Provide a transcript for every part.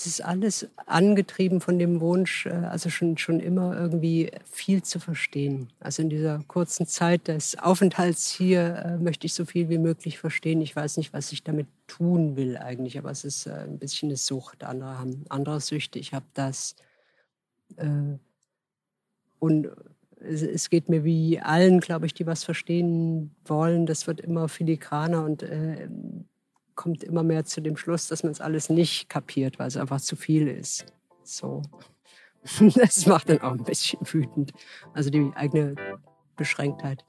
Es ist alles angetrieben von dem Wunsch, äh, also schon, schon immer irgendwie viel zu verstehen. Also in dieser kurzen Zeit des Aufenthalts hier äh, möchte ich so viel wie möglich verstehen. Ich weiß nicht, was ich damit tun will eigentlich, aber es ist äh, ein bisschen eine Sucht. Andere haben andere Süchte. Ich habe das. Und es, geht mir wie allen, glaube ich, die was verstehen wollen. Das wird immer filigraner und kommt immer mehr zu dem Schluss, dass man es alles nicht kapiert, weil es einfach zu viel ist. So. Das macht dann auch ein bisschen wütend. Also die eigene Beschränktheit.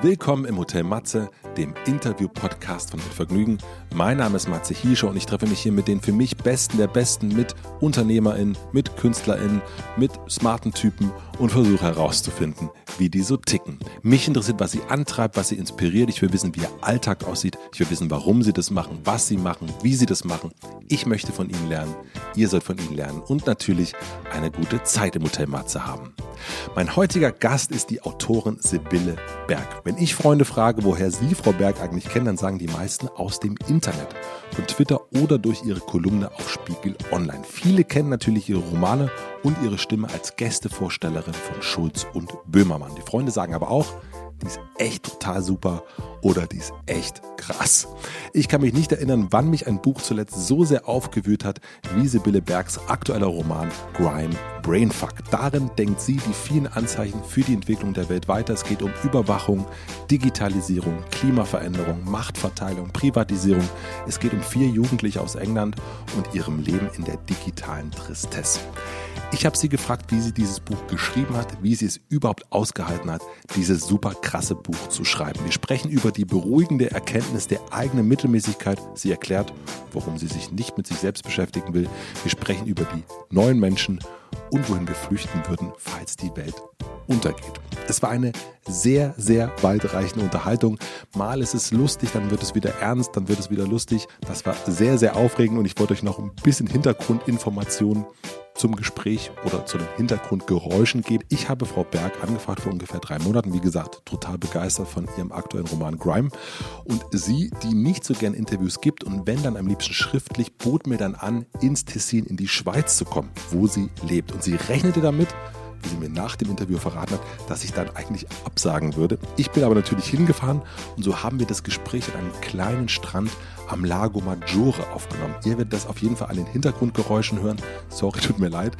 Willkommen im Hotel Matze, dem Interview-Podcast von Mit Vergnügen. Mein Name ist Matze Hiescher und ich treffe mich hier mit den für mich Besten der Besten, mit UnternehmerInnen, mit KünstlerInnen, mit smarten Typen und versuche herauszufinden, wie die so ticken. Mich interessiert, was sie antreibt, was sie inspiriert. Ich will wissen, wie ihr Alltag aussieht. Ich will wissen, warum sie das machen, was sie machen, wie sie das machen. Ich möchte von ihnen lernen. Ihr sollt von ihnen lernen und natürlich eine gute Zeit im Hotel Matze haben. Mein heutiger Gast ist die Autorin Sibylle Berg. Wenn ich Freunde frage, woher sie Frau Berg eigentlich kennen, dann sagen die meisten aus dem Internet, von Twitter oder durch ihre Kolumne auf Spiegel Online. Viele kennen natürlich ihre Romane und ihre Stimme als Gästevorstellerin von Schulz und Böhmermann. Die Freunde sagen aber auch, die ist echt total super oder die ist echt krass. Ich kann mich nicht erinnern, wann mich ein Buch zuletzt so sehr aufgewühlt hat wie Sibylle Bergs aktueller Roman Grime Brainfuck. Darin denkt sie die vielen Anzeichen für die Entwicklung der Welt weiter. Es geht um Überwachung, Digitalisierung, Klimaveränderung, Machtverteilung, Privatisierung. Es geht um vier Jugendliche aus England und ihrem Leben in der digitalen Tristesse. Ich habe sie gefragt, wie sie dieses Buch geschrieben hat, wie sie es überhaupt ausgehalten hat, dieses super krasse Buch zu schreiben. Wir sprechen über die beruhigende Erkenntnis der eigenen Mittelmäßigkeit. Sie erklärt, warum sie sich nicht mit sich selbst beschäftigen will. Wir sprechen über die neuen Menschen und wohin wir flüchten würden, falls die Welt untergeht. Es war eine sehr, sehr weitreichende Unterhaltung. Mal ist es lustig, dann wird es wieder ernst, dann wird es wieder lustig. Das war sehr, sehr aufregend und ich wollte euch noch ein bisschen Hintergrundinformationen zum Gespräch oder zu den Hintergrundgeräuschen geht. Ich habe Frau Berg angefragt vor ungefähr drei Monaten. Wie gesagt, total begeistert von ihrem aktuellen Roman Grime. Und sie, die nicht so gern Interviews gibt und wenn dann am liebsten schriftlich, bot mir dann an, ins Tessin in die Schweiz zu kommen, wo sie lebt. Und sie rechnete damit, wie sie mir nach dem Interview verraten hat, dass ich dann eigentlich absagen würde. Ich bin aber natürlich hingefahren und so haben wir das Gespräch an einem kleinen Strand am Lago Maggiore aufgenommen. Ihr werdet das auf jeden Fall an den Hintergrundgeräuschen hören. Sorry, tut mir leid.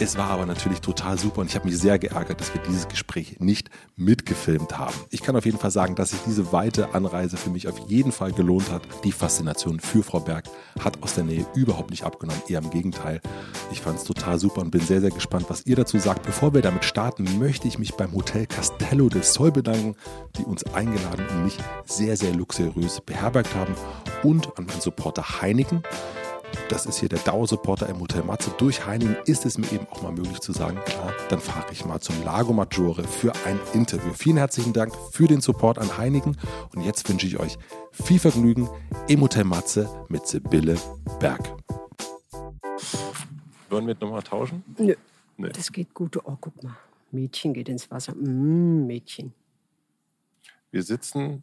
Es war aber natürlich total super und ich habe mich sehr geärgert, dass wir dieses Gespräch nicht mitgefilmt haben. Ich kann auf jeden Fall sagen, dass sich diese weite Anreise für mich auf jeden Fall gelohnt hat. Die Faszination für Frau Berg hat aus der Nähe überhaupt nicht abgenommen, eher im Gegenteil. Ich fand es total super und bin sehr, sehr gespannt, was ihr dazu sagt. Bevor wir damit starten, möchte ich mich beim Hotel Castello del Sol bedanken, die uns eingeladen und mich sehr, sehr luxuriös beherbergt haben und an meinen Supporter Heineken das ist hier der Dauersupporter im Hotel Matze. Durch Heiningen ist es mir eben auch mal möglich zu sagen, klar, dann fahre ich mal zum Lago Maggiore für ein Interview. Vielen herzlichen Dank für den Support an Heinigen und jetzt wünsche ich euch viel Vergnügen im Hotel Matze mit Sibylle Berg. Wollen wir nochmal tauschen? Nö. Nee. Das geht gut. Oh, guck mal. Mädchen geht ins Wasser. Mm, Mädchen. Wir sitzen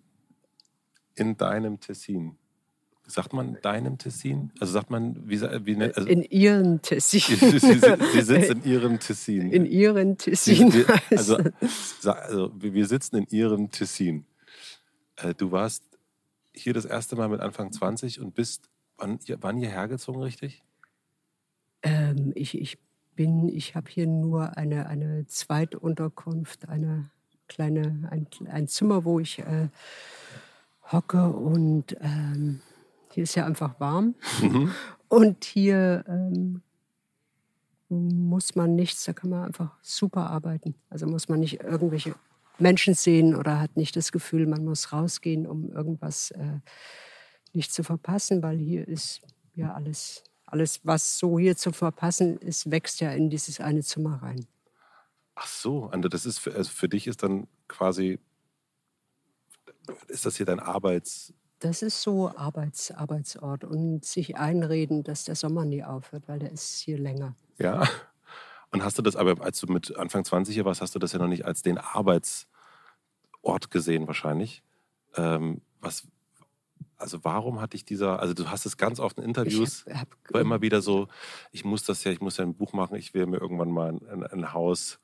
in deinem Tessin. Sagt man deinem Tessin? Also sagt man, wie, wie nennt also In ihren Tessin. Sie, sie, sie, sitzt in ihrem Tessin. In ihren Tessin. Wir, also, also, wir sitzen in ihrem Tessin. Äh, du warst hier das erste Mal mit Anfang 20 und bist wann, wann hierher gezogen, richtig? Ähm, ich, ich bin, ich habe hier nur eine, eine Zweitunterkunft, eine kleine, ein, ein Zimmer, wo ich äh, hocke und ähm, hier ist ja einfach warm. Mhm. Und hier ähm, muss man nichts, da kann man einfach super arbeiten. Also muss man nicht irgendwelche Menschen sehen oder hat nicht das Gefühl, man muss rausgehen, um irgendwas äh, nicht zu verpassen, weil hier ist ja alles, alles, was so hier zu verpassen ist, wächst ja in dieses eine Zimmer rein. Ach so, also das ist für, also für dich ist dann quasi, ist das hier dein Arbeits, das ist so Arbeits, Arbeitsort und sich einreden, dass der Sommer nie aufhört, weil der ist hier länger. Ja. Und hast du das aber, als du mit Anfang 20 hier warst, hast du das ja noch nicht als den Arbeitsort gesehen wahrscheinlich. Ähm, was, also warum hatte ich dieser, also du hast es ganz oft in Interviews, hab, hab, war immer wieder so, ich muss das ja, ich muss ja ein Buch machen, ich will mir irgendwann mal ein, ein Haus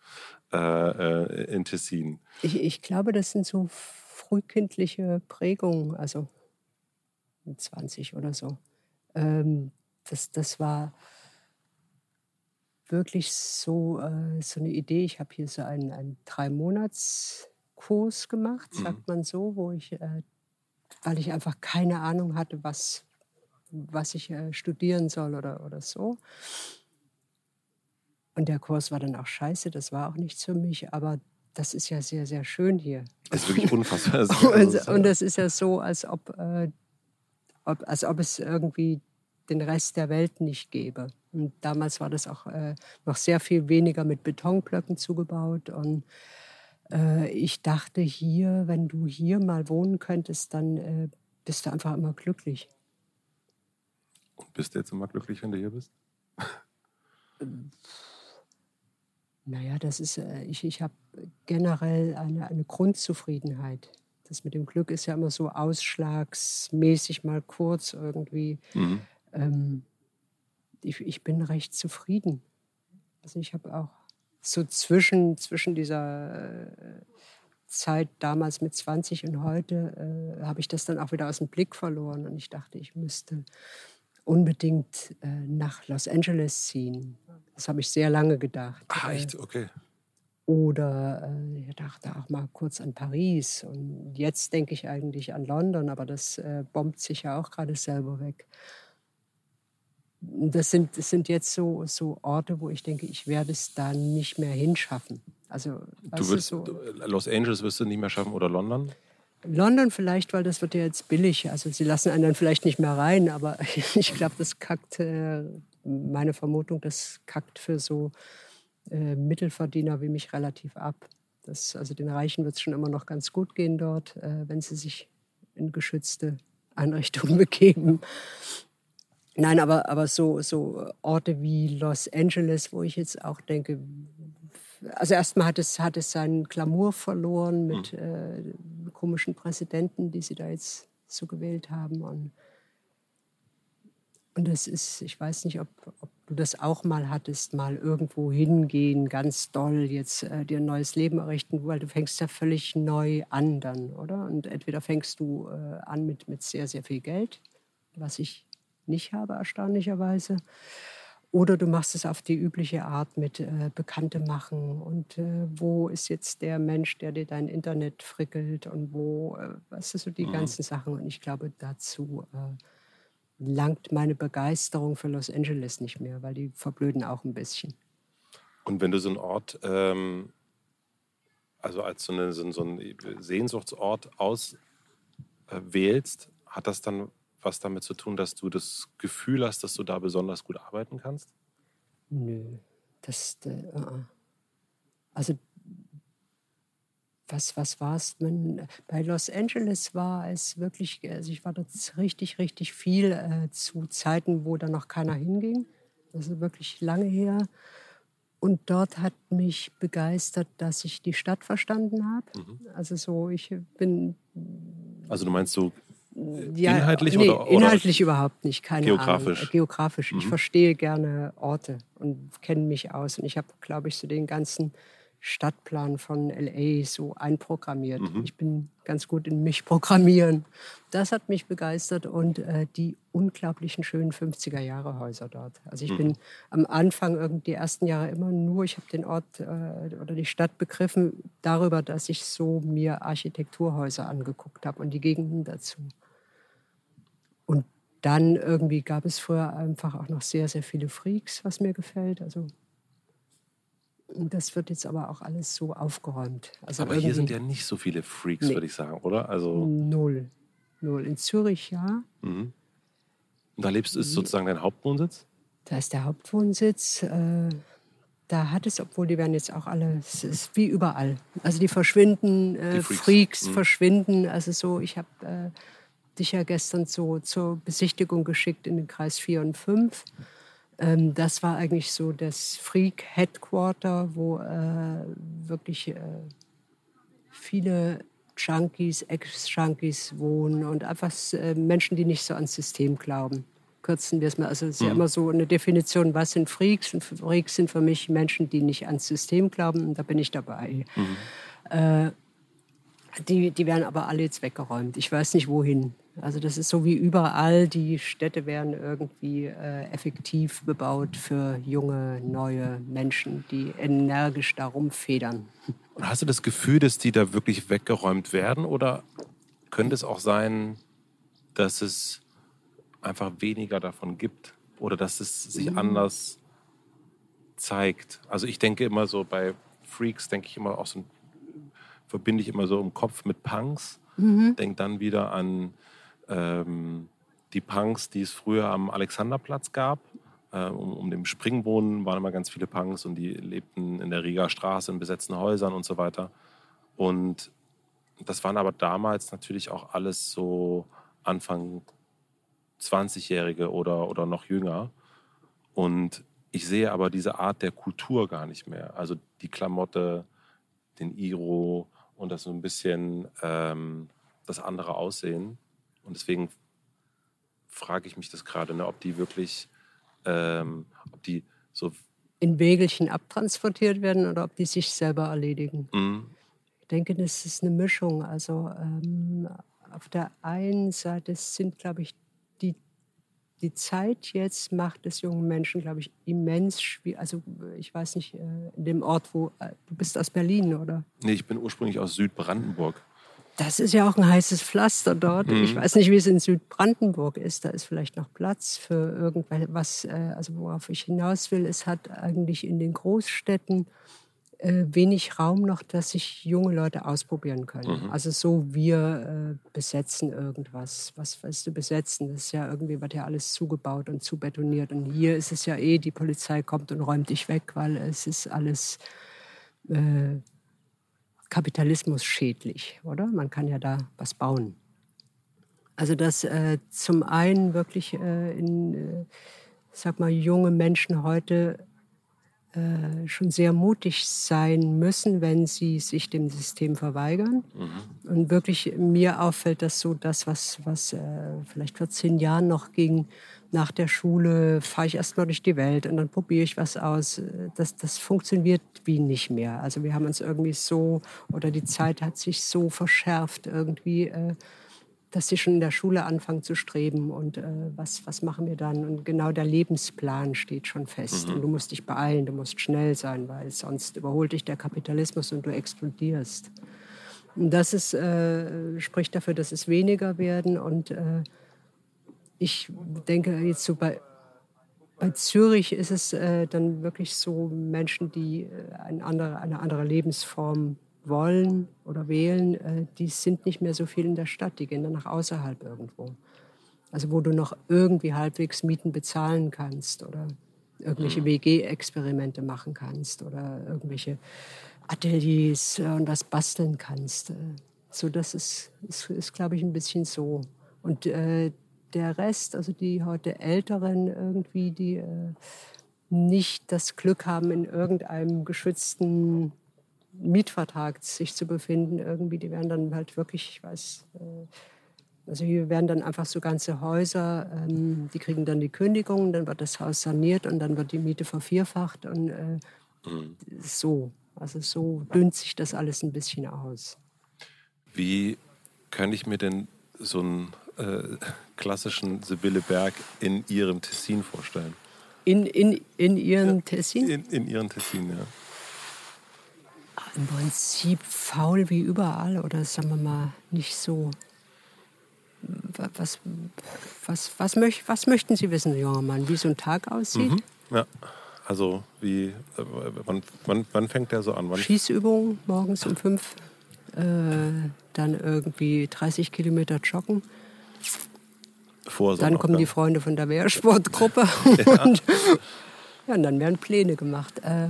äh, äh, in Tessin. Ich, ich glaube, das sind so frühkindliche Prägungen, also 20 oder so. Ähm, das, das war wirklich so, äh, so eine Idee. Ich habe hier so einen, einen Drei-Monats-Kurs gemacht, sagt mhm. man so, wo ich äh, weil ich einfach keine Ahnung hatte, was, was ich äh, studieren soll oder, oder so. Und der Kurs war dann auch scheiße, das war auch nichts für mich, aber das ist ja sehr, sehr schön hier. Das ist wirklich unfassbar. und, und das ist ja so, als ob, äh, ob, als ob es irgendwie den Rest der Welt nicht gäbe. Und damals war das auch äh, noch sehr viel weniger mit Betonblöcken zugebaut und äh, ich dachte hier, wenn du hier mal wohnen könntest, dann äh, bist du einfach immer glücklich. Und bist du jetzt immer glücklich, wenn du hier bist? Naja, das ist, äh, ich, ich habe generell eine, eine Grundzufriedenheit. Das mit dem Glück ist ja immer so ausschlagsmäßig mal kurz irgendwie. Mhm. Ähm, ich, ich bin recht zufrieden. Also ich habe auch so zwischen, zwischen dieser äh, Zeit damals mit 20 und heute äh, habe ich das dann auch wieder aus dem Blick verloren. Und ich dachte, ich müsste unbedingt äh, nach Los Angeles ziehen. Das habe ich sehr lange gedacht. Ach, echt? Okay. Oder äh, ich dachte auch mal kurz an Paris. Und jetzt denke ich eigentlich an London, aber das äh, bombt sich ja auch gerade selber weg das sind, das sind jetzt so, so Orte, wo ich denke, ich werde es da nicht mehr hinschaffen. Also, du wirst, so, Los Angeles wirst du nicht mehr schaffen oder London? London vielleicht, weil das wird ja jetzt billig. Also sie lassen einen dann vielleicht nicht mehr rein, aber ich glaube, das kackt, äh, meine Vermutung, das kackt für so äh, Mittelverdiener wie mich relativ ab. Das, also den Reichen wird es schon immer noch ganz gut gehen dort, äh, wenn sie sich in geschützte Einrichtungen begeben. Nein, aber, aber so, so Orte wie Los Angeles, wo ich jetzt auch denke, also erstmal hat es, hat es seinen Glamour verloren mit mhm. äh, komischen Präsidenten, die sie da jetzt so gewählt haben. Und, und das ist, ich weiß nicht, ob, ob du das auch mal hattest, mal irgendwo hingehen, ganz doll jetzt äh, dir ein neues Leben errichten, weil du fängst ja völlig neu an dann, oder? Und entweder fängst du äh, an mit, mit sehr, sehr viel Geld, was ich nicht habe, erstaunlicherweise. Oder du machst es auf die übliche Art mit äh, Bekannte machen und äh, wo ist jetzt der Mensch, der dir dein Internet frickelt und wo, äh, was ist so die mhm. ganzen Sachen. Und ich glaube, dazu äh, langt meine Begeisterung für Los Angeles nicht mehr, weil die verblöden auch ein bisschen. Und wenn du so einen Ort, ähm, also als so, eine, so, so einen Sehnsuchtsort auswählst, hat das dann was damit zu tun, dass du das Gefühl hast, dass du da besonders gut arbeiten kannst? Nö, das, äh, uh, also was, was war es? Bei Los Angeles war es wirklich, also ich war dort richtig, richtig viel äh, zu Zeiten, wo da noch keiner hinging. Das ist wirklich lange her. Und dort hat mich begeistert, dass ich die Stadt verstanden habe. Mhm. Also so, ich bin. Also du meinst so ja, inhaltlich nee, oder, oder, inhaltlich überhaupt nicht, keine geografisch. Ahnung. Geografisch. Mhm. Ich verstehe gerne Orte und kenne mich aus. Und ich habe, glaube ich, so den ganzen Stadtplan von LA so einprogrammiert. Mhm. Ich bin ganz gut in mich programmieren. Das hat mich begeistert und äh, die unglaublichen schönen 50er Jahre Häuser dort. Also ich mhm. bin am Anfang irgendwie die ersten Jahre immer nur, ich habe den Ort äh, oder die Stadt begriffen darüber, dass ich so mir Architekturhäuser angeguckt habe und die Gegenden dazu. Und dann irgendwie gab es früher einfach auch noch sehr, sehr viele Freaks, was mir gefällt. Also das wird jetzt aber auch alles so aufgeräumt. Also aber hier sind ja nicht so viele Freaks, nee. würde ich sagen, oder? Also Null. Null. In Zürich ja. Mhm. Und da lebst du, ist sozusagen dein Hauptwohnsitz? Da ist der Hauptwohnsitz. Äh, da hat es, obwohl die werden jetzt auch alle, es ist wie überall. Also die verschwinden, äh, die Freaks, Freaks mhm. verschwinden. Also so, ich habe äh, dich ja gestern so zur Besichtigung geschickt in den Kreis 4 und 5. Ähm, das war eigentlich so das Freak Headquarter, wo äh, wirklich äh, viele Junkies, Ex-Junkies wohnen und einfach äh, Menschen, die nicht so ans System glauben. Kürzen wir es mal. Also es ist mhm. ja immer so eine Definition, was sind Freaks? Und Freaks sind für mich Menschen, die nicht ans System glauben. Und da bin ich dabei. Mhm. Die, die werden aber alle jetzt weggeräumt. Ich weiß nicht wohin. Also das ist so wie überall, die Städte werden irgendwie äh, effektiv bebaut für junge, neue Menschen, die energisch darum federn. Und hast du das Gefühl, dass die da wirklich weggeräumt werden oder könnte es auch sein, dass es einfach weniger davon gibt oder dass es sich mhm. anders zeigt? Also ich denke immer so bei Freaks denke ich immer auch so verbinde ich immer so im Kopf mit Punks. Mhm. Denke dann wieder an ähm, die Punks, die es früher am Alexanderplatz gab. Äh, um, um den Springbohnen waren immer ganz viele Punks und die lebten in der Riga Straße in besetzten Häusern und so weiter. Und das waren aber damals natürlich auch alles so Anfang 20-Jährige oder, oder noch jünger. Und ich sehe aber diese Art der Kultur gar nicht mehr. Also die Klamotte, den Iro und das so ein bisschen ähm, das andere Aussehen. Und deswegen frage ich mich das gerade, ne, ob die wirklich, ähm, ob die so in Wägelchen abtransportiert werden oder ob die sich selber erledigen. Mhm. Ich denke, das ist eine Mischung. Also ähm, auf der einen Seite sind, glaube ich, die, Zeit jetzt macht es jungen Menschen, glaube ich, immens schwierig. Also ich weiß nicht, äh, in dem Ort, wo äh, du bist aus Berlin, oder? Nee, ich bin ursprünglich aus Südbrandenburg. Das ist ja auch ein heißes Pflaster dort. Mhm. Ich weiß nicht, wie es in Südbrandenburg ist. Da ist vielleicht noch Platz für irgendwas. Äh, also worauf ich hinaus will, es hat eigentlich in den Großstädten äh, wenig Raum noch, dass sich junge Leute ausprobieren können. Mhm. Also so wir äh, besetzen irgendwas. Was willst du besetzen? Das ist ja irgendwie wird ja alles zugebaut und zubetoniert. Und hier ist es ja eh, die Polizei kommt und räumt dich weg, weil es ist alles äh, Kapitalismus schädlich, oder? Man kann ja da was bauen. Also dass äh, zum einen wirklich äh, in, äh, sag mal, junge Menschen heute äh, schon sehr mutig sein müssen, wenn sie sich dem System verweigern. Mhm. Und wirklich mir auffällt, dass so das, was, was äh, vielleicht vor zehn Jahren noch ging, nach der Schule fahre ich erstmal durch die Welt und dann probiere ich was aus. Das, das funktioniert wie nicht mehr. Also wir haben uns irgendwie so, oder die Zeit hat sich so verschärft irgendwie, äh, dass sie schon in der Schule anfangen zu streben und äh, was, was machen wir dann? Und genau der Lebensplan steht schon fest. Mhm. Und du musst dich beeilen, du musst schnell sein, weil sonst überholt dich der Kapitalismus und du explodierst. Und das ist, äh, spricht dafür, dass es weniger werden und äh, ich denke jetzt so bei, bei Zürich ist es äh, dann wirklich so Menschen, die äh, eine, andere, eine andere Lebensform wollen oder wählen, äh, die sind nicht mehr so viel in der Stadt, die gehen dann nach außerhalb irgendwo. Also wo du noch irgendwie halbwegs Mieten bezahlen kannst oder irgendwelche mhm. WG-Experimente machen kannst oder irgendwelche Ateliers äh, und was basteln kannst. Äh, so das ist, ist, ist glaube ich, ein bisschen so. Und äh, der Rest, also die heute Älteren irgendwie, die äh, nicht das Glück haben, in irgendeinem geschützten Mietvertrag sich zu befinden, irgendwie, die werden dann halt wirklich, ich weiß, äh, also hier werden dann einfach so ganze Häuser, ähm, die kriegen dann die Kündigung, dann wird das Haus saniert und dann wird die Miete vervierfacht und äh, mhm. so. Also so dünnt sich das alles ein bisschen aus. Wie kann ich mir denn so ein äh, klassischen Sibylle Berg in ihrem Tessin vorstellen. In, in, in ihren Tessin? In, in ihren Tessin, ja. Im Prinzip faul wie überall oder sagen wir mal nicht so. Was, was, was, möcht, was möchten Sie wissen, junger Mann, wie so ein Tag aussieht? Mhm, ja, also wie, äh, wann, wann, wann fängt der so an? Wann? Schießübung morgens um fünf, äh, dann irgendwie 30 Kilometer joggen vor Dann kommen die Freunde von der Wehrsportgruppe ja. und, ja, und dann werden Pläne gemacht. Äh,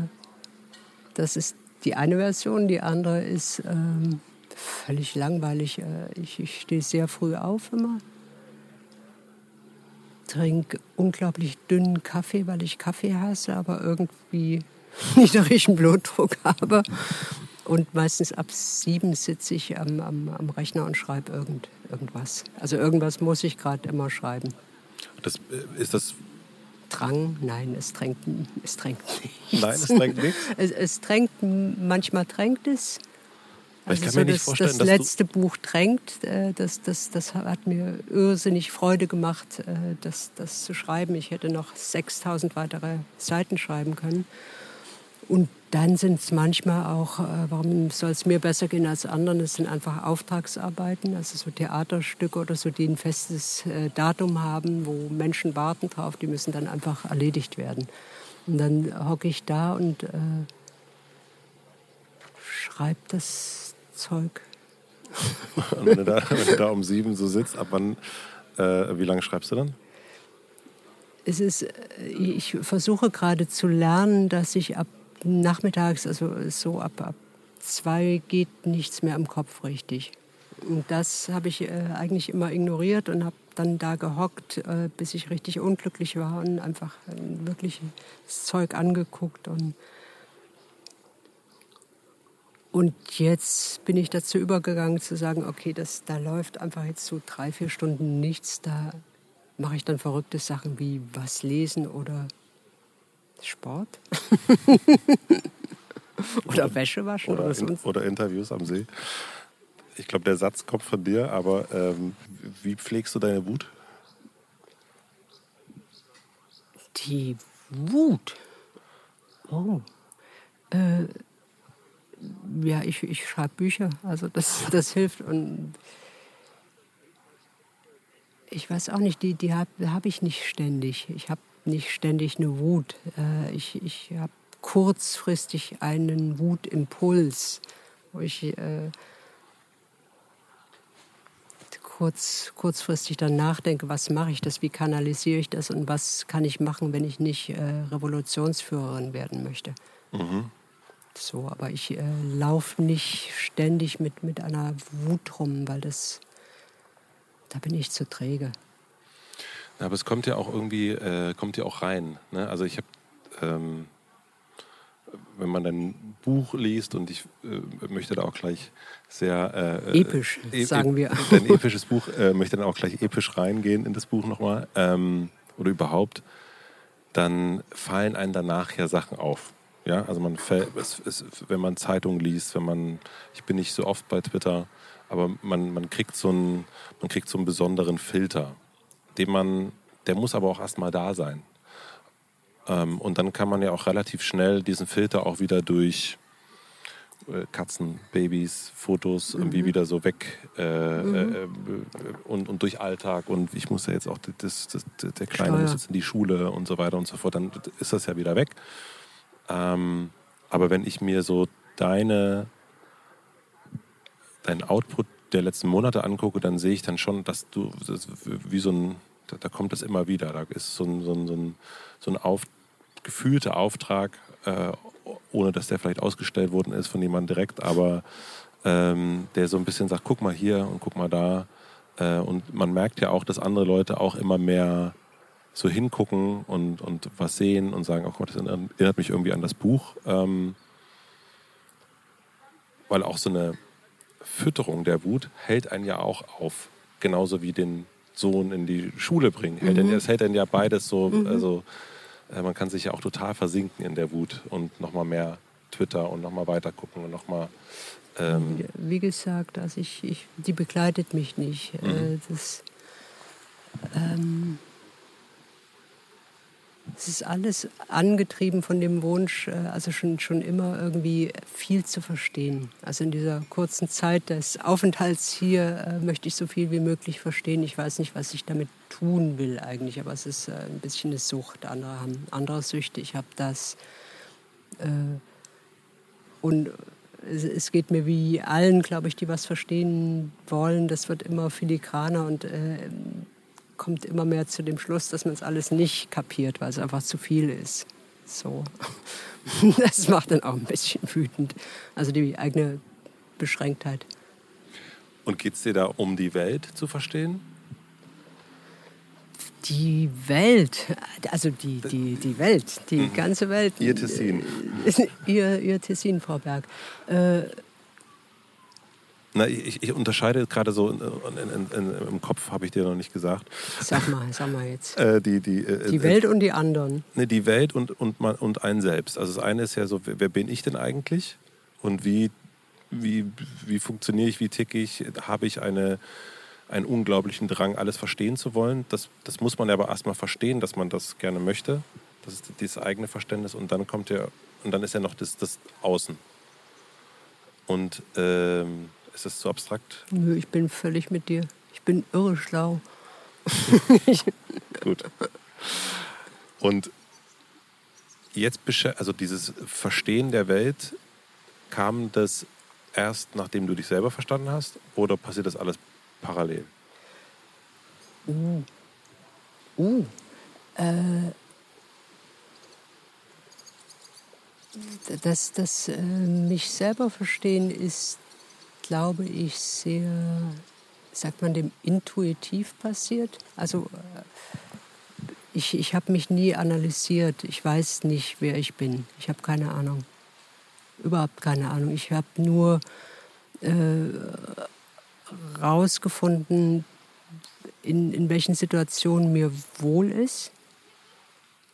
das ist die eine Version. Die andere ist ähm, völlig langweilig. Äh, ich, ich stehe sehr früh auf immer. Trinke unglaublich dünnen Kaffee, weil ich Kaffee hasse, aber irgendwie niedrigen Blutdruck habe. Und meistens ab sieben sitze ich am, am, am Rechner und schreibe irgend, irgendwas. Also irgendwas muss ich gerade immer schreiben. Das, äh, ist das Drang? Nein, es drängt, es drängt nichts. Nein, es drängt nichts? Es, es drängt, manchmal drängt es. Also ich kann so mir nicht das, vorstellen, das dass letzte Buch drängt, äh, das, das, das hat mir irrsinnig Freude gemacht, äh, das, das zu schreiben. Ich hätte noch 6000 weitere Seiten schreiben können. Und dann sind es manchmal auch, äh, warum soll es mir besser gehen als anderen, es sind einfach Auftragsarbeiten, also so Theaterstücke oder so, die ein festes äh, Datum haben, wo Menschen warten drauf, die müssen dann einfach erledigt werden. Und dann hocke ich da und äh, schreibe das Zeug. Wenn, du da, wenn du da um sieben so sitzt, ab wann, äh, wie lange schreibst du dann? Es ist, äh, ich versuche gerade zu lernen, dass ich ab nachmittags, also so ab, ab zwei geht nichts mehr im Kopf richtig. Und das habe ich äh, eigentlich immer ignoriert und habe dann da gehockt, äh, bis ich richtig unglücklich war und einfach äh, wirklich das Zeug angeguckt. Und, und jetzt bin ich dazu übergegangen zu sagen, okay, das, da läuft einfach jetzt so drei, vier Stunden nichts. Da mache ich dann verrückte Sachen wie was lesen oder Sport. oder Wäsche waschen oder, oder, in, oder Interviews am See. Ich glaube, der Satz kommt von dir, aber ähm, wie pflegst du deine Wut? Die Wut. Oh. Äh, ja, ich, ich schreibe Bücher, also das, das hilft. Und ich weiß auch nicht, die, die habe hab ich nicht ständig. Ich habe nicht ständig eine Wut. Äh, ich ich habe kurzfristig einen Wutimpuls, wo ich äh, kurz, kurzfristig dann nachdenke, was mache ich das, wie kanalisiere ich das und was kann ich machen, wenn ich nicht äh, Revolutionsführerin werden möchte. Mhm. So, aber ich äh, laufe nicht ständig mit, mit einer Wut rum, weil das, da bin ich zu träge. Aber es kommt ja auch irgendwie, äh, kommt ja auch rein. Ne? Also ich habe, ähm, wenn man dein Buch liest und ich äh, möchte da auch gleich sehr äh, episch, e sagen wir. Ein episches Buch äh, möchte dann auch gleich episch reingehen in das Buch nochmal ähm, oder überhaupt, dann fallen einem danach ja Sachen auf. Ja, also man es, es, wenn man Zeitungen liest, wenn man, ich bin nicht so oft bei Twitter, aber man, man kriegt so einen, man kriegt so einen besonderen Filter den man, der muss aber auch erstmal da sein. Ähm, und dann kann man ja auch relativ schnell diesen Filter auch wieder durch äh, Katzen, Babys, Fotos mhm. irgendwie wieder so weg äh, mhm. äh, und, und durch Alltag und ich muss ja jetzt auch, das, das, der Kleine Steuer. muss jetzt in die Schule und so weiter und so fort, dann ist das ja wieder weg. Ähm, aber wenn ich mir so deine, deinen Output der letzten Monate angucke, dann sehe ich dann schon, dass du das wie so ein, da, da, kommt das immer wieder. Da ist so ein, so ein, so ein, so ein auf, gefühlter Auftrag, äh, ohne dass der vielleicht ausgestellt worden ist von jemandem direkt, aber ähm, der so ein bisschen sagt, guck mal hier und guck mal da. Äh, und man merkt ja auch, dass andere Leute auch immer mehr so hingucken und, und was sehen und sagen, oh Gott, das erinnert mich irgendwie an das Buch. Ähm, weil auch so eine Fütterung der Wut hält einen ja auch auf. Genauso wie den Sohn in die Schule bringen. Mhm. Hält einen, das hält einen ja beides so, mhm. also äh, man kann sich ja auch total versinken in der Wut und nochmal mehr Twitter und nochmal weiter gucken und nochmal. Ähm wie gesagt, also ich, ich, die begleitet mich nicht. Äh, mhm. Das, ähm, es ist alles angetrieben von dem Wunsch, äh, also schon, schon immer irgendwie viel zu verstehen. Also in dieser kurzen Zeit des Aufenthalts hier äh, möchte ich so viel wie möglich verstehen. Ich weiß nicht, was ich damit tun will eigentlich, aber es ist äh, ein bisschen eine Sucht. Andere haben andere Süchte, ich habe das. Äh, und es, es, geht mir wie allen, glaube ich, die was verstehen wollen. Das wird immer filigraner und äh, kommt immer mehr zu dem Schluss, dass man es alles nicht kapiert, weil es einfach zu viel ist. So. Das macht dann auch ein bisschen wütend. Also die eigene Beschränktheit. Und geht es dir da um die Welt zu verstehen? Die Welt, also die, die, die Welt, die mhm. ganze Welt. Ihr Tessin. ihr, ihr Tessin, Frau Berg. Äh, na, ich, ich, unterscheide gerade so in, in, in, im Kopf, habe ich dir noch nicht gesagt. Sag mal, sag mal jetzt. Äh, die, die, äh, die Welt äh, und die anderen. Ne, die Welt und, und, man, und ein selbst. Also das eine ist ja so, wer, wer bin ich denn eigentlich? Und wie, wie, wie funktioniere ich, wie ticke ich? Habe ich eine, einen unglaublichen Drang, alles verstehen zu wollen? Das, das muss man aber erstmal verstehen, dass man das gerne möchte. Das ist dieses eigene Verständnis. Und dann kommt ja, und dann ist ja noch das, das Außen. Und ähm, ist das zu abstrakt? Nö, ich bin völlig mit dir. Ich bin irre schlau. Gut. Und jetzt, also dieses Verstehen der Welt, kam das erst, nachdem du dich selber verstanden hast, oder passiert das alles parallel? Uh. Uh. Äh. Das, das äh, mich selber verstehen ist glaube ich, sehr, sagt man dem, intuitiv passiert. Also äh, ich, ich habe mich nie analysiert. Ich weiß nicht, wer ich bin. Ich habe keine Ahnung. Überhaupt keine Ahnung. Ich habe nur äh, rausgefunden, in, in welchen Situationen mir wohl ist.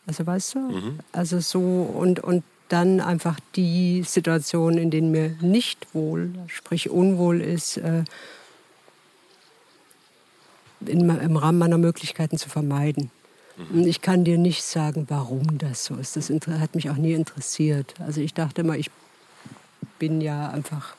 Also weißt du? Mhm. Also so und, und dann einfach die Situationen, in denen mir nicht wohl, sprich unwohl ist, äh, in, im Rahmen meiner Möglichkeiten zu vermeiden. Mhm. Und ich kann dir nicht sagen, warum das so ist. Das hat mich auch nie interessiert. Also ich dachte immer, ich bin ja einfach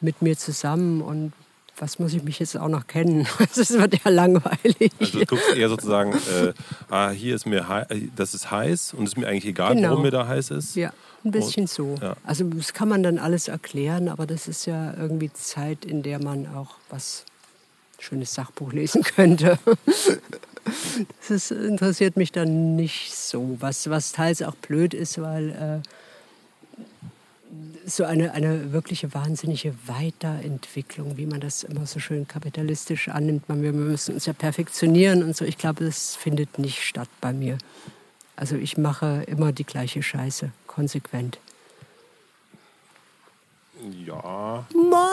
mit mir zusammen und was muss ich mich jetzt auch noch kennen? Das wird ja langweilig. Also du guckst eher sozusagen, äh, ah, hier ist mir, das ist heiß und es ist mir eigentlich egal, genau. warum mir da heiß ist. Ja, ein bisschen und, so. Ja. Also das kann man dann alles erklären, aber das ist ja irgendwie Zeit, in der man auch was schönes Sachbuch lesen könnte. Das ist, interessiert mich dann nicht so, was, was teils auch blöd ist, weil äh, so eine, eine wirkliche wahnsinnige Weiterentwicklung, wie man das immer so schön kapitalistisch annimmt. Wir müssen uns ja perfektionieren und so. Ich glaube, das findet nicht statt bei mir. Also ich mache immer die gleiche Scheiße, konsequent. Ja. Ma.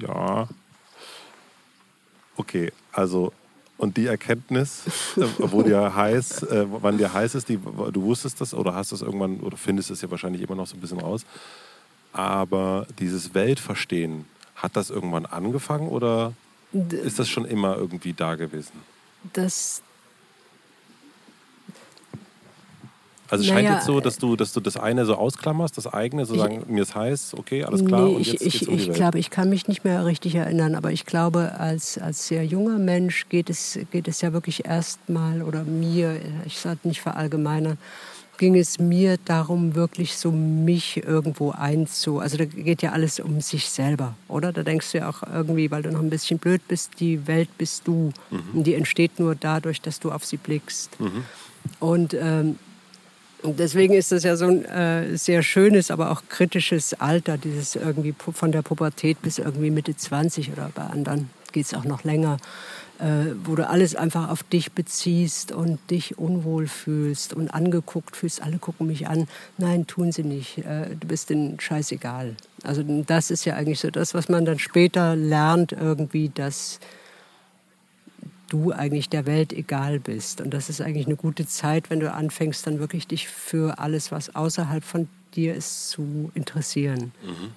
Ja. Okay, also und die Erkenntnis, äh, wo dir heiß, äh, wann dir heiß ist, die, du wusstest das oder hast das irgendwann oder findest es ja wahrscheinlich immer noch so ein bisschen raus. Aber dieses Weltverstehen, hat das irgendwann angefangen oder ist das schon immer irgendwie da gewesen? Das, Also es scheint jetzt so, dass du, dass du das eine so ausklammerst, das eigene, so sagen, mir ist heiß, okay, alles klar. Nee, und jetzt ich, um ich glaube, ich kann mich nicht mehr richtig erinnern, aber ich glaube, als, als sehr junger Mensch geht es, geht es ja wirklich erstmal, oder mir, ich sollte nicht verallgemeinern, ging es mir darum, wirklich so mich irgendwo einzu. Also da geht ja alles um sich selber, oder? Da denkst du ja auch irgendwie, weil du noch ein bisschen blöd bist, die Welt bist du. Mhm. Und die entsteht nur dadurch, dass du auf sie blickst. Mhm. Und ähm, und deswegen ist das ja so ein äh, sehr schönes, aber auch kritisches Alter, dieses irgendwie von der Pubertät bis irgendwie Mitte 20 oder bei anderen geht es auch noch länger, äh, wo du alles einfach auf dich beziehst und dich unwohl fühlst und angeguckt fühlst. Alle gucken mich an. Nein, tun sie nicht. Äh, du bist denen scheißegal. Also das ist ja eigentlich so das, was man dann später lernt, irgendwie, dass du eigentlich der Welt egal bist. Und das ist eigentlich eine gute Zeit, wenn du anfängst, dann wirklich dich für alles, was außerhalb von dir ist, zu interessieren. Mhm.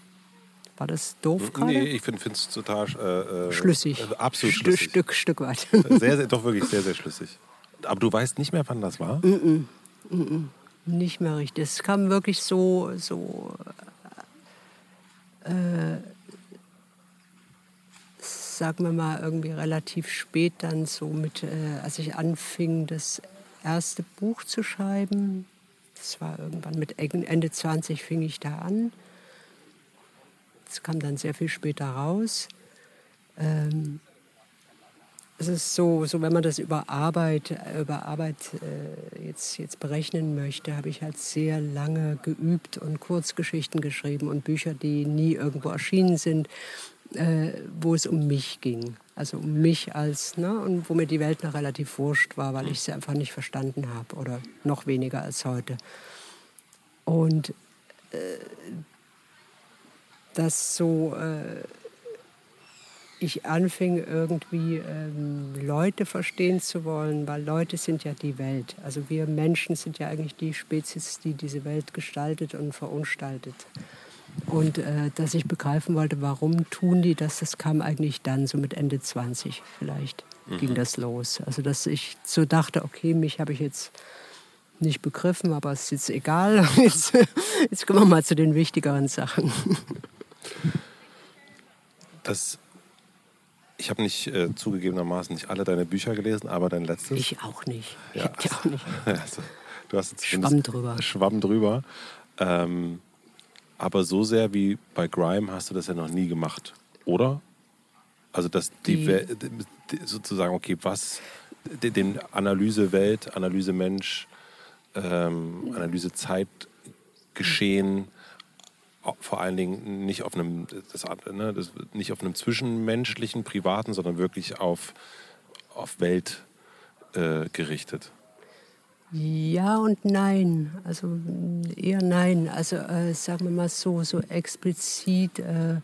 War das doof gerade? Nee, ich finde es total äh, äh, schlüssig. Äh, absolut St schlüssig. Stück, Stück weit. Sehr, sehr, doch wirklich sehr, sehr schlüssig. Aber du weißt nicht mehr, wann das war? Mm -mm. Mm nicht mehr richtig. Es kam wirklich so, so äh, sagen wir mal, irgendwie relativ spät dann so mit, äh, als ich anfing, das erste Buch zu schreiben. Das war irgendwann mit Ende 20 fing ich da an. Das kam dann sehr viel später raus. Ähm, es ist so, so, wenn man das über Arbeit, über Arbeit äh, jetzt, jetzt berechnen möchte, habe ich halt sehr lange geübt und Kurzgeschichten geschrieben und Bücher, die nie irgendwo erschienen sind äh, wo es um mich ging. Also um mich als, ne, und wo mir die Welt noch relativ wurscht war, weil ich sie einfach nicht verstanden habe oder noch weniger als heute. Und äh, das so äh, ich anfing irgendwie ähm, Leute verstehen zu wollen, weil Leute sind ja die Welt. Also wir Menschen sind ja eigentlich die Spezies, die diese Welt gestaltet und verunstaltet. Und äh, dass ich begreifen wollte, warum tun die das, das kam eigentlich dann, so mit Ende 20 vielleicht, mhm. ging das los. Also dass ich so dachte, okay, mich habe ich jetzt nicht begriffen, aber es ist jetzt egal. Jetzt, jetzt kommen wir mal zu den wichtigeren Sachen. Das ich habe nicht äh, zugegebenermaßen nicht alle deine Bücher gelesen, aber dein letztes. Ich auch nicht. Ich ja. die auch nicht. Also, du hast jetzt Schwamm drüber. Schwamm drüber. Ähm, aber so sehr wie bei Grime hast du das ja noch nie gemacht, oder? Also dass die, die sozusagen, okay, was den Analysewelt, Analysemensch, ähm, Analysezeitgeschehen vor allen Dingen nicht auf einem, das, ne, das, nicht auf einem zwischenmenschlichen, privaten, sondern wirklich auf, auf Welt äh, gerichtet. Ja und nein. Also eher nein. Also äh, sagen wir mal so, so explizit, äh,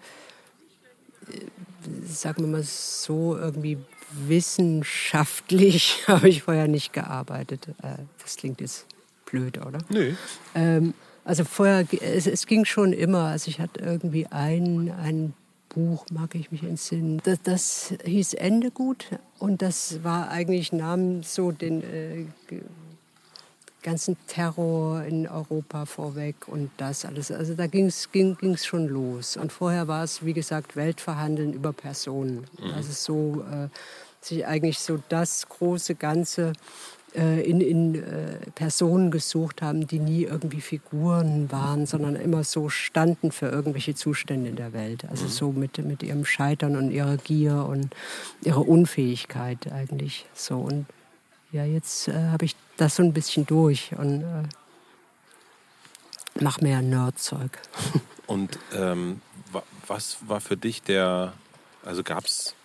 sagen wir mal so irgendwie wissenschaftlich habe ich vorher nicht gearbeitet. Äh, das klingt jetzt blöd, oder? Nee. Ähm, also vorher, es, es, ging schon immer. Also ich hatte irgendwie ein, ein Buch, mag ich mich entsinnen. Das, das hieß Ende gut und das war eigentlich, nahm so den äh, ganzen Terror in Europa vorweg und das alles. Also da ging's, ging es schon los. Und vorher war es, wie gesagt, Weltverhandeln über Personen. Mhm. Also so, äh, sich eigentlich so das große Ganze äh, in, in äh, Personen gesucht haben, die nie irgendwie Figuren waren, sondern immer so standen für irgendwelche Zustände in der Welt. Also mhm. so mit, mit ihrem Scheitern und ihrer Gier und ihrer Unfähigkeit eigentlich. So und ja, jetzt äh, habe ich das so ein bisschen durch und äh, mache mehr Nerdzeug. Und ähm, was war für dich der, also gab es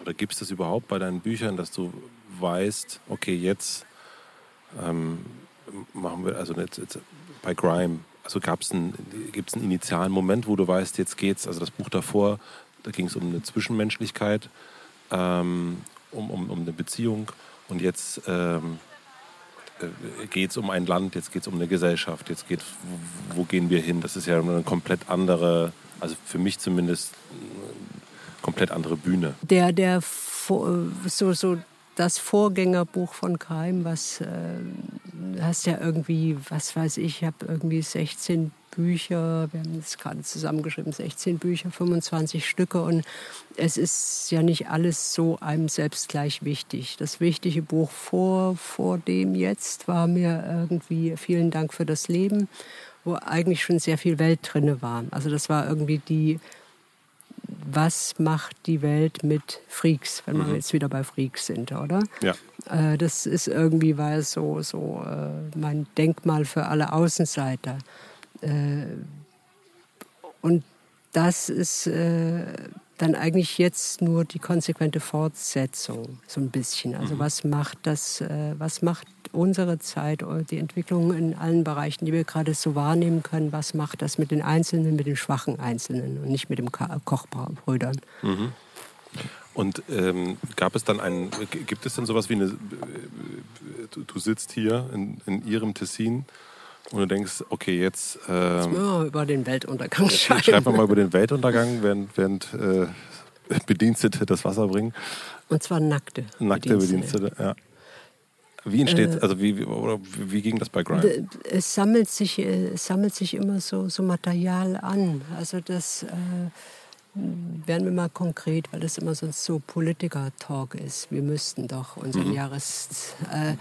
oder gibt es das überhaupt bei deinen Büchern, dass du weißt, okay, jetzt ähm, machen wir, also jetzt, jetzt bei Grime, also gab es einen, gibt es einen initialen Moment, wo du weißt, jetzt geht's, also das Buch davor, da ging es um eine Zwischenmenschlichkeit, ähm, um, um, um eine Beziehung und jetzt ähm, äh, geht es um ein Land, jetzt geht es um eine Gesellschaft, jetzt geht, wo, wo, gehen wir hin? Das ist ja eine komplett andere, also für mich zumindest, komplett andere Bühne. Der, der so, so das Vorgängerbuch von Keim, was äh, hast ja irgendwie, was weiß ich, ich habe irgendwie 16 Bücher, wir haben es gerade zusammengeschrieben, 16 Bücher, 25 Stücke und es ist ja nicht alles so einem selbst gleich wichtig. Das wichtige Buch vor, vor dem jetzt war mir irgendwie Vielen Dank für das Leben, wo eigentlich schon sehr viel Welt drinne war. Also das war irgendwie die was macht die Welt mit Freaks, wenn wir mhm. jetzt wieder bei Freaks sind, oder? Ja. Äh, das ist irgendwie weil so, so äh, mein Denkmal für alle Außenseiter. Äh, und das ist äh, dann eigentlich jetzt nur die konsequente Fortsetzung, so ein bisschen. Also mhm. was macht das, äh, was macht unsere Zeit, die Entwicklung in allen Bereichen, die wir gerade so wahrnehmen können, was macht das mit den Einzelnen, mit den schwachen Einzelnen und nicht mit den Kochbrüdern. Mhm. Und ähm, gab es dann einen, gibt es denn sowas wie eine, du, du sitzt hier in, in Ihrem Tessin und du denkst, okay, jetzt. Ähm, wir über den Weltuntergang schreiben. Schreiben wir mal über den Weltuntergang, während, während äh, Bedienstete das Wasser bringen. Und zwar nackte. Nackte Bedienstete, Bedienstete ja. Wie entsteht, äh, also wie, oder wie ging das bei Grime? Es sammelt sich, äh, es sammelt sich immer so, so Material an. Also das äh, werden wir mal konkret, weil das immer sonst so Politiker-Talk ist. Wir müssten doch unseren mhm. Jahres... Äh,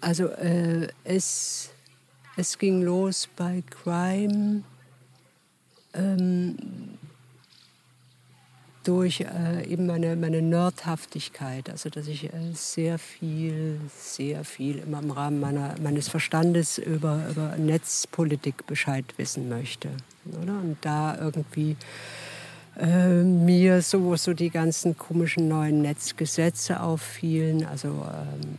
also äh, es, es ging los bei Crime. Ähm, durch äh, eben meine, meine Nerdhaftigkeit, also dass ich äh, sehr viel, sehr viel immer im Rahmen meiner, meines Verstandes über, über Netzpolitik Bescheid wissen möchte. Oder? Und da irgendwie äh, mir so, so die ganzen komischen neuen Netzgesetze auffielen, also ähm,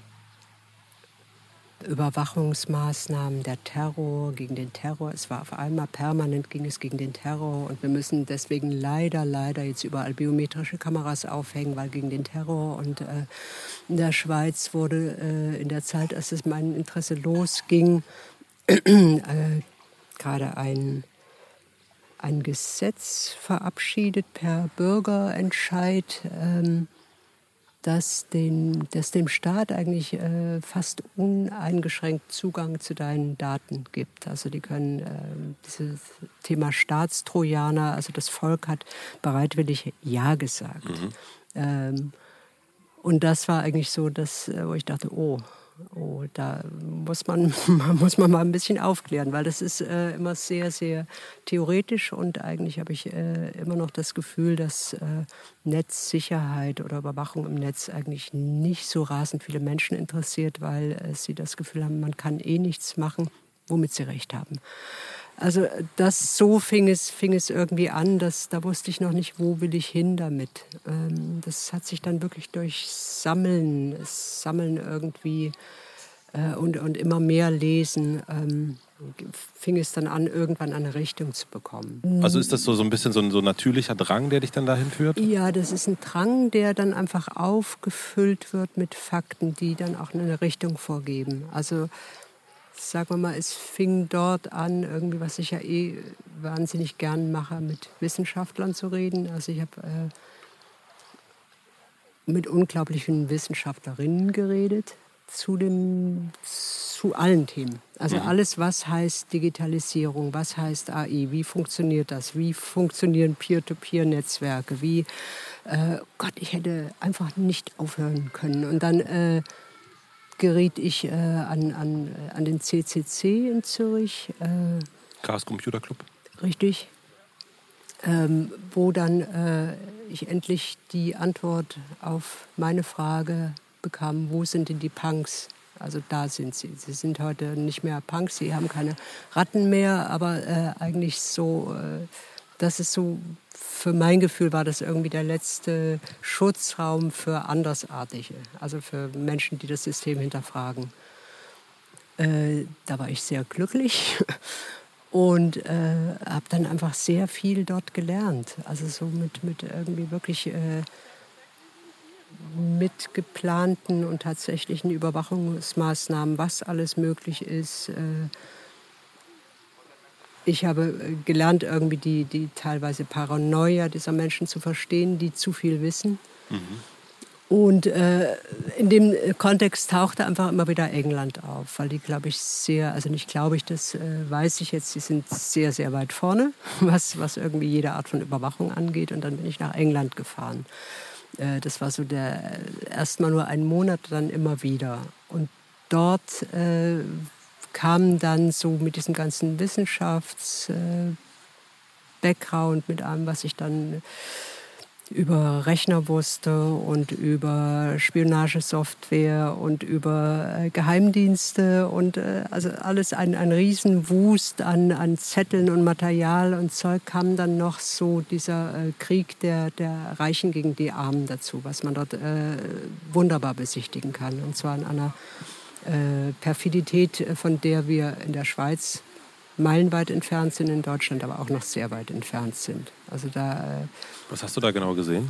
Überwachungsmaßnahmen, der Terror gegen den Terror. Es war auf einmal permanent ging es gegen den Terror. Und wir müssen deswegen leider, leider jetzt überall biometrische Kameras aufhängen, weil gegen den Terror. Und äh, in der Schweiz wurde äh, in der Zeit, als es mein Interesse losging, äh, gerade ein ein Gesetz verabschiedet per Bürgerentscheid, ähm, das, den, das dem Staat eigentlich äh, fast uneingeschränkt Zugang zu deinen Daten gibt. Also die können äh, dieses Thema Staatstrojaner, also das Volk hat bereitwillig Ja gesagt. Mhm. Ähm, und das war eigentlich so, dass, äh, wo ich dachte, oh, Oh, da muss man, muss man mal ein bisschen aufklären, weil das ist äh, immer sehr, sehr theoretisch und eigentlich habe ich äh, immer noch das Gefühl, dass äh, Netzsicherheit oder Überwachung im Netz eigentlich nicht so rasend viele Menschen interessiert, weil äh, sie das Gefühl haben, man kann eh nichts machen, womit sie recht haben. Also das so fing es, fing es irgendwie an, dass, da wusste ich noch nicht, wo will ich hin damit. Ähm, das hat sich dann wirklich durch Sammeln, Sammeln irgendwie äh, und, und immer mehr Lesen, ähm, fing es dann an, irgendwann eine Richtung zu bekommen. Also ist das so, so ein bisschen so ein so natürlicher Drang, der dich dann dahin führt? Ja, das ist ein Drang, der dann einfach aufgefüllt wird mit Fakten, die dann auch eine Richtung vorgeben. Also sagen wir mal, es fing dort an, irgendwie, was ich ja eh wahnsinnig gern mache, mit Wissenschaftlern zu reden. Also ich habe äh, mit unglaublichen Wissenschaftlerinnen geredet zu, dem, zu allen Themen. Also mhm. alles, was heißt Digitalisierung, was heißt AI, wie funktioniert das, wie funktionieren Peer-to-Peer-Netzwerke, wie, äh, Gott, ich hätte einfach nicht aufhören können. Und dann äh, geriet ich äh, an, an, äh, an den CCC in Zürich. Äh, Chaos Computer Club. Richtig. Ähm, wo dann äh, ich endlich die Antwort auf meine Frage bekam, wo sind denn die Punks? Also da sind sie. Sie sind heute nicht mehr Punks, sie haben keine Ratten mehr, aber äh, eigentlich so, äh, das ist so für mein Gefühl war das irgendwie der letzte Schutzraum für Andersartige, also für Menschen, die das System hinterfragen. Äh, da war ich sehr glücklich und äh, habe dann einfach sehr viel dort gelernt. Also so mit, mit irgendwie wirklich äh, mit geplanten und tatsächlichen Überwachungsmaßnahmen, was alles möglich ist. Äh, ich habe äh, gelernt, irgendwie die, die teilweise Paranoia dieser Menschen zu verstehen, die zu viel wissen. Mhm. Und äh, in dem Kontext tauchte einfach immer wieder England auf, weil die, glaube ich, sehr, also nicht glaube ich, das äh, weiß ich jetzt, die sind sehr, sehr weit vorne, was, was irgendwie jede Art von Überwachung angeht. Und dann bin ich nach England gefahren. Äh, das war so der, erstmal nur einen Monat, dann immer wieder. Und dort äh, kam dann so mit diesem ganzen Wissenschafts-Background, mit allem, was ich dann über Rechner wusste und über Spionagesoftware und über äh, Geheimdienste und äh, also alles ein, ein Riesenwust an, an Zetteln und Material und Zeug kam dann noch so dieser äh, Krieg der, der Reichen gegen die Armen dazu, was man dort äh, wunderbar besichtigen kann. Und zwar in einer äh, Perfidität, äh, von der wir in der Schweiz meilenweit entfernt sind, in Deutschland aber auch noch sehr weit entfernt sind. Also da, äh, Was hast du da genau gesehen?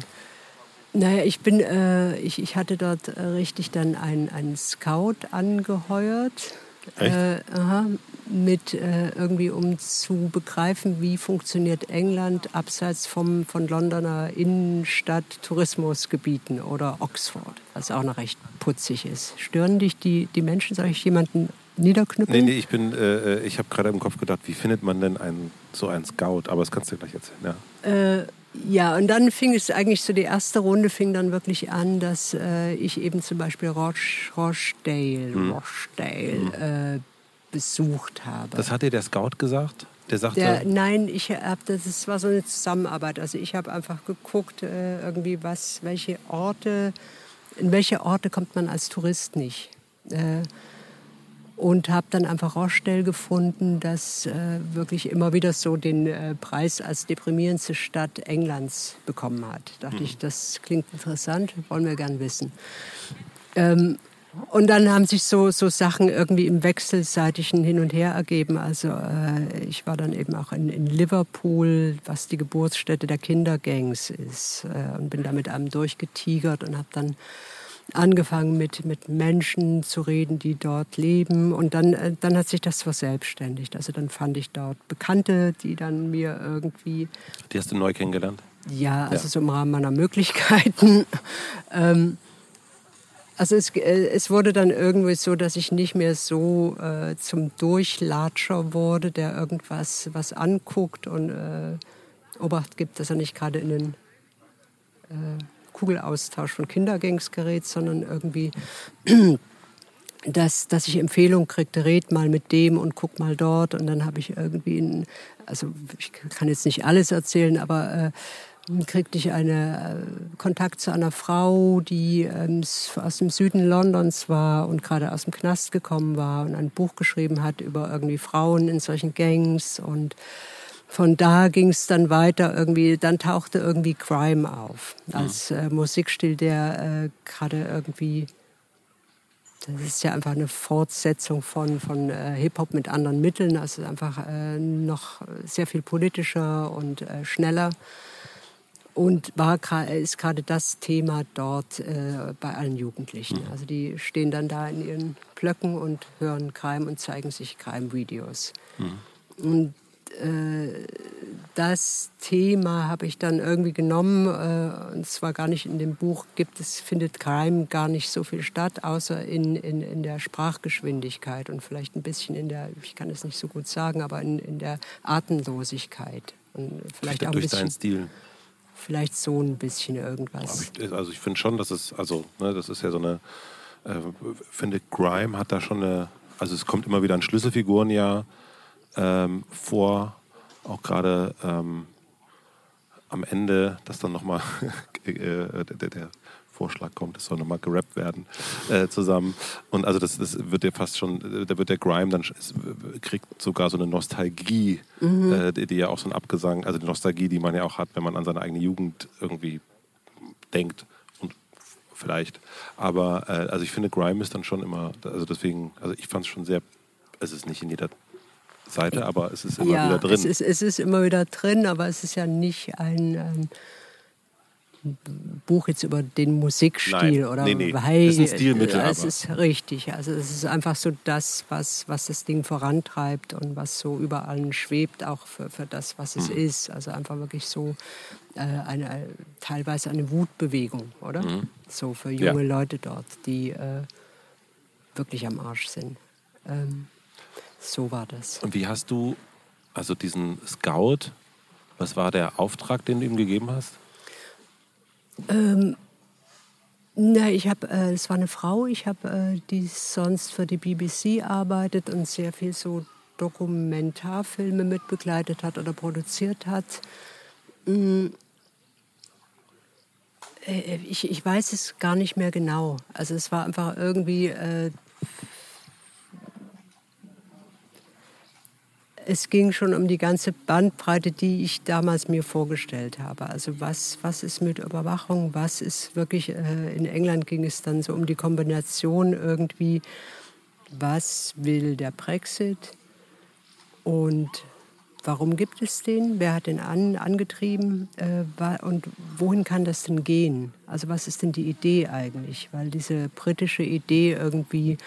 Naja, ich bin, äh, ich, ich hatte dort richtig dann einen, einen Scout angeheuert. Äh, aha, mit äh, irgendwie um zu begreifen, wie funktioniert England abseits vom von Londoner Innenstadt Tourismusgebieten oder Oxford, was auch noch recht putzig ist. Stören dich die, die Menschen? Soll ich jemanden niederknüppeln? Nee, nee, ich bin, äh, äh ich habe gerade im Kopf gedacht, wie findet man denn einen, so einen Scout? Aber das kannst du gleich erzählen, ja. Äh, ja, und dann fing es eigentlich so, die erste Runde fing dann wirklich an, dass äh, ich eben zum Beispiel Roche, Rochdale, hm. Rochdale hm. Äh, besucht habe. Das hat dir der Scout gesagt? Der sagte. Der, nein, ich hab, das war so eine Zusammenarbeit. Also ich habe einfach geguckt, äh, irgendwie was, welche Orte, in welche Orte kommt man als Tourist nicht. Und habe dann einfach Rochelle gefunden, das äh, wirklich immer wieder so den äh, Preis als deprimierendste Stadt Englands bekommen hat. Da dachte mhm. ich, das klingt interessant, wollen wir gern wissen. Ähm, und dann haben sich so, so Sachen irgendwie im wechselseitigen Hin und Her ergeben. Also äh, ich war dann eben auch in, in, Liverpool, was die Geburtsstätte der Kindergangs ist. Äh, und bin da mit einem durchgetigert und habe dann angefangen mit, mit Menschen zu reden, die dort leben. Und dann, äh, dann hat sich das verselbstständigt. Also dann fand ich dort Bekannte, die dann mir irgendwie... Die hast du neu kennengelernt? Ja, also ja. so im Rahmen meiner Möglichkeiten. ähm, also es, äh, es, wurde dann irgendwie so, dass ich nicht mehr so äh, zum Durchlatscher wurde, der irgendwas was anguckt und äh, Obacht gibt, dass er nicht gerade in den äh, Kugelaustausch von Kindergangs gerät, sondern irgendwie, dass, dass ich Empfehlungen kriegte, red mal mit dem und guck mal dort. Und dann habe ich irgendwie, ein, also ich kann jetzt nicht alles erzählen, aber äh, kriegte ich einen äh, Kontakt zu einer Frau, die ähm, aus dem Süden Londons war und gerade aus dem Knast gekommen war und ein Buch geschrieben hat über irgendwie Frauen in solchen Gangs und von da ging es dann weiter irgendwie, dann tauchte irgendwie Crime auf als äh, Musikstil, der äh, gerade irgendwie, das ist ja einfach eine Fortsetzung von, von äh, Hip-Hop mit anderen Mitteln, also einfach äh, noch sehr viel politischer und äh, schneller. Und war, ist gerade das Thema dort äh, bei allen Jugendlichen. Mhm. Also die stehen dann da in ihren Blöcken und hören Crime und zeigen sich Crime-Videos. Mhm. Und äh, das Thema habe ich dann irgendwie genommen. Äh, und zwar gar nicht in dem Buch gibt es, findet Crime gar nicht so viel statt, außer in, in, in der Sprachgeschwindigkeit und vielleicht ein bisschen in der, ich kann es nicht so gut sagen, aber in, in der Atemlosigkeit. Und vielleicht auch ein bisschen, deinen Stil. Vielleicht so ein bisschen irgendwas. Ich, also ich finde schon, dass es, also ne, das ist ja so eine, äh, finde Grime hat da schon eine, also es kommt immer wieder an Schlüsselfiguren ja ähm, vor, auch gerade ähm, am Ende, dass dann nochmal äh, der, der, Vorschlag kommt, es soll nochmal gerappt werden äh, zusammen. Und also das, das wird ja fast schon, da wird der Grime dann es kriegt sogar so eine Nostalgie, mhm. äh, die, die, ja auch so ein Abgesang, also die Nostalgie, die man ja auch hat, wenn man an seine eigene Jugend irgendwie denkt und vielleicht. Aber äh, also ich finde Grime ist dann schon immer, also deswegen, also ich fand es schon sehr, es ist nicht in jeder Seite, aber es ist immer ja, wieder drin. Es ist, es ist immer wieder drin, aber es ist ja nicht ein, ein Buch jetzt über den Musikstil Nein, oder nee, nee. Weil, das ist ein Stilmittel. Es aber. ist richtig. Also es ist einfach so das, was, was das Ding vorantreibt und was so über allen schwebt, auch für, für das, was es mhm. ist. Also einfach wirklich so äh, eine, teilweise eine Wutbewegung, oder? Mhm. So für junge ja. Leute dort, die äh, wirklich am Arsch sind. Ähm, so war das. Und wie hast du, also diesen Scout, was war der Auftrag, den du ihm gegeben hast? Ähm, na, ich habe, äh, es war eine Frau, ich habe, äh, die sonst für die BBC arbeitet und sehr viel so Dokumentarfilme mitbegleitet hat oder produziert hat. Mhm. Äh, ich, ich weiß es gar nicht mehr genau. Also es war einfach irgendwie es ging schon um die ganze Bandbreite, die ich damals mir vorgestellt habe. Also was, was ist mit Überwachung, was ist wirklich, äh, in England ging es dann so um die Kombination irgendwie, was will der Brexit und warum gibt es den, wer hat den an, angetrieben äh, und wohin kann das denn gehen? Also was ist denn die Idee eigentlich? Weil diese britische Idee irgendwie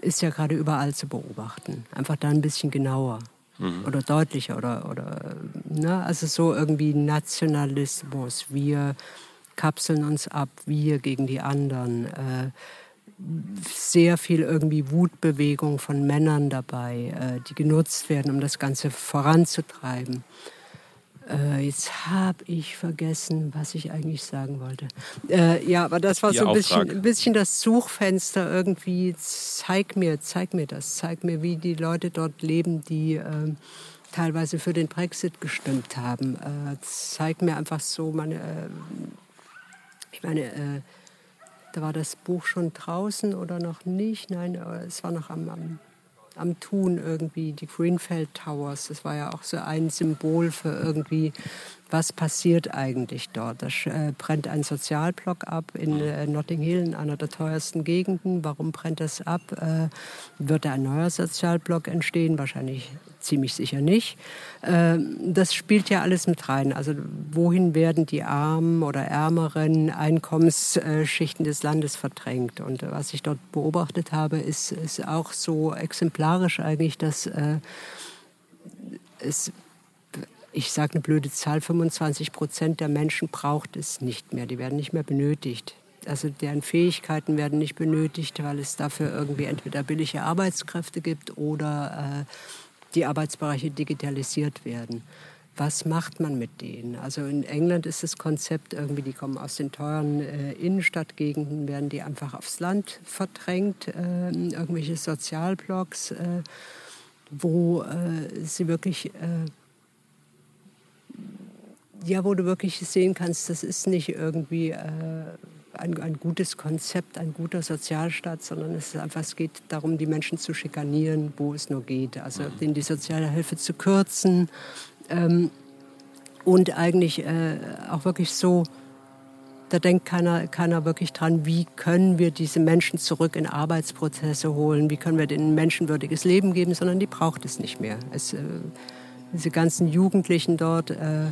ist ja gerade überall zu beobachten. Einfach da ein bisschen genauer mhm. oder deutlicher oder, oder ne? also so irgendwie Nationalismus. Wir kapseln uns ab, wir gegen die anderen. Äh, sehr viel irgendwie Wutbewegung von Männern dabei, äh, die genutzt werden, um das Ganze voranzutreiben. Äh, jetzt habe ich vergessen, was ich eigentlich sagen wollte. Äh, ja, aber das war Ihr so ein bisschen, ein bisschen, das Suchfenster irgendwie. Zeig mir, zeig mir das. Zeig mir, wie die Leute dort leben, die äh, teilweise für den Brexit gestimmt haben. Äh, zeig mir einfach so meine. Äh, ich meine, äh, da war das Buch schon draußen oder noch nicht? Nein, es war noch am, am am Tun irgendwie. Die Greenfield Towers, das war ja auch so ein Symbol für irgendwie, was passiert eigentlich dort. Da äh, brennt ein Sozialblock ab in äh, Notting Hill, in einer der teuersten Gegenden. Warum brennt das ab? Äh, wird da ein neuer Sozialblock entstehen? Wahrscheinlich ziemlich sicher nicht. Ähm, das spielt ja alles mit rein. Also wohin werden die armen oder ärmeren Einkommensschichten des Landes verdrängt? Und was ich dort beobachtet habe, ist, ist auch so exemplarisch eigentlich, dass es ich sage eine blöde Zahl, 25 Prozent der Menschen braucht es nicht mehr. Die werden nicht mehr benötigt. Also deren Fähigkeiten werden nicht benötigt, weil es dafür irgendwie entweder billige Arbeitskräfte gibt oder äh, die Arbeitsbereiche digitalisiert werden. Was macht man mit denen? Also in England ist das Konzept irgendwie, die kommen aus den teuren äh, Innenstadtgegenden, werden die einfach aufs Land verdrängt, äh, irgendwelche Sozialblocks, äh, wo äh, sie wirklich äh, ja, wo du wirklich sehen kannst, das ist nicht irgendwie äh, ein, ein, gutes Konzept, ein guter Sozialstaat, sondern es ist einfach, es geht darum, die Menschen zu schikanieren, wo es nur geht. Also mhm. denen die soziale Hilfe zu kürzen ähm, und eigentlich äh, auch wirklich so, da denkt keiner, keiner wirklich dran, wie können wir diese Menschen zurück in Arbeitsprozesse holen, wie können wir denen ein menschenwürdiges Leben geben, sondern die braucht es nicht mehr. Es, äh, diese ganzen Jugendlichen dort, äh,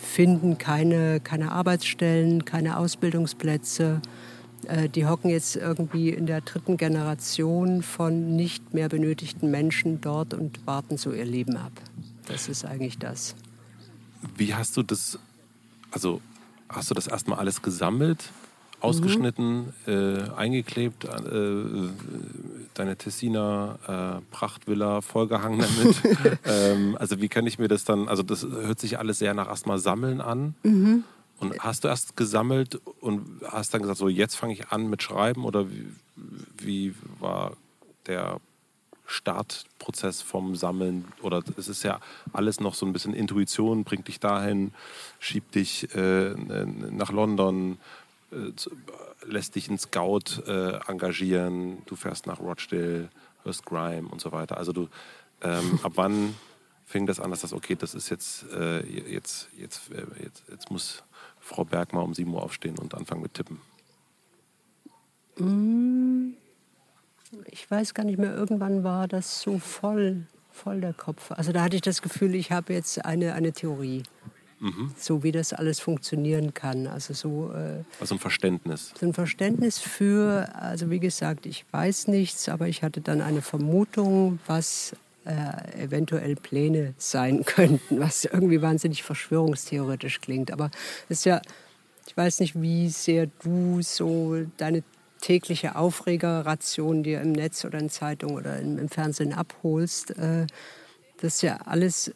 finden keine, keine Arbeitsstellen, keine Ausbildungsplätze. Äh, die hocken jetzt irgendwie in der dritten Generation von nicht mehr benötigten Menschen dort und warten so ihr Leben ab. Das ist eigentlich das. Wie hast du das, also hast du das erstmal alles gesammelt ausgeschnitten, mhm. äh, eingeklebt, äh, deine Tessiner äh, Prachtvilla vollgehangen damit. ähm, also wie kann ich mir das dann, also das hört sich alles sehr nach erstmal Sammeln an. Mhm. Und hast du erst gesammelt und hast dann gesagt, so jetzt fange ich an mit Schreiben oder wie, wie war der Startprozess vom Sammeln oder es ist ja alles noch so ein bisschen Intuition, bringt dich dahin, schiebt dich äh, nach London, äh, lässt dich einen Scout äh, engagieren, du fährst nach Rochdale, hörst Grime und so weiter. Also du, ähm, ab wann fing das an, dass das, okay, das ist jetzt, äh, jetzt, jetzt, äh, jetzt, jetzt muss Frau Berg mal um 7 Uhr aufstehen und anfangen mit Tippen? Mm, ich weiß gar nicht mehr, irgendwann war das so voll, voll der Kopf. Also da hatte ich das Gefühl, ich habe jetzt eine, eine Theorie. Mhm. So wie das alles funktionieren kann. Also so. Äh, also ein Verständnis. So ein Verständnis für, also wie gesagt, ich weiß nichts, aber ich hatte dann eine Vermutung, was äh, eventuell Pläne sein könnten, was irgendwie wahnsinnig verschwörungstheoretisch klingt. Aber es ist ja, ich weiß nicht, wie sehr du so deine tägliche Aufregerration dir im Netz oder in Zeitungen oder im, im Fernsehen abholst. Äh, das ist ja alles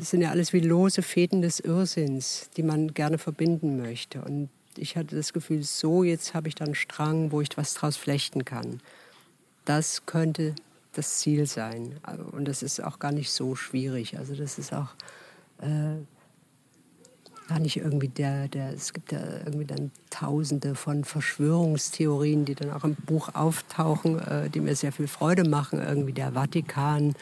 sind ja alles wie lose Fäden des Irrsinns, die man gerne verbinden möchte. Und ich hatte das Gefühl, so jetzt habe ich dann einen Strang, wo ich was draus flechten kann. Das könnte das Ziel sein. Und das ist auch gar nicht so schwierig. Also das ist auch äh, gar nicht irgendwie der, der, es gibt ja irgendwie dann tausende von Verschwörungstheorien, die dann auch im Buch auftauchen, äh, die mir sehr viel Freude machen. Irgendwie der Vatikan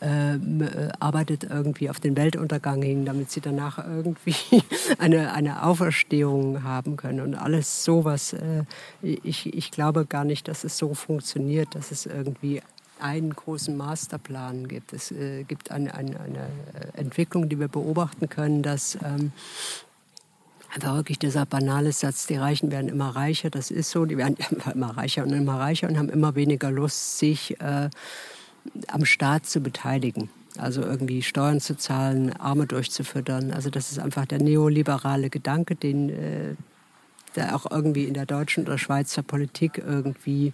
äh, äh arbeitet irgendwie auf den Weltuntergang hin, damit sie danach irgendwie eine, eine Auferstehung haben können und alles sowas. Äh, ich, ich glaube gar nicht, dass es so funktioniert, dass es irgendwie einen großen Masterplan gibt. Es äh, gibt eine, eine, eine, Entwicklung, die wir beobachten können, dass ähm, einfach wirklich dieser banale Satz, die Reichen werden immer reicher, das ist so, die werden immer reicher und immer reicher und haben immer weniger Lust, sich äh, am Staat zu beteiligen. Also irgendwie Steuern zu zahlen, Arme durchzufüttern. Also das ist einfach der neoliberale Gedanke, den äh, der auch irgendwie in der deutschen oder Schweizer Politik irgendwie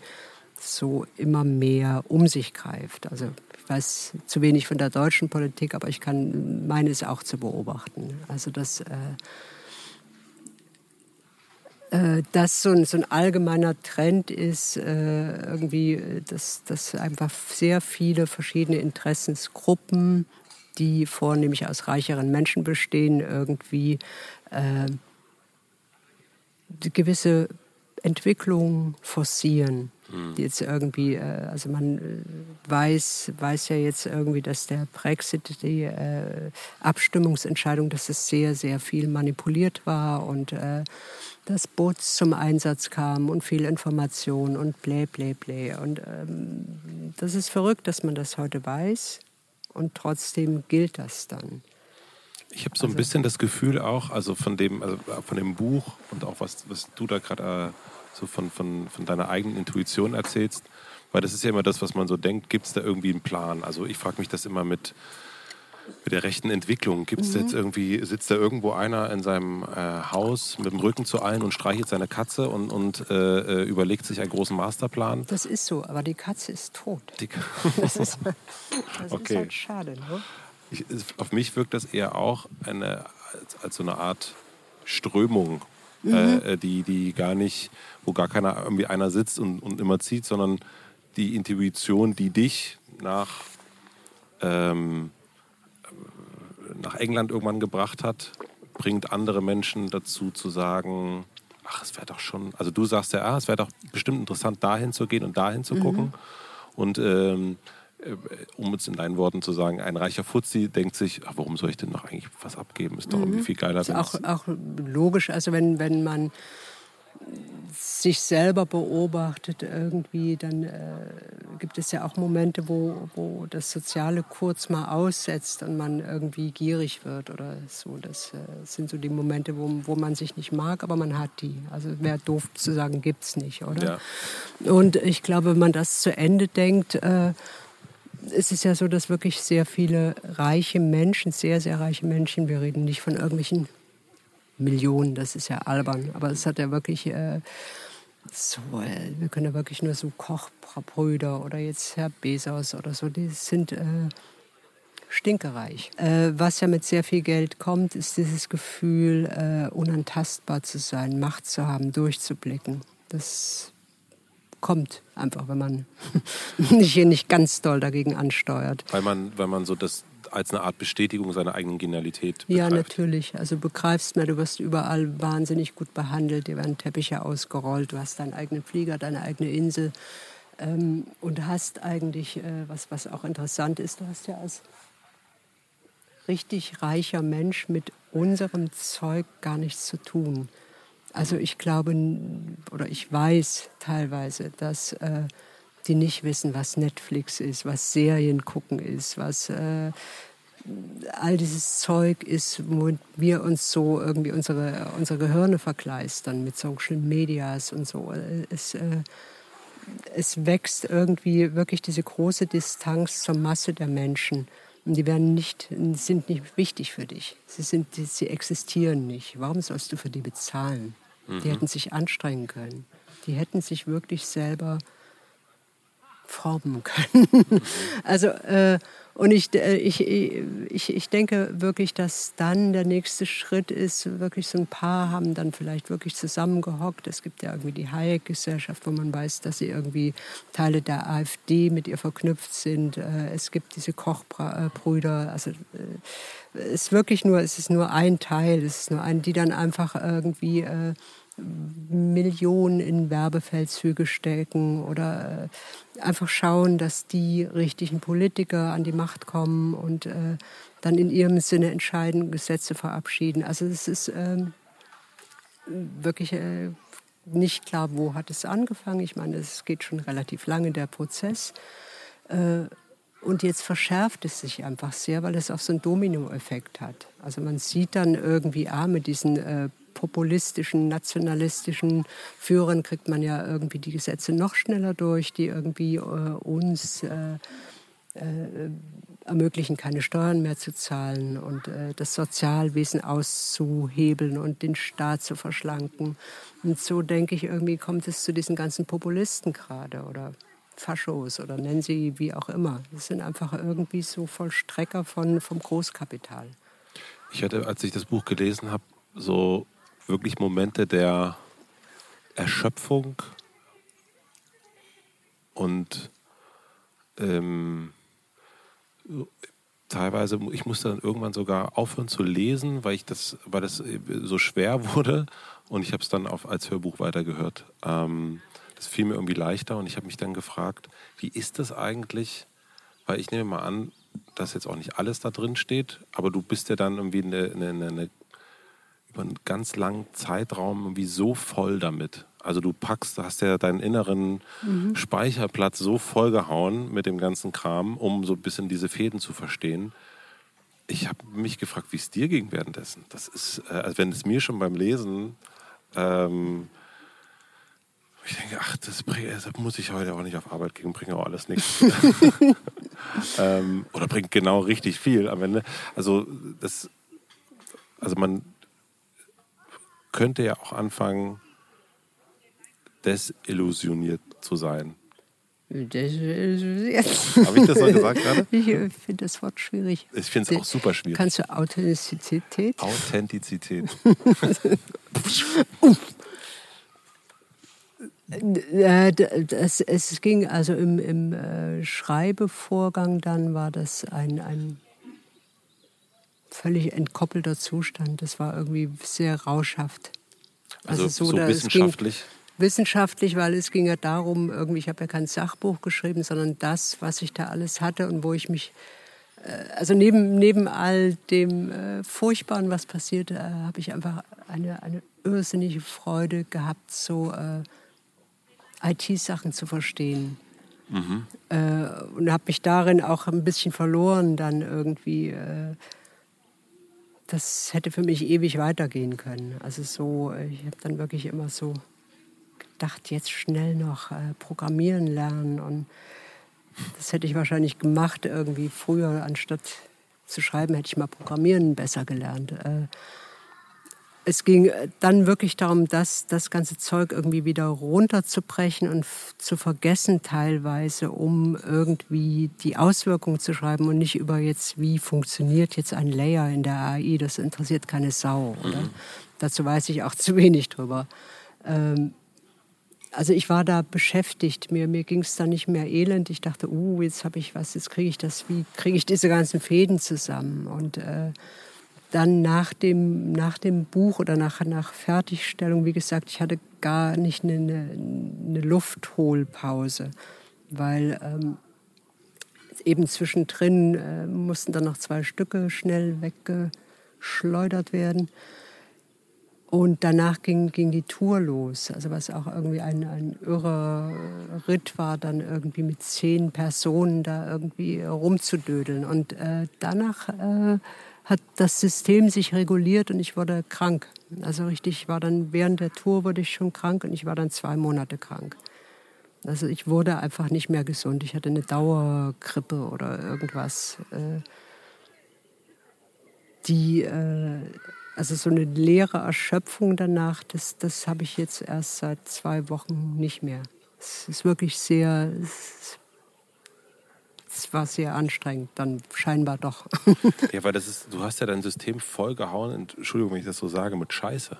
so immer mehr um sich greift. Also ich weiß zu wenig von der deutschen Politik, aber ich kann meines auch zu beobachten. Also dass, äh, äh, dass so ein, so ein allgemeiner Trend ist, äh, irgendwie, dass, dass einfach sehr viele verschiedene Interessensgruppen, die vornehmlich aus reicheren Menschen bestehen, irgendwie äh, gewisse Entwicklungen forcieren mhm. jetzt irgendwie, äh, also man äh, weiß, weiß ja jetzt irgendwie, dass der Brexit, die äh, Abstimmungsentscheidung, dass es sehr, sehr viel manipuliert war und äh, dass Boots zum Einsatz kam und viel Information und blä, blä, blä. Und ähm, das ist verrückt, dass man das heute weiß und trotzdem gilt das dann. Ich habe so ein also, bisschen das Gefühl auch, also von dem, also von dem Buch und auch was, was du da gerade äh, so von, von, von deiner eigenen Intuition erzählst, weil das ist ja immer das, was man so denkt, gibt es da irgendwie einen Plan? Also ich frage mich das immer mit, mit der rechten Entwicklung. Gibt es mhm. jetzt irgendwie, sitzt da irgendwo einer in seinem äh, Haus mit dem Rücken zu allen und streichelt seine Katze und, und äh, äh überlegt sich einen großen Masterplan? Das ist so, aber die Katze ist tot. Die das ist, das okay. ist halt schade. Ne? Ich, auf mich wirkt das eher auch eine, als, als so eine Art Strömung, mhm. äh, die, die gar nicht, wo gar keiner irgendwie einer sitzt und, und immer zieht, sondern die Intuition, die dich nach, ähm, nach England irgendwann gebracht hat, bringt andere Menschen dazu zu sagen, ach, es wäre doch schon, also du sagst ja, ah, es wäre doch bestimmt interessant, dahin zu gehen und dahin zu mhm. gucken. Und ähm, äh, um es in deinen Worten zu sagen, ein reicher Fuzzi denkt sich, ach, warum soll ich denn noch eigentlich was abgeben? Ist doch mhm. irgendwie viel geiler. Ist auch, auch logisch, also wenn, wenn man sich selber beobachtet irgendwie, dann äh, gibt es ja auch Momente, wo, wo das Soziale kurz mal aussetzt und man irgendwie gierig wird oder so. Das äh, sind so die Momente, wo, wo man sich nicht mag, aber man hat die. Also wäre doof zu sagen, gibt es nicht, oder? Ja. Und ich glaube, wenn man das zu Ende denkt, äh, es ist ja so, dass wirklich sehr viele reiche Menschen, sehr, sehr reiche Menschen, wir reden nicht von irgendwelchen Millionen, das ist ja albern, aber es hat ja wirklich äh, so, äh, wir können ja wirklich nur so Kochbrüder oder jetzt Herr Bezos oder so, die sind äh, stinkereich. Äh, was ja mit sehr viel Geld kommt, ist dieses Gefühl, äh, unantastbar zu sein, Macht zu haben, durchzublicken. Das kommt, einfach wenn man nicht, hier nicht ganz doll dagegen ansteuert. Weil man, weil man so das als eine Art Bestätigung seiner eigenen Genialität begreift. Ja, natürlich. Also begreifst mehr, du wirst überall wahnsinnig gut behandelt, dir werden Teppiche ausgerollt, du hast deinen eigenen Flieger, deine eigene Insel ähm, und hast eigentlich, äh, was, was auch interessant ist, du hast ja als richtig reicher Mensch mit unserem Zeug gar nichts zu tun. Also ich glaube oder ich weiß teilweise, dass äh, die nicht wissen, was Netflix ist, was Serien gucken ist, was äh, all dieses Zeug ist, wo wir uns so irgendwie unsere, unsere Gehirne verkleistern mit Social Medias und so. Es, äh, es wächst irgendwie wirklich diese große Distanz zur Masse der Menschen. Und die werden nicht, sind nicht wichtig für dich. Sie, sind, sie existieren nicht. Warum sollst du für die bezahlen? Mhm. Die hätten sich anstrengen können. Die hätten sich wirklich selber formen können. Also, äh, und ich, äh, ich, ich, ich denke wirklich, dass dann der nächste Schritt ist, wirklich so ein paar haben dann vielleicht wirklich zusammengehockt. Es gibt ja irgendwie die Hayek-Gesellschaft, wo man weiß, dass sie irgendwie Teile der AfD mit ihr verknüpft sind. Äh, es gibt diese Kochbrüder. Also äh, es ist wirklich nur, es ist nur ein Teil. Es ist nur ein, die dann einfach irgendwie Millionen in Werbefeldzüge stecken oder äh, einfach schauen, dass die richtigen Politiker an die Macht kommen und äh, dann in ihrem Sinne entscheiden, Gesetze verabschieden. Also es ist ähm, wirklich äh, nicht klar, wo hat es angefangen. Ich meine, es geht schon relativ lange, der Prozess. Äh, und jetzt verschärft es sich einfach sehr, weil es auch so einen Dominoeffekt hat. Also man sieht dann irgendwie, ah, mit diesen äh, populistischen, nationalistischen Führern kriegt man ja irgendwie die Gesetze noch schneller durch, die irgendwie äh, uns äh, äh, ermöglichen, keine Steuern mehr zu zahlen und äh, das Sozialwesen auszuhebeln und den Staat zu verschlanken. Und so denke ich, irgendwie kommt es zu diesen ganzen Populisten gerade oder Faschos oder nennen sie wie auch immer. Das sind einfach irgendwie so Vollstrecker von, vom Großkapital. Ich hatte, als ich das Buch gelesen habe, so wirklich Momente der Erschöpfung und ähm, teilweise, ich musste dann irgendwann sogar aufhören zu lesen, weil ich das, weil das so schwer wurde und ich habe es dann auf, als Hörbuch weitergehört. Ähm, das fiel mir irgendwie leichter und ich habe mich dann gefragt, wie ist das eigentlich? Weil ich nehme mal an, dass jetzt auch nicht alles da drin steht, aber du bist ja dann irgendwie eine, eine, eine, über einen ganz langen Zeitraum irgendwie so voll damit. Also du packst, hast ja deinen inneren mhm. Speicherplatz so vollgehauen mit dem ganzen Kram, um so ein bisschen diese Fäden zu verstehen. Ich habe mich gefragt, wie es dir ging währenddessen. Das ist, äh, also wenn es mir schon beim Lesen ähm, ich denke, ach, das, das, muss ich heute auch nicht auf Arbeit gehen, bringt auch alles nichts. ähm, oder bringt genau richtig viel am Ende. Also, das, also man könnte ja auch anfangen, desillusioniert zu sein. Desillusioniert. Habe ich das so gesagt gerade? Ich finde das Wort schwierig. Ich finde es auch super schwierig. Kannst du Authentizität? Authentizität. Das, es ging also im, im äh, Schreibevorgang, dann war das ein, ein völlig entkoppelter Zustand. Das war irgendwie sehr rauschhaft. Also, also so, so wissenschaftlich? wissenschaftlich, weil es ging ja darum, irgendwie, ich habe ja kein Sachbuch geschrieben, sondern das, was ich da alles hatte und wo ich mich, äh, also neben, neben all dem äh, Furchtbaren, was passierte, äh, habe ich einfach eine, eine irrsinnige Freude gehabt, so IT-Sachen zu verstehen. Mhm. Und habe mich darin auch ein bisschen verloren, dann irgendwie. Äh, das hätte für mich ewig weitergehen können. Also so, ich habe dann wirklich immer so gedacht, jetzt schnell noch äh, programmieren lernen. Und das hätte ich wahrscheinlich gemacht irgendwie früher, anstatt zu schreiben, hätte ich mal Programmieren besser gelernt. Äh, es ging äh, dann wirklich darum, das, das ganze Zeug irgendwie wieder runterzubrechen und zu vergessen teilweise, um irgendwie die Auswirkungen zu schreiben und nicht über jetzt, wie funktioniert jetzt ein Layer in der AI, das interessiert keine Sau. Oder? Mhm. Dazu weiß ich auch zu wenig drüber. Ähm, also ich war da beschäftigt, mir, mir ging es da nicht mehr elend. Ich dachte, uh, jetzt habe ich was, jetzt kriege ich das, wie kriege ich diese ganzen Fäden zusammen? Und äh, dann nach dem, nach dem Buch oder nach, nach Fertigstellung, wie gesagt, ich hatte gar nicht eine, eine Luftholpause, weil ähm, eben zwischendrin äh, mussten dann noch zwei Stücke schnell weggeschleudert werden. Und danach ging, ging die Tour los, also was auch irgendwie ein, ein irrer Ritt war, dann irgendwie mit zehn Personen da irgendwie rumzudödeln. Und äh, danach äh, hat das System sich reguliert und ich wurde krank. Also richtig, ich war dann während der Tour wurde ich schon krank und ich war dann zwei Monate krank. Also ich wurde einfach nicht mehr gesund. Ich hatte eine Dauergrippe oder irgendwas. Äh, die, äh, also so eine leere Erschöpfung danach, das, das habe ich jetzt erst seit zwei Wochen nicht mehr. Es ist wirklich sehr, es es war sehr anstrengend, dann scheinbar doch. ja, weil das ist, du hast ja dein System vollgehauen, Entschuldigung, wenn ich das so sage, mit Scheiße.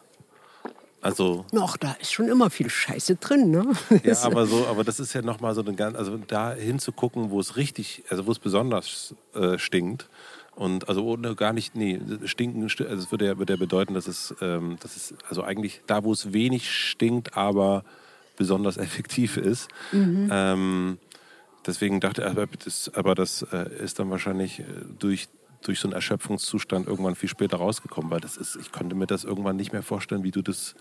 Also. Noch, da ist schon immer viel Scheiße drin, ne? Ja, aber so, aber das ist ja nochmal so eine ganz, also da hinzugucken, wo es richtig, also wo es besonders äh, stinkt. Und also ohne gar nicht, nee, stinken, also es würde ja, würde ja bedeuten, dass es, ähm, dass es, also eigentlich da, wo es wenig stinkt, aber besonders effektiv ist. Mhm. Ähm, deswegen dachte ich, aber das äh, ist dann wahrscheinlich äh, durch, durch so einen Erschöpfungszustand irgendwann viel später rausgekommen, weil das ist, ich konnte mir das irgendwann nicht mehr vorstellen, wie du das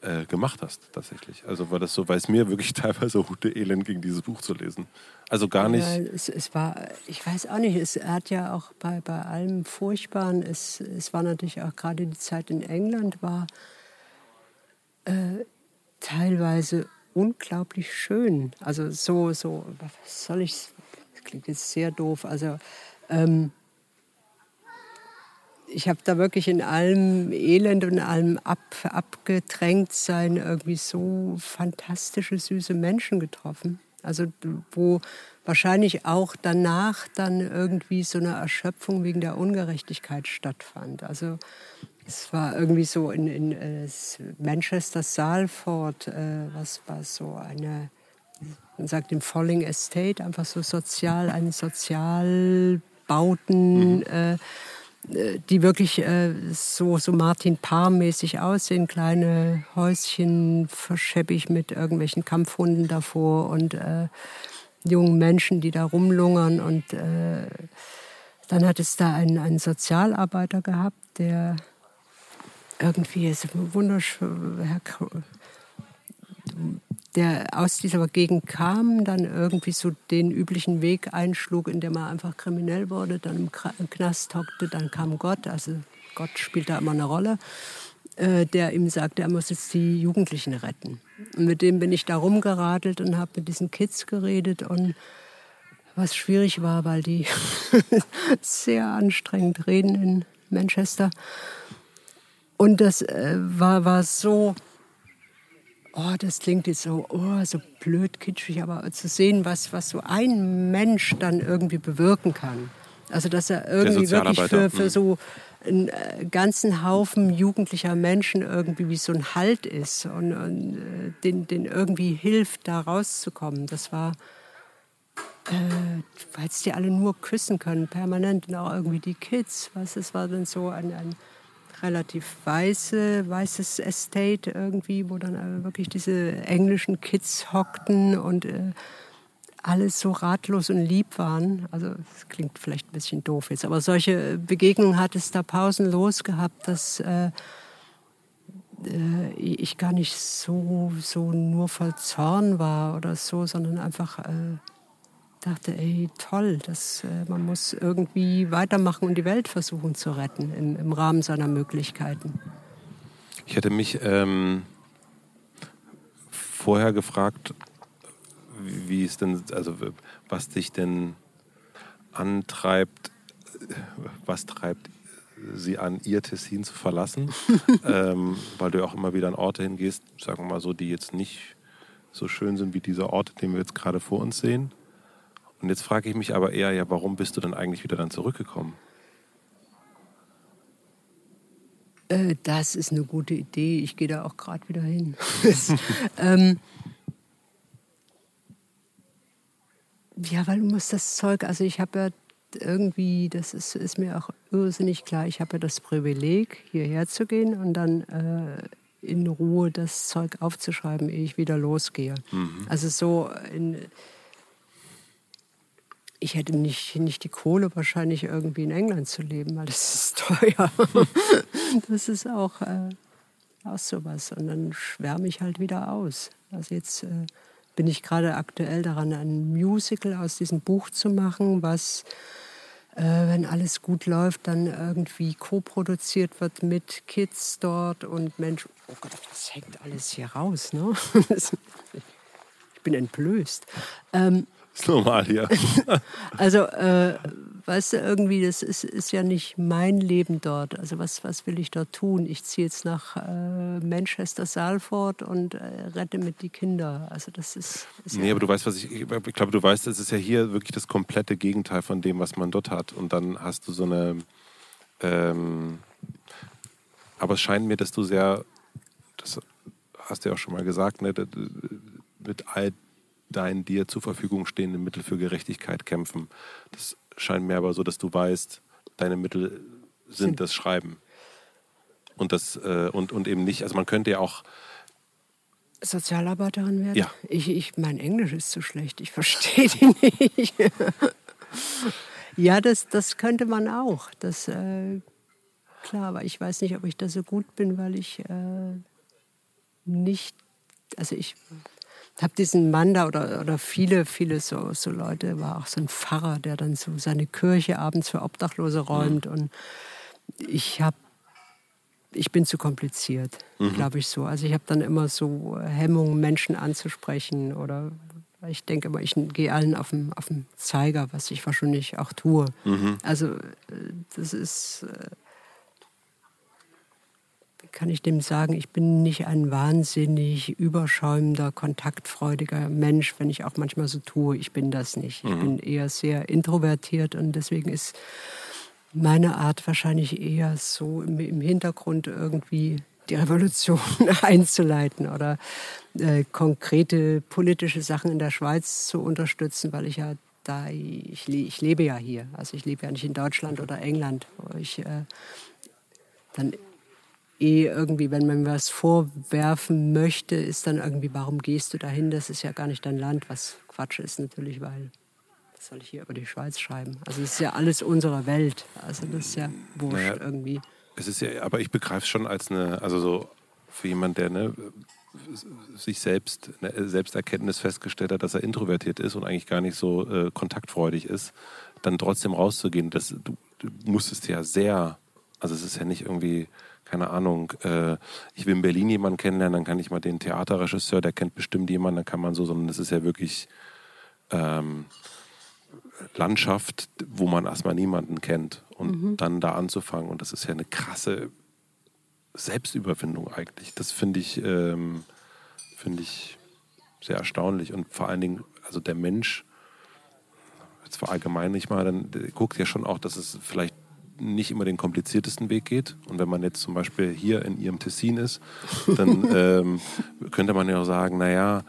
äh, gemacht hast, tatsächlich. Also war das so, weil es mir wirklich teilweise Hute elend ging, dieses Buch zu lesen. Also gar nicht. Ja, es, es, war, ich weiß auch nicht, es hat ja auch bei, bei allem Furchtbaren, es, es war natürlich auch gerade die Zeit in England, war äh, teilweise unglaublich schön. Also so, so, was soll ich, das klingt jetzt sehr doof, also ähm, ich habe da wirklich in allem Elend und allem ab, abgedrängt sein irgendwie so fantastische, süße Menschen getroffen. Also wo wahrscheinlich auch danach dann irgendwie so eine Erschöpfung wegen der Ungerechtigkeit stattfand. Also es war irgendwie so in, in äh, Manchester Salford, äh, was war so eine, man sagt im Falling Estate, einfach so sozial, eine Sozialbauten. Mhm. Äh, äh, die wirklich äh, so, so Martin Paar-mäßig aussehen. Kleine Häuschen verscheppig mit irgendwelchen Kampfhunden davor und äh, jungen Menschen, die da rumlungern. Und äh, dann hat es da einen, einen Sozialarbeiter gehabt, der irgendwie ist wunderschön, der aus dieser Gegend kam, dann irgendwie so den üblichen Weg einschlug, in dem er einfach kriminell wurde, dann im Knast hockte, dann kam Gott, also Gott spielt da immer eine Rolle, äh, der ihm sagte, er muss jetzt die Jugendlichen retten. Und mit dem bin ich da rumgeradelt und habe mit diesen Kids geredet und was schwierig war, weil die sehr anstrengend reden in Manchester. Und das äh, war, war so oh, das klingt jetzt so, oh, so blöd, kitschig, aber zu sehen, was, was so ein Mensch dann irgendwie bewirken kann. Also, dass er irgendwie wirklich für, für mhm. so einen äh, ganzen Haufen jugendlicher Menschen irgendwie wie so ein Halt ist und, und äh, den, den irgendwie hilft, da rauszukommen. Das war, äh, weil es die alle nur küssen können, permanent und auch irgendwie die Kids. Was es war dann so ein, ein relativ weiße, weißes Estate irgendwie, wo dann wirklich diese englischen Kids hockten und äh, alles so ratlos und lieb waren. Also das klingt vielleicht ein bisschen doof jetzt, aber solche Begegnungen hat es da pausenlos gehabt, dass äh, äh, ich gar nicht so, so nur voll Zorn war oder so, sondern einfach äh, dachte, ey, toll, das, äh, man muss irgendwie weitermachen und die Welt versuchen zu retten im, im Rahmen seiner Möglichkeiten. Ich hätte mich ähm, vorher gefragt, wie es denn, also was dich denn antreibt, was treibt sie an, ihr Tessin zu verlassen, ähm, weil du auch immer wieder an Orte hingehst, sagen wir mal so, die jetzt nicht so schön sind wie dieser Ort, den wir jetzt gerade vor uns sehen. Und jetzt frage ich mich aber eher, ja, warum bist du dann eigentlich wieder dann zurückgekommen? Äh, das ist eine gute Idee. Ich gehe da auch gerade wieder hin. ähm, ja, weil du musst das Zeug, also ich habe ja irgendwie, das ist, ist, mir auch irrsinnig klar, ich habe ja das Privileg, hierher zu gehen und dann äh, in Ruhe das Zeug aufzuschreiben, ehe ich wieder losgehe. Mhm. Also so in ich hätte nicht, nicht die Kohle, wahrscheinlich irgendwie in England zu leben, weil das ist teuer. das ist auch, äh, auch sowas. Und dann schwärme ich halt wieder aus. Also jetzt äh, bin ich gerade aktuell daran, ein Musical aus diesem Buch zu machen, was, äh, wenn alles gut läuft, dann irgendwie co-produziert wird mit Kids dort und Menschen. Oh Gott, das hängt alles hier raus. Ne? ich bin entblößt. Ähm, ist normal hier. also, äh, weißt du, irgendwie, das ist, ist ja nicht mein Leben dort. Also, was, was will ich dort tun? Ich ziehe jetzt nach äh, Manchester, Salford und äh, rette mit die Kinder. Also, das ist. ist nee, ja aber du weißt, was ich. Ich glaube, du weißt, es ist ja hier wirklich das komplette Gegenteil von dem, was man dort hat. Und dann hast du so eine. Ähm, aber es scheint mir, dass du sehr. Das hast du ja auch schon mal gesagt, ne, mit all dein dir zur Verfügung stehenden Mittel für Gerechtigkeit kämpfen. Das scheint mir aber so, dass du weißt, deine Mittel sind das Schreiben. Und, das, äh, und, und eben nicht, also man könnte ja auch Sozialarbeiterin werden? Ja. Ich, ich, mein Englisch ist zu schlecht, ich verstehe die nicht. ja, das, das könnte man auch. Das, äh, klar, aber ich weiß nicht, ob ich da so gut bin, weil ich äh, nicht, also ich habe diesen Mann da oder, oder viele, viele so, so Leute, war auch so ein Pfarrer, der dann so seine Kirche abends für Obdachlose räumt. Mhm. Und ich habe ich bin zu kompliziert, mhm. glaube ich so. Also ich habe dann immer so Hemmungen, Menschen anzusprechen oder ich denke immer, ich gehe allen auf den, auf den Zeiger, was ich wahrscheinlich auch tue. Mhm. Also äh, das ist, äh, kann ich dem sagen, ich bin nicht ein wahnsinnig überschäumender, kontaktfreudiger Mensch, wenn ich auch manchmal so tue. Ich bin das nicht. Ich mhm. bin eher sehr introvertiert und deswegen ist meine Art wahrscheinlich eher so im, im Hintergrund irgendwie die Revolution einzuleiten oder äh, konkrete politische Sachen in der Schweiz zu unterstützen, weil ich ja da ich, ich lebe ja hier. Also ich lebe ja nicht in Deutschland oder England, wo ich äh, dann eh irgendwie, wenn man was vorwerfen möchte, ist dann irgendwie, warum gehst du dahin? Das ist ja gar nicht dein Land, was Quatsch ist natürlich, weil was soll ich hier über die Schweiz schreiben? Also es ist ja alles unsere Welt. Also das ist ja wurscht naja, irgendwie. Es ist ja, aber ich begreife es schon als eine, also so für jemand, der ne, sich selbst eine Selbsterkenntnis festgestellt hat, dass er introvertiert ist und eigentlich gar nicht so äh, kontaktfreudig ist, dann trotzdem rauszugehen, das, du, du musstest ja sehr, also es ist ja nicht irgendwie keine Ahnung, äh, ich will in Berlin jemanden kennenlernen, dann kann ich mal den Theaterregisseur, der kennt bestimmt jemanden, dann kann man so, sondern es ist ja wirklich ähm, Landschaft, wo man erstmal niemanden kennt und mhm. dann da anzufangen. Und das ist ja eine krasse Selbstüberwindung eigentlich. Das finde ich, ähm, finde ich sehr erstaunlich. Und vor allen Dingen, also der Mensch, jetzt verallgemeine ich mal, dann guckt ja schon auch, dass es vielleicht nicht immer den kompliziertesten Weg geht. Und wenn man jetzt zum Beispiel hier in ihrem Tessin ist, dann ähm, könnte man ja auch sagen, naja,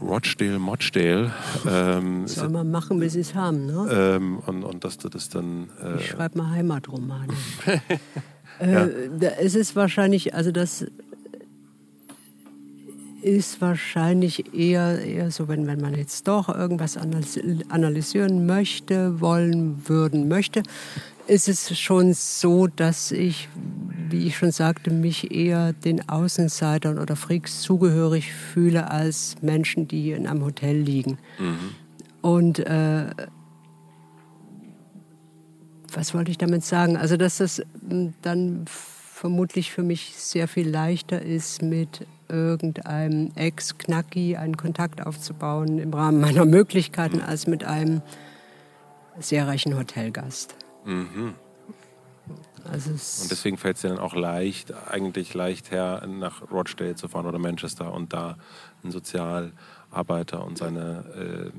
Rochdale, Mochdale. Ähm, Soll man machen, bis sie es haben, ne? Ähm, und, und dass du das dann... Äh ich schreibe mal Heimatromane. äh, ja. Es ist wahrscheinlich, also das ist wahrscheinlich eher, eher so, wenn, wenn man jetzt doch irgendwas analysieren möchte, wollen, würden, möchte, ist es schon so, dass ich, wie ich schon sagte, mich eher den Außenseitern oder Freaks zugehörig fühle als Menschen, die in einem Hotel liegen. Mhm. Und äh, was wollte ich damit sagen? Also, dass das dann vermutlich für mich sehr viel leichter ist, mit irgendeinem Ex-Knacki einen Kontakt aufzubauen im Rahmen meiner Möglichkeiten, als mit einem sehr reichen Hotelgast. Mhm. Also und deswegen fällt es dir dann auch leicht, eigentlich leicht her, nach Rochdale zu fahren oder Manchester und da einen Sozialarbeiter und seine äh,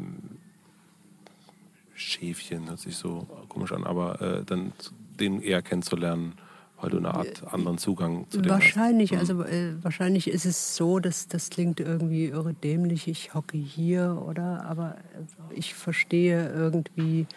Schäfchen, hört sich so komisch an, aber äh, dann den eher kennenzulernen, weil du eine Art anderen Zugang zu dem Wahrscheinlich, hast. Mhm. also äh, wahrscheinlich ist es so, dass das klingt irgendwie irre dämlich, ich hocke hier, oder? Aber ich verstehe irgendwie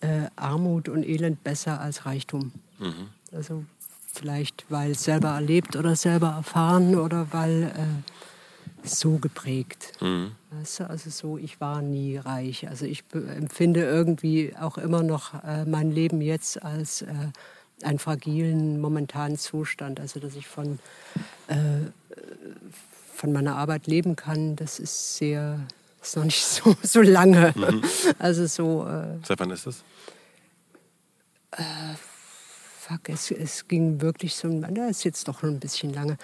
äh, Armut und Elend besser als Reichtum. Mhm. Also vielleicht, weil selber erlebt oder selber erfahren oder weil äh, so geprägt. Mhm. Weißt du? Also so, ich war nie reich. Also ich empfinde irgendwie auch immer noch äh, mein Leben jetzt als äh, einen fragilen, momentanen Zustand. Also dass ich von, äh, von meiner Arbeit leben kann, das ist sehr, ist noch nicht so, so lange. Mhm. Also so. Äh, Seit wann ist das? Äh, fuck, es, es ging wirklich so, da ist jetzt doch ein bisschen lange.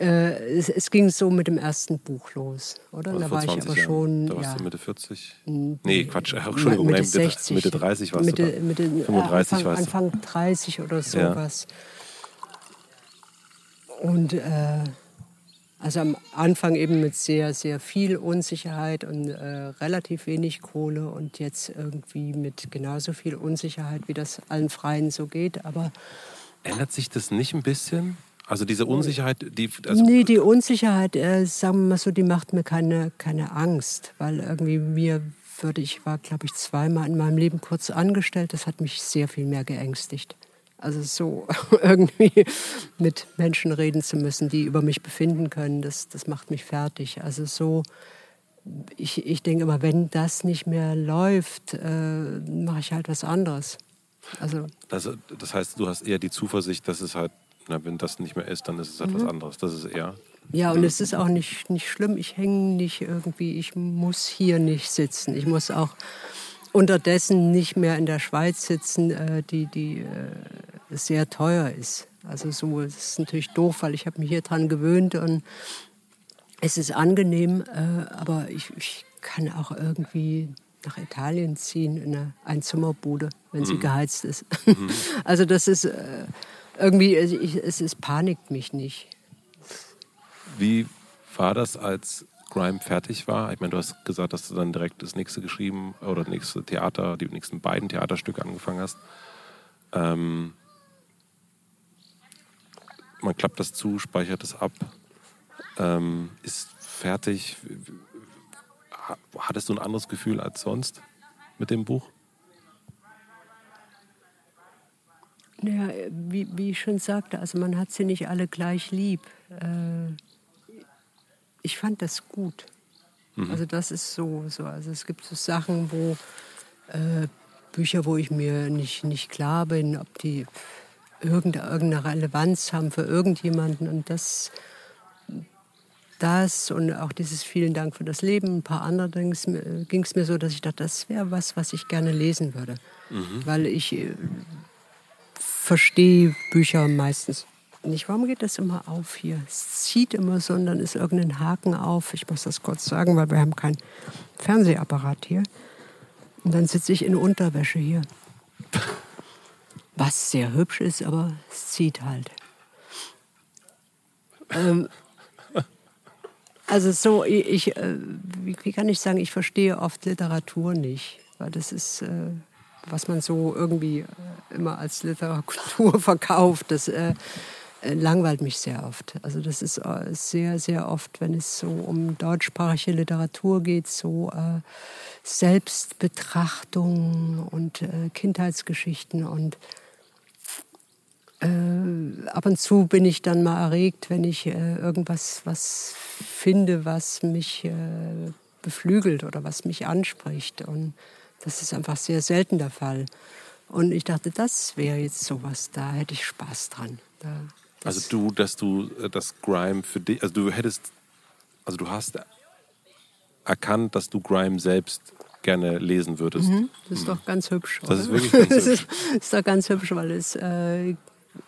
Äh, es, es, ging so mit dem ersten Buch los, oder? Also da war ich aber Jahren. schon. Da warst ja. du Mitte 40? Nee, Quatsch, ach, Entschuldigung, Mitte, 60, Mitte 30 warst Mitte, du. Mitte, 35 Anfang, warst du. Anfang 30 oder sowas. Ja. Und äh, also am Anfang eben mit sehr, sehr viel Unsicherheit und äh, relativ wenig Kohle und jetzt irgendwie mit genauso viel Unsicherheit, wie das allen Freien so geht. Aber ändert sich das nicht ein bisschen? Also diese Unsicherheit, die... Also nee, die Unsicherheit, äh, sagen wir mal so, die macht mir keine, keine Angst, weil irgendwie mir würde, ich war, glaube ich, zweimal in meinem Leben kurz angestellt, das hat mich sehr viel mehr geängstigt. Also so irgendwie mit Menschen reden zu müssen, die über mich befinden können, das, das macht mich fertig. Also so, ich, ich denke immer, wenn das nicht mehr läuft, äh, mache ich halt was anderes. Also, also, das heißt, du hast eher die Zuversicht, dass es halt, na, wenn das nicht mehr ist, dann ist es halt mhm. was anderes. Das ist eher. Ja, und es ist auch nicht, nicht schlimm. Ich hänge nicht irgendwie, ich muss hier nicht sitzen. Ich muss auch unterdessen nicht mehr in der Schweiz sitzen, äh, die, die äh, sehr teuer ist. Also so, ist natürlich doof, weil ich habe mich hier dran gewöhnt und es ist angenehm, äh, aber ich, ich kann auch irgendwie nach Italien ziehen in eine Einzimmerbude, wenn sie mhm. geheizt ist. Mhm. Also das ist äh, irgendwie, ich, es, es panikt mich nicht. Wie war das, als Grime fertig war. Ich meine, du hast gesagt, dass du dann direkt das nächste geschrieben oder das nächste Theater, die nächsten beiden Theaterstücke angefangen hast. Ähm, man klappt das zu, speichert es ab, ähm, ist fertig. hattest du ein anderes Gefühl als sonst mit dem Buch? Ja, wie, wie ich schon sagte, also man hat sie nicht alle gleich lieb. Äh, ich fand das gut. Mhm. Also das ist so, so. Also es gibt so Sachen, wo äh, Bücher, wo ich mir nicht, nicht klar bin, ob die irgendeine Relevanz haben für irgendjemanden. Und das, das und auch dieses vielen Dank für das Leben, ein paar andere Dinge ging es mir so, dass ich dachte, das wäre was, was ich gerne lesen würde. Mhm. Weil ich äh, verstehe Bücher meistens nicht. Warum geht das immer auf hier? Es zieht immer so und dann ist irgendein Haken auf. Ich muss das kurz sagen, weil wir haben keinen Fernsehapparat hier. Und dann sitze ich in Unterwäsche hier. Was sehr hübsch ist, aber es zieht halt. Ähm, also so, ich, äh, wie kann ich sagen, ich verstehe oft Literatur nicht, weil das ist, äh, was man so irgendwie äh, immer als Literatur verkauft, das äh, langweilt mich sehr oft. Also das ist äh, sehr, sehr oft, wenn es so um deutschsprachige Literatur geht, so äh, Selbstbetrachtung und äh, Kindheitsgeschichten und äh, ab und zu bin ich dann mal erregt, wenn ich äh, irgendwas was finde, was mich äh, beflügelt oder was mich anspricht. Und das ist einfach sehr selten der Fall. Und ich dachte, das wäre jetzt sowas, da hätte ich Spaß dran. Da, also du, dass du äh, das Grime für dich, also du hättest, also du hast erkannt, dass du Grime selbst gerne lesen würdest. Mhm, das ist mhm. doch ganz hübsch. Das ist wirklich ganz hübsch. das ist, ist doch ganz hübsch, weil es äh,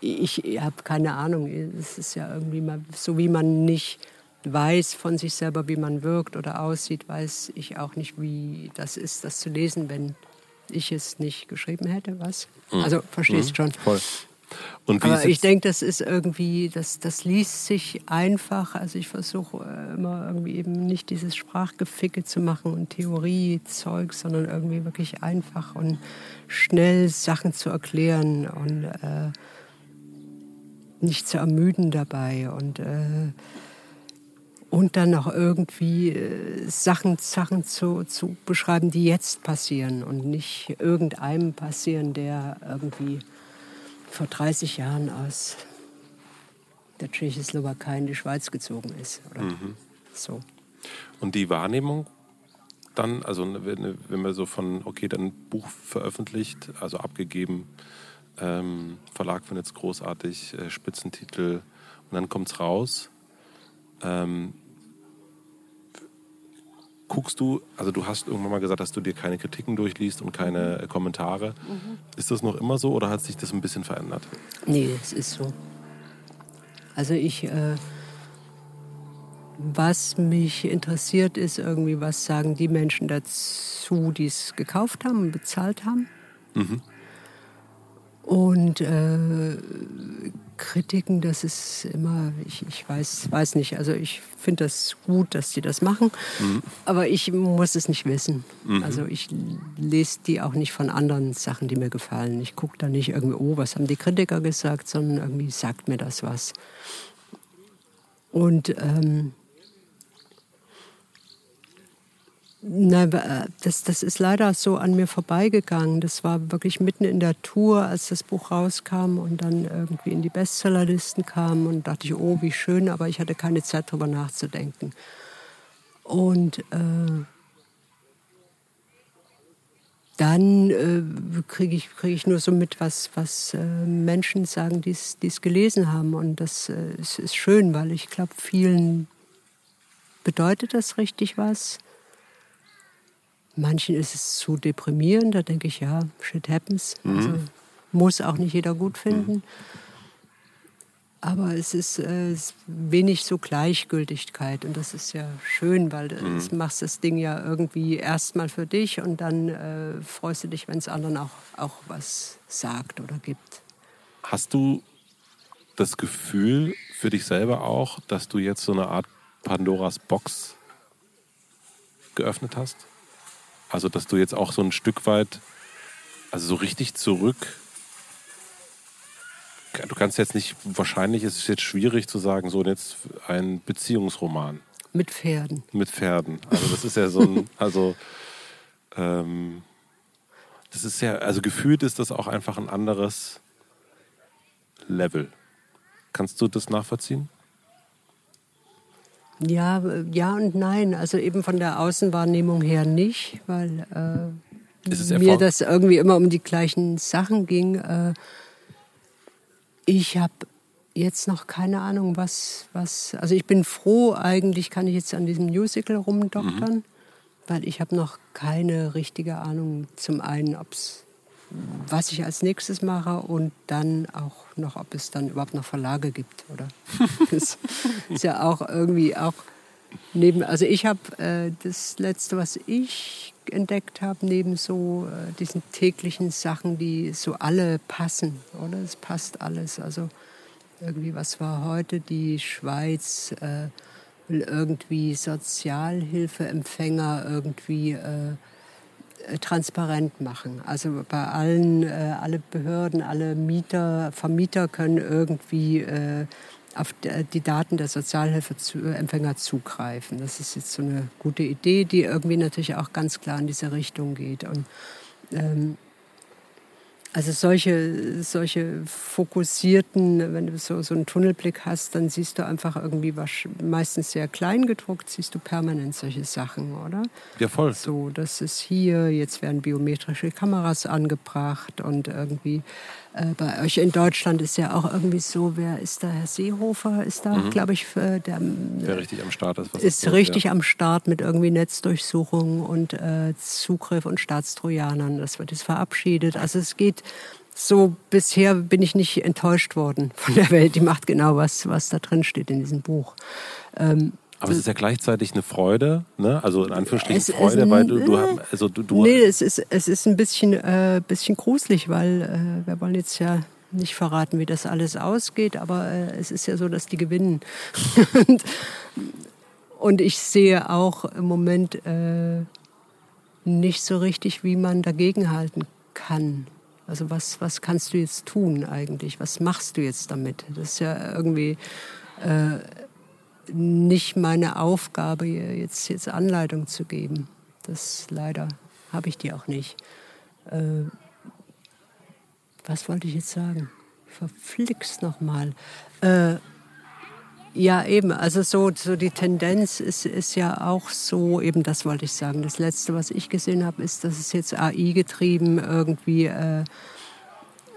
ich, ich habe keine Ahnung. Es ist ja irgendwie mal so, wie man nicht weiß von sich selber, wie man wirkt oder aussieht, weiß ich auch nicht, wie das ist, das zu lesen, wenn ich es nicht geschrieben hätte. Was? Mhm. Also verstehst mhm. schon. Voll. Aber ich denke, das ist irgendwie, das, das liest sich einfach. Also ich versuche äh, immer irgendwie eben nicht dieses Sprachgeficke zu machen und Theoriezeug, sondern irgendwie wirklich einfach und schnell Sachen zu erklären und äh, nicht zu ermüden dabei und, äh, und dann noch irgendwie äh, Sachen, Sachen zu, zu beschreiben, die jetzt passieren und nicht irgendeinem passieren, der irgendwie vor 30 Jahren aus der Tschechoslowakei in die Schweiz gezogen ist. Mhm. so. Und die Wahrnehmung dann, also wenn, wenn man so von, okay, dann Buch veröffentlicht, also abgegeben, ähm, Verlag findet es großartig, äh, Spitzentitel und dann kommt es raus. Ähm, guckst du, also du hast irgendwann mal gesagt, dass du dir keine Kritiken durchliest und keine mhm. Kommentare. Mhm. Ist das noch immer so oder hat sich das ein bisschen verändert? Nee, es ist so. Also ich, äh, was mich interessiert ist irgendwie, was sagen die Menschen dazu, die es gekauft haben und bezahlt haben. Mhm. Und äh, Kritiken, das ist immer, ich, ich weiß, weiß nicht, also ich finde das gut, dass die das machen, mhm. aber ich muss es nicht wissen. Mhm. Also ich lese die auch nicht von anderen Sachen, die mir gefallen. Ich gucke da nicht irgendwie, oh, was haben die Kritiker gesagt, sondern irgendwie sagt mir das was. Und ähm, Na, äh, das, das ist leider so an mir vorbeigegangen. Das war wirklich mitten in der Tour, als das Buch rauskam und dann irgendwie in die Bestsellerlisten kam. Und dachte ich, oh, wie schön, aber ich hatte keine Zeit, darüber nachzudenken. Und äh, dann äh, kriege ich, krieg ich nur so mit, was, was äh, Menschen sagen, die es gelesen haben. Und das äh, ist, ist schön, weil ich glaube, vielen bedeutet das richtig was. Manchen ist es zu deprimierend, da denke ich, ja, shit happens. Mhm. Also muss auch nicht jeder gut finden. Mhm. Aber es ist, äh, wenig so Gleichgültigkeit und das ist ja schön, weil du mhm. machst das Ding ja irgendwie erstmal für dich und dann äh, freust du dich, wenn es anderen auch, auch was sagt oder gibt. Hast du das Gefühl für dich selber auch, dass du jetzt so eine Art Pandoras Box geöffnet hast? Also, dass du jetzt auch so ein Stück weit, also so richtig zurück. Du kannst jetzt nicht, wahrscheinlich ist es jetzt schwierig zu sagen, so jetzt ein Beziehungsroman. Mit Pferden. Mit Pferden. Also das ist ja so ein, also ähm, das ist ja, also gefühlt ist das auch einfach ein anderes Level. Kannst du das nachvollziehen? Ja, ja und nein. Also eben von der Außenwahrnehmung her nicht, weil äh, mir das irgendwie immer um die gleichen Sachen ging. Äh, ich habe jetzt noch keine Ahnung, was, was. Also ich bin froh, eigentlich kann ich jetzt an diesem Musical rumdoktern, mhm. weil ich habe noch keine richtige Ahnung. Zum einen, ob's, was ich als nächstes mache und dann auch noch, ob es dann überhaupt noch Verlage gibt, oder? das ist ja auch irgendwie auch neben. Also ich habe äh, das letzte, was ich entdeckt habe, neben so äh, diesen täglichen Sachen, die so alle passen, oder? Es passt alles. Also irgendwie, was war heute? Die Schweiz äh, will irgendwie Sozialhilfeempfänger irgendwie äh, transparent machen. Also bei allen, äh, alle Behörden, alle Mieter, Vermieter können irgendwie äh, auf die Daten der Sozialhilfeempfänger zugreifen. Das ist jetzt so eine gute Idee, die irgendwie natürlich auch ganz klar in diese Richtung geht. Und ähm, also solche, solche fokussierten, wenn du so, so einen Tunnelblick hast, dann siehst du einfach irgendwie was, meistens sehr klein gedruckt, siehst du permanent solche Sachen, oder? Ja, voll. So, das ist hier, jetzt werden biometrische Kameras angebracht und irgendwie bei euch in Deutschland ist ja auch irgendwie so, wer ist da? Herr Seehofer ist da, mhm. glaube ich, der, der richtig am Start ist. ist ist richtig ja. am Start mit irgendwie Netzdurchsuchungen und äh, Zugriff und Staatstrojanern. Das wird jetzt verabschiedet. Also es geht so bisher bin ich nicht enttäuscht worden von der Welt. Die macht genau was, was da drin steht in diesem Buch. Ähm, aber es ist ja gleichzeitig eine Freude, ne? also in Anführungsstrichen es Freude, weil du, du, also du, du Nee, es ist, es ist ein bisschen, äh, bisschen gruselig, weil äh, wir wollen jetzt ja nicht verraten, wie das alles ausgeht, aber äh, es ist ja so, dass die gewinnen. und, und, ich sehe auch im Moment äh, nicht so richtig, wie man dagegenhalten kann. Also was, was kannst du jetzt tun eigentlich? Was machst du jetzt damit? Das ist ja irgendwie äh, nicht meine Aufgabe, jetzt, jetzt Anleitung zu geben. Das leider habe ich die auch nicht. Äh, was wollte ich jetzt sagen? Verflixt nochmal. Äh, ja, eben. Also so, so die Tendenz ist, ist ja auch so, eben das wollte ich sagen. Das Letzte, was ich gesehen habe, ist, dass es jetzt AI getrieben irgendwie äh,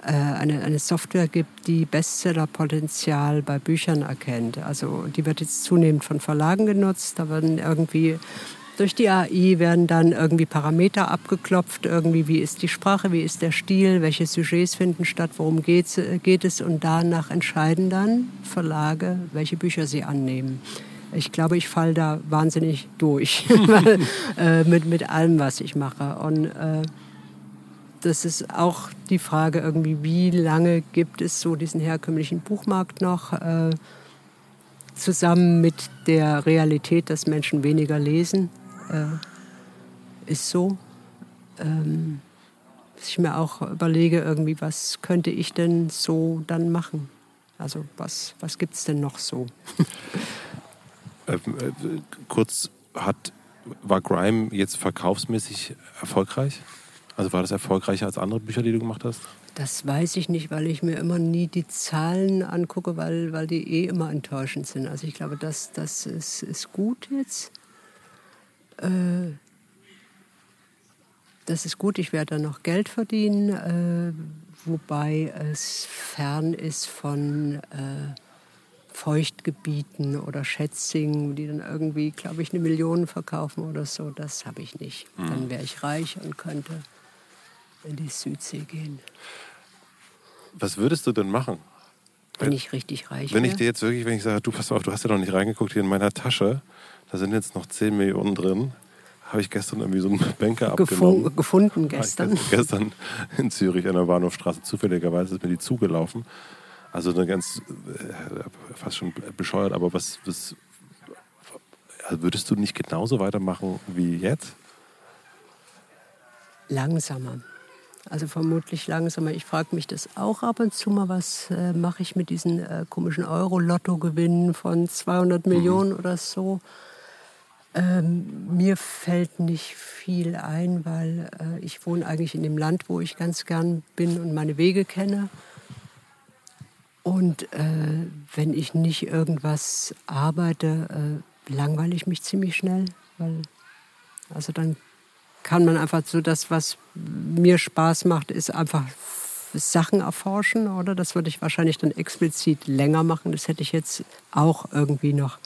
eine, eine Software gibt, die Bestsellerpotenzial bei Büchern erkennt. Also die wird jetzt zunehmend von Verlagen genutzt. Da werden irgendwie durch die AI werden dann irgendwie Parameter abgeklopft, irgendwie wie ist die Sprache, wie ist der Stil, welche Sujets finden statt, worum geht, geht es und danach entscheiden dann Verlage, welche Bücher sie annehmen. Ich glaube, ich falle da wahnsinnig durch äh, mit, mit allem, was ich mache. Und äh, das ist auch die Frage irgendwie, wie lange gibt es so diesen herkömmlichen Buchmarkt noch, äh, zusammen mit der Realität, dass Menschen weniger lesen, äh, ist so. Ähm, dass ich mir auch überlege, irgendwie, was könnte ich denn so dann machen? Also was, was gibt es denn noch so? äh, kurz, hat, war Grime jetzt verkaufsmäßig erfolgreich? Also war das erfolgreicher als andere Bücher, die du gemacht hast? Das weiß ich nicht, weil ich mir immer nie die Zahlen angucke, weil, weil die eh immer enttäuschend sind. Also ich glaube, das, das ist, ist gut jetzt. Äh, das ist gut, ich werde da noch Geld verdienen, äh, wobei es fern ist von äh, Feuchtgebieten oder Schätzingen, die dann irgendwie, glaube ich, eine Million verkaufen oder so. Das habe ich nicht. Mhm. Dann wäre ich reich und könnte in die Südsee gehen. Was würdest du denn machen? Wenn ich richtig reich Wenn ich dir jetzt wirklich, wenn ich sage, du pass auf, du hast ja noch nicht reingeguckt hier in meiner Tasche, da sind jetzt noch 10 Millionen drin, habe ich gestern irgendwie so einen Banker abgenommen. Gefunden gestern. gestern in Zürich an der Bahnhofstraße zufälligerweise ist mir die zugelaufen. Also eine ganz, äh, fast schon bescheuert, aber was, was würdest du nicht genauso weitermachen wie jetzt? Langsamer. Also vermutlich langsamer. Ich frage mich das auch ab und zu mal, was äh, mache ich mit diesen äh, komischen Euro-Lotto-Gewinnen von 200 mhm. Millionen oder so. Ähm, mir fällt nicht viel ein, weil äh, ich wohne eigentlich in dem Land, wo ich ganz gern bin und meine Wege kenne. Und äh, wenn ich nicht irgendwas arbeite, äh, langweile ich mich ziemlich schnell. Weil, also dann kann man einfach so das, was mir Spaß macht, ist einfach Sachen erforschen, oder? Das würde ich wahrscheinlich dann explizit länger machen. Das hätte ich jetzt auch irgendwie noch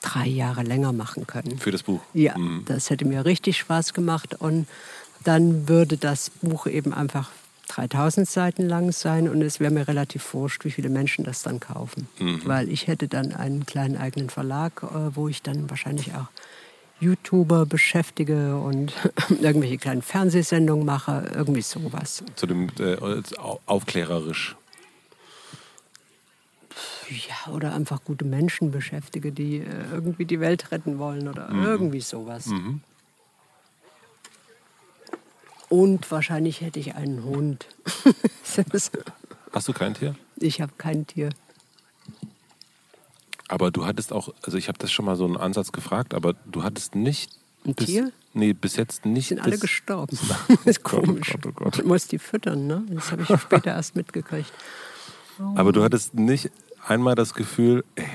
drei Jahre länger machen können. Für das Buch? Ja, mhm. das hätte mir richtig Spaß gemacht. Und dann würde das Buch eben einfach 3000 Seiten lang sein und es wäre mir relativ wurscht, wie viele Menschen das dann kaufen. Mhm. Weil ich hätte dann einen kleinen eigenen Verlag, äh, wo ich dann wahrscheinlich auch YouTuber beschäftige und irgendwelche kleinen Fernsehsendungen mache, irgendwie sowas. Zu dem äh, aufklärerisch. Ja, oder einfach gute Menschen beschäftige, die äh, irgendwie die Welt retten wollen oder mhm. irgendwie sowas. Mhm. Und wahrscheinlich hätte ich einen Hund. Hast du kein Tier? Ich habe kein Tier. Aber du hattest auch, also ich habe das schon mal so einen Ansatz gefragt, aber du hattest nicht. Ein bis, Tier? Nee, bis jetzt nicht. Die sind alle gestorben. das ist komisch. Oh Gott, oh Gott. Du musst die füttern, ne? Das habe ich später erst mitgekriegt. Oh. Aber du hattest nicht einmal das Gefühl, ey,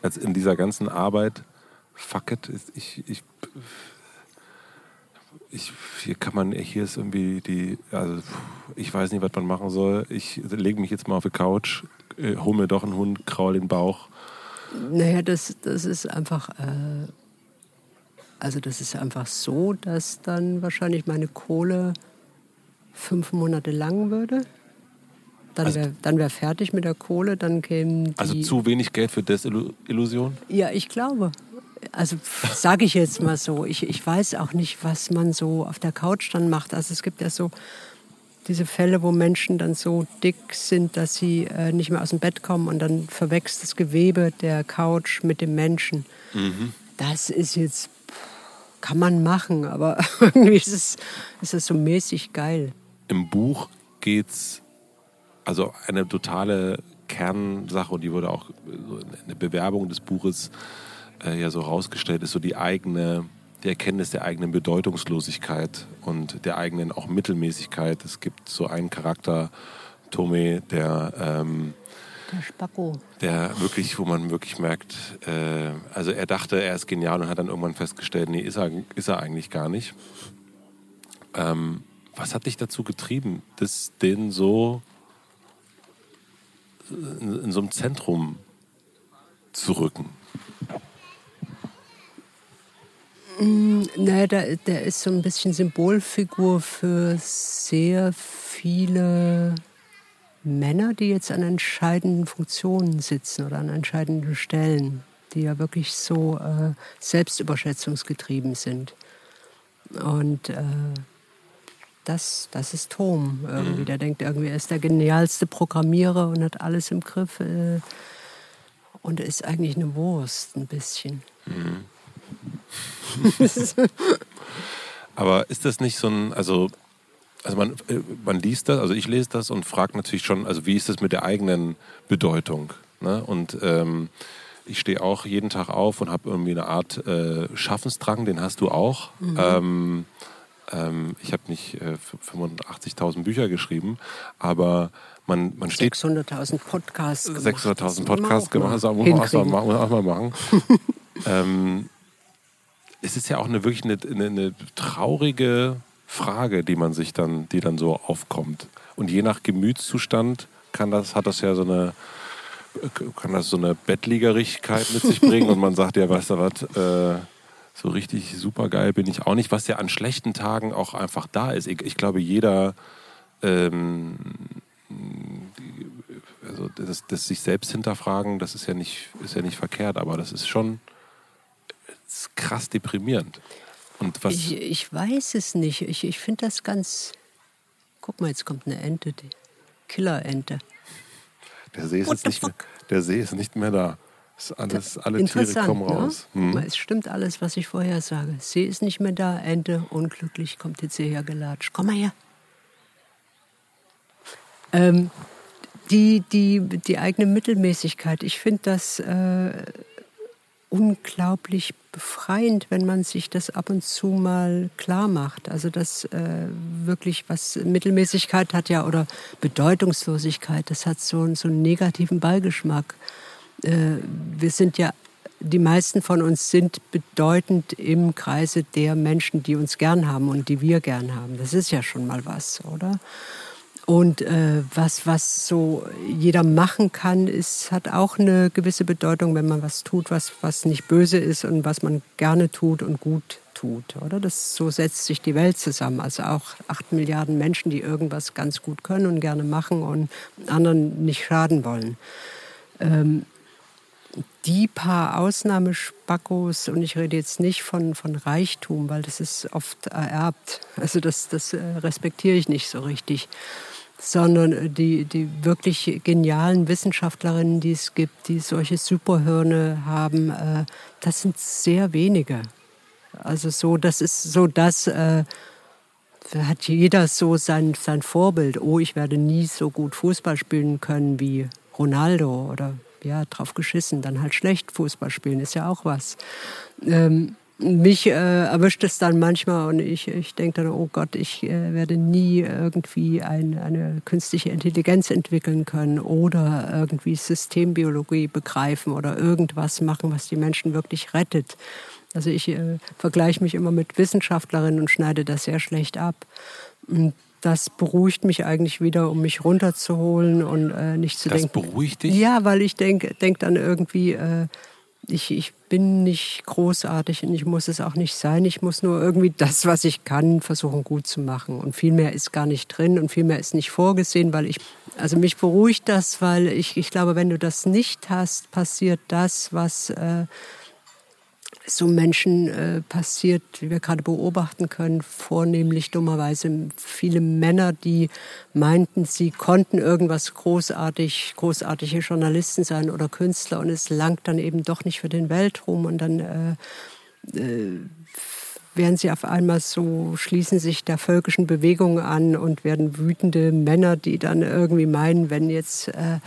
als in dieser ganzen Arbeit, fuck it, ich, ich ich, hier kann man, hier ist irgendwie die, also ich weiß nicht, was man machen soll. Ich lege mich jetzt mal auf die Couch, äh, hol mir doch einen Hund, kraul den Bauch. Naja, das, das ist einfach, äh, also das ist einfach so, dass dann wahrscheinlich meine Kohle fünf Monate lang würde. Dann also, wäre wär fertig mit der Kohle, dann kämen Also zu wenig Geld für Desillusion? Ja, ich glaube also sage ich jetzt mal so, ich, ich weiß auch nicht, was man so auf der Couch dann macht. Also es gibt ja so diese Fälle, wo Menschen dann so dick sind, dass sie äh, nicht mehr aus dem Bett kommen und dann verwächst das Gewebe der Couch mit dem Menschen. Mhm. Das ist jetzt, kann man machen, aber irgendwie ist es, ist es so mäßig geil. Im Buch geht's, also eine totale Kernsache und die wurde auch in der Bewerbung des Buches äh, ja so rausgestellt ist, so die eigene, die Erkenntnis der eigenen Bedeutungslosigkeit und der eigenen auch Mittelmäßigkeit. Es gibt so einen Charakter, Tome, der ähm, der Spacko. Der wirklich, wo man wirklich merkt, äh, also er dachte, er ist genial und hat dann irgendwann festgestellt, nee, ist er, ist er eigentlich gar nicht. Ähm, was hat dich dazu getrieben, das den so in, in so einem Zentrum zu rücken? Mm, naja, der, der ist so ein bisschen Symbolfigur für sehr viele Männer, die jetzt an entscheidenden Funktionen sitzen oder an entscheidenden Stellen, die ja wirklich so äh, selbstüberschätzungsgetrieben sind. Und äh, das, das ist Tom irgendwie. Mhm. Der denkt irgendwie, er ist der genialste Programmierer und hat alles im Griff. Äh, und er ist eigentlich eine Wurst, ein bisschen. Mhm. Aber ist das nicht so ein, also, also man, äh, man liest das, also ich lese das und frage natürlich schon, also wie ist das mit der eigenen Bedeutung? Ne? Und ähm, ich stehe auch jeden Tag auf und habe irgendwie eine Art äh, Schaffensdrang, den hast du auch. Mhm. Ähm, ähm, ich habe nicht äh, 85.000 Bücher geschrieben, aber man, man steht. 600.000 Podcasts gemacht. 600.000 Podcasts gemacht, das muss man auch mal machen. ähm, es ist ja auch eine wirklich eine, eine, eine, traurige Frage, die man sich dann, die dann so aufkommt. Und je nach Gemütszustand kann das, hat das ja so eine, kann das so eine Bettlägerigkeit mit sich bringen und man sagt ja, weißt du was, äh, so richtig super geil bin ich auch nicht, was ja an schlechten Tagen auch einfach da ist. Ich, ich glaube, jeder, ähm, also das, das, sich selbst hinterfragen, das ist ja nicht, ist ja nicht verkehrt, aber das ist schon ist krass deprimierend. Und was ich, ich weiß es nicht. Ich, ich finde das ganz. Guck mal, jetzt kommt eine Ente, die Killerente. Der See ist, nicht mehr, der See ist nicht mehr da. Ist alles, alle Tiere kommen ne? raus. Ne? Hm. Es stimmt alles, was ich vorher sage. See ist nicht mehr da, Ente, unglücklich, kommt jetzt hierher gelatscht. Komm mal her. Ähm, die, die, die eigene Mittelmäßigkeit, ich finde das. Äh, unglaublich befreiend, wenn man sich das ab und zu mal klar macht. Also das äh, wirklich, was Mittelmäßigkeit hat ja oder Bedeutungslosigkeit, das hat so, so einen negativen Beigeschmack. Äh, wir sind ja, die meisten von uns sind bedeutend im Kreise der Menschen, die uns gern haben und die wir gern haben. Das ist ja schon mal was, oder? Und äh, was, was so jeder machen kann, ist, hat auch eine gewisse Bedeutung, wenn man was tut, was, was nicht böse ist und was man gerne tut und gut tut. Oder? Das, so setzt sich die Welt zusammen. Also auch acht Milliarden Menschen, die irgendwas ganz gut können und gerne machen und anderen nicht schaden wollen. Ähm, die paar Ausnahmespackos, und ich rede jetzt nicht von, von Reichtum, weil das ist oft ererbt, also das, das äh, respektiere ich nicht so richtig sondern die, die wirklich genialen Wissenschaftlerinnen, die es gibt, die solche Superhirne haben, äh, das sind sehr wenige. Also so, das ist so das, äh, hat jeder so sein, sein Vorbild. Oh, ich werde nie so gut Fußball spielen können wie Ronaldo oder ja, drauf geschissen, dann halt schlecht Fußball spielen, ist ja auch was. Ähm, mich äh, erwischt es dann manchmal und ich, ich denke dann, oh Gott, ich äh, werde nie irgendwie ein, eine künstliche Intelligenz entwickeln können oder irgendwie Systembiologie begreifen oder irgendwas machen, was die Menschen wirklich rettet. Also ich äh, vergleiche mich immer mit Wissenschaftlerinnen und schneide das sehr schlecht ab. Und das beruhigt mich eigentlich wieder, um mich runterzuholen und äh, nicht zu das denken. Das beruhigt dich? Ja, weil ich denke denk dann irgendwie, äh, ich, ich bin nicht großartig und ich muss es auch nicht sein. Ich muss nur irgendwie das, was ich kann, versuchen gut zu machen. Und viel mehr ist gar nicht drin und viel mehr ist nicht vorgesehen, weil ich, also mich beruhigt das, weil ich, ich glaube, wenn du das nicht hast, passiert das, was äh, so Menschen äh, passiert, wie wir gerade beobachten können, vornehmlich dummerweise viele Männer, die meinten, sie konnten irgendwas großartig, großartige Journalisten sein oder Künstler und es langt dann eben doch nicht für den Weltruhm und dann äh, äh, werden sie auf einmal so, schließen sich der völkischen Bewegung an und werden wütende Männer, die dann irgendwie meinen, wenn jetzt äh,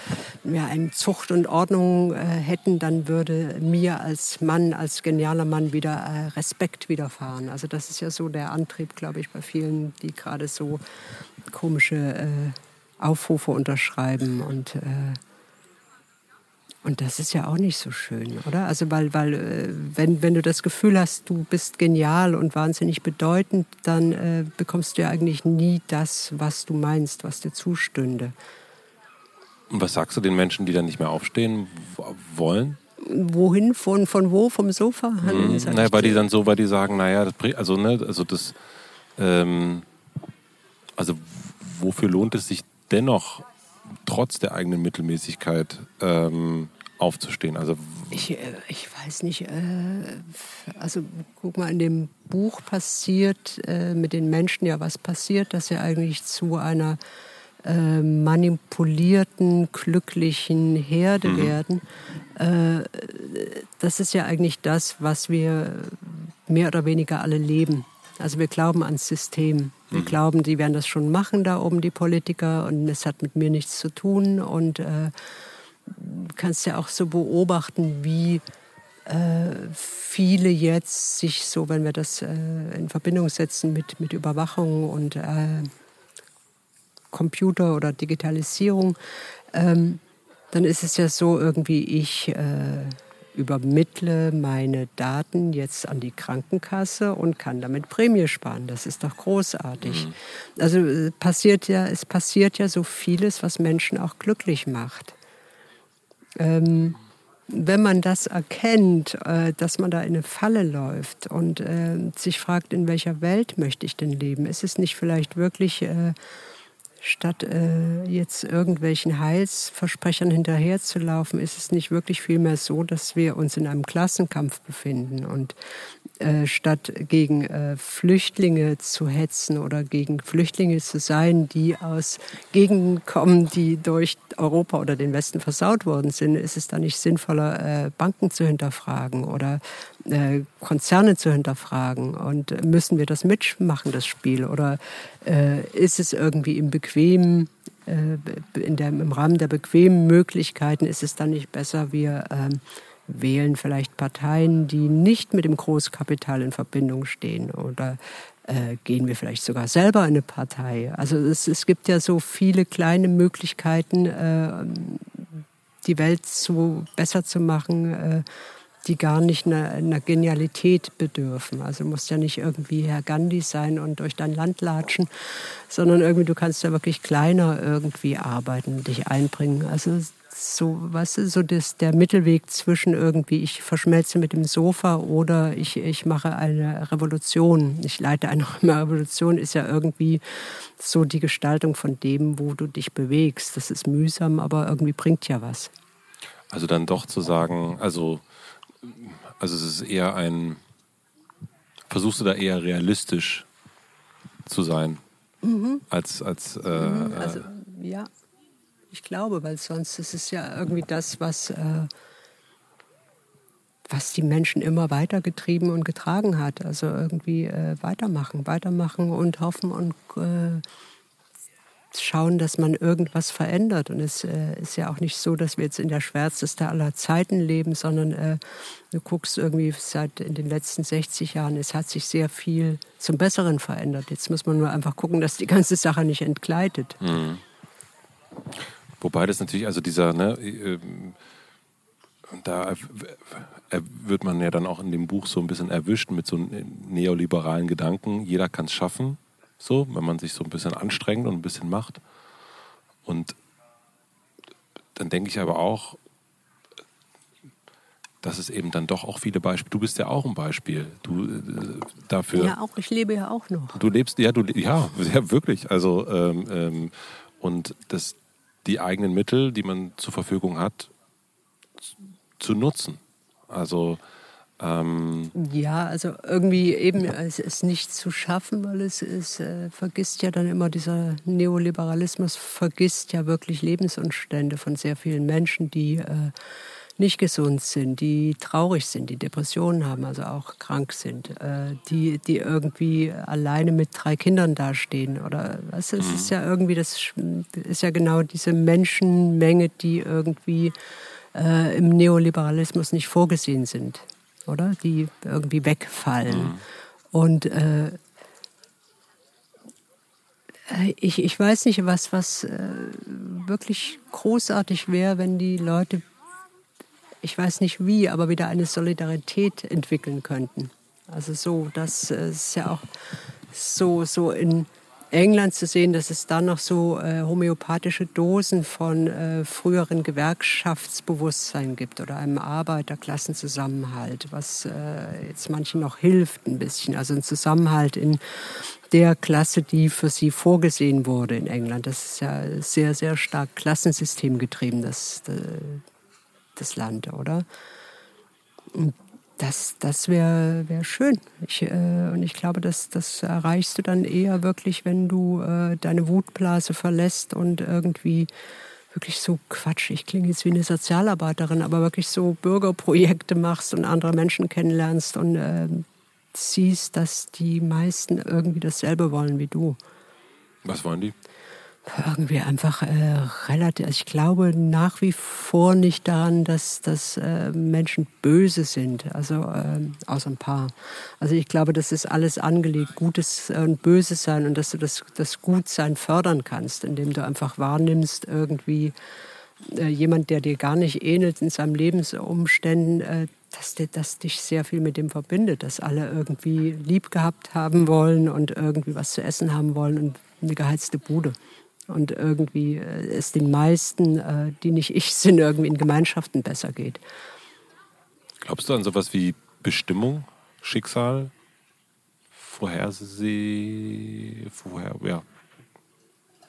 wir eine Zucht und Ordnung äh, hätten, dann würde mir als Mann, als genialer Mann wieder äh, Respekt widerfahren. Also das ist ja so der Antrieb, glaube ich, bei vielen, die gerade so komische äh, Aufrufe unterschreiben und äh, und das ist ja auch nicht so schön, oder? Also weil, weil äh, wenn, wenn du das Gefühl hast, du bist genial und wahnsinnig bedeutend, dann äh, bekommst du ja eigentlich nie das, was du meinst, was dir zustünde. Und was sagst du den Menschen, die dann nicht mehr aufstehen wollen? Wohin? Von, von wo? Vom Sofa? Mhm. Naja, weil die dann so, weil die sagen, naja, das, also, ne, also das, ähm, also wofür lohnt es sich dennoch trotz der eigenen Mittelmäßigkeit ähm, aufzustehen? Also ich, äh, ich weiß nicht. Äh, also guck mal, in dem Buch passiert äh, mit den Menschen ja was passiert, dass sie eigentlich zu einer äh, manipulierten, glücklichen Herde mhm. werden. Äh, das ist ja eigentlich das, was wir mehr oder weniger alle leben. Also wir glauben ans System. Wir mhm. glauben, die werden das schon machen da oben, die Politiker, und es hat mit mir nichts zu tun. Und äh, kannst ja auch so beobachten, wie äh, viele jetzt sich so, wenn wir das äh, in Verbindung setzen mit, mit Überwachung und äh, Computer oder Digitalisierung, ähm, dann ist es ja so irgendwie, ich äh, übermittle meine Daten jetzt an die Krankenkasse und kann damit Prämie sparen. Das ist doch großartig. Mhm. Also äh, passiert ja, es passiert ja so vieles, was Menschen auch glücklich macht. Ähm, wenn man das erkennt, äh, dass man da in eine Falle läuft und äh, sich fragt, in welcher Welt möchte ich denn leben, ist es nicht vielleicht wirklich äh, statt äh, jetzt irgendwelchen Heilsversprechern hinterherzulaufen, ist es nicht wirklich vielmehr so, dass wir uns in einem Klassenkampf befinden und äh, statt gegen äh, Flüchtlinge zu hetzen oder gegen Flüchtlinge zu sein, die aus Gegenden kommen, die durch Europa oder den Westen versaut worden sind, ist es da nicht sinnvoller, äh, Banken zu hinterfragen oder äh, Konzerne zu hinterfragen? Und müssen wir das mitmachen, das Spiel? Oder äh, ist es irgendwie im bequemen in der, im Rahmen der bequemen Möglichkeiten ist es dann nicht besser, wir ähm, wählen vielleicht Parteien, die nicht mit dem Großkapital in Verbindung stehen oder äh, gehen wir vielleicht sogar selber in eine Partei. Also es, es gibt ja so viele kleine Möglichkeiten, äh, die Welt so besser zu machen, äh, die gar nicht einer, einer Genialität bedürfen. Also muss ja nicht irgendwie Herr Gandhi sein und durch dein Land latschen, sondern irgendwie du kannst ja wirklich kleiner irgendwie arbeiten, dich einbringen. Also so, was ist so das, der Mittelweg zwischen irgendwie, ich verschmelze mit dem Sofa oder ich, ich mache eine Revolution. Ich leite eine Revolution, ist ja irgendwie so die Gestaltung von dem, wo du dich bewegst. Das ist mühsam, aber irgendwie bringt ja was. Also dann doch zu sagen, also, also es ist eher ein, versuchst du da eher realistisch zu sein, mhm. als, als äh, mhm. also, ja, ich glaube, weil sonst ist es ja irgendwie das, was, äh, was die Menschen immer weitergetrieben und getragen hat. Also irgendwie äh, weitermachen, weitermachen und hoffen und äh, schauen, dass man irgendwas verändert. Und es äh, ist ja auch nicht so, dass wir jetzt in der schwärzeste aller Zeiten leben, sondern äh, du guckst irgendwie seit in den letzten 60 Jahren, es hat sich sehr viel zum Besseren verändert. Jetzt muss man nur einfach gucken, dass die ganze Sache nicht entgleitet. Mhm. Wobei das natürlich, also dieser, ne, äh, da wird man ja dann auch in dem Buch so ein bisschen erwischt mit so neoliberalen Gedanken. Jeder kann es schaffen, so, wenn man sich so ein bisschen anstrengt und ein bisschen macht. Und dann denke ich aber auch, dass es eben dann doch auch viele Beispiele. Du bist ja auch ein Beispiel. Du äh, dafür. Ja, auch. Ich lebe ja auch noch. Du lebst, ja, du, ja, ja wirklich. Also ähm, ähm, und das, die eigenen Mittel, die man zur Verfügung hat, zu nutzen. Also ähm ja, also irgendwie eben es ist nicht zu schaffen, weil es ist, äh, vergisst ja dann immer dieser Neoliberalismus vergisst ja wirklich Lebensumstände von sehr vielen Menschen, die äh, nicht gesund sind, die traurig sind, die Depressionen haben, also auch krank sind, äh, die, die irgendwie alleine mit drei Kindern dastehen. Oder was es ist mhm. ja irgendwie, das ist ja genau diese Menschenmenge, die irgendwie äh, im Neoliberalismus nicht vorgesehen sind, oder? Die irgendwie wegfallen. Mhm. Und äh, ich, ich weiß nicht, was, was äh, wirklich großartig wäre, wenn die Leute ich weiß nicht wie, aber wieder eine Solidarität entwickeln könnten. Also so, das ist ja auch so, so in England zu sehen, dass es da noch so äh, homöopathische Dosen von äh, früheren Gewerkschaftsbewusstsein gibt oder einem Arbeiterklassenzusammenhalt, was äh, jetzt manchen noch hilft ein bisschen. Also ein Zusammenhalt in der Klasse, die für sie vorgesehen wurde in England. Das ist ja sehr, sehr stark Klassensystem getrieben, das, äh, das Land, oder? Und das, das wäre wär schön. Ich, äh, und ich glaube, das, das erreichst du dann eher wirklich, wenn du äh, deine Wutblase verlässt und irgendwie wirklich so Quatsch, ich klinge jetzt wie eine Sozialarbeiterin, aber wirklich so Bürgerprojekte machst und andere Menschen kennenlernst und äh, siehst, dass die meisten irgendwie dasselbe wollen wie du. Was wollen die? Irgendwie einfach äh, relativ, also ich glaube nach wie vor nicht daran, dass, dass äh, Menschen böse sind, also äh, außer ein paar. Also ich glaube, das ist alles angelegt, Gutes und Böses sein und dass du das, das Gutsein fördern kannst, indem du einfach wahrnimmst, irgendwie äh, jemand, der dir gar nicht ähnelt in seinen Lebensumständen, äh, dass, dass dich sehr viel mit dem verbindet, dass alle irgendwie lieb gehabt haben wollen und irgendwie was zu essen haben wollen und eine geheizte Bude und irgendwie äh, es den meisten, äh, die nicht ich sind, irgendwie in Gemeinschaften besser geht. Glaubst du an sowas wie Bestimmung, Schicksal, Vorherseh, vorher, ja?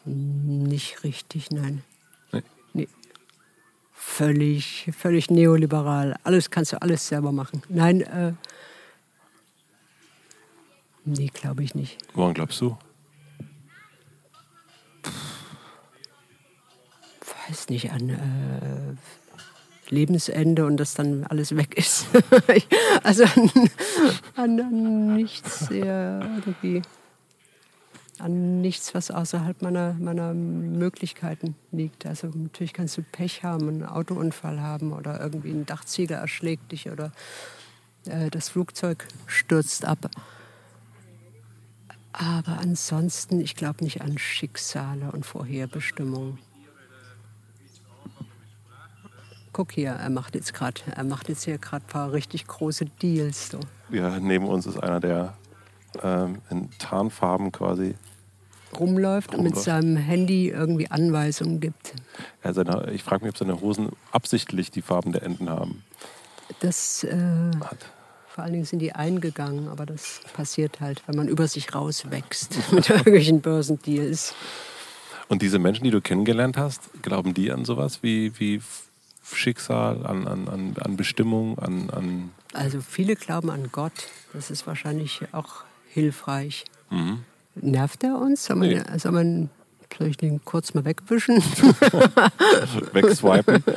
Nicht richtig, nein. Nee. nee. Völlig, völlig neoliberal. Alles kannst du alles selber machen. Nein, äh, nee, glaube ich nicht. Woran glaubst du? Weiß nicht, an äh, Lebensende und dass dann alles weg ist. also an, an, an nichts sehr irgendwie. an nichts, was außerhalb meiner, meiner Möglichkeiten liegt. Also natürlich kannst du Pech haben, einen Autounfall haben oder irgendwie ein Dachziegel erschlägt dich oder äh, das Flugzeug stürzt ab. Aber ansonsten, ich glaube nicht an Schicksale und Vorherbestimmungen. Guck hier, er macht jetzt gerade, er macht jetzt hier gerade ein paar richtig große Deals. So. Ja, neben uns ist einer, der ähm, in Tarnfarben quasi rumläuft, und mit seinem Handy irgendwie Anweisungen gibt. Ja, seine, ich frage mich, ob seine Hosen absichtlich die Farben der Enten haben. Das äh, Hat. Vor allen Dingen sind die eingegangen, aber das passiert halt, wenn man über sich rauswächst mit irgendwelchen Börsendeals. Und diese Menschen, die du kennengelernt hast, glauben die an sowas wie, wie Schicksal, an, an, an Bestimmung, an, an. Also viele glauben an Gott. Das ist wahrscheinlich auch hilfreich. Mhm. Nervt er uns? Soll man, nee. soll, man, soll ich den kurz mal wegwischen? Wegswipen.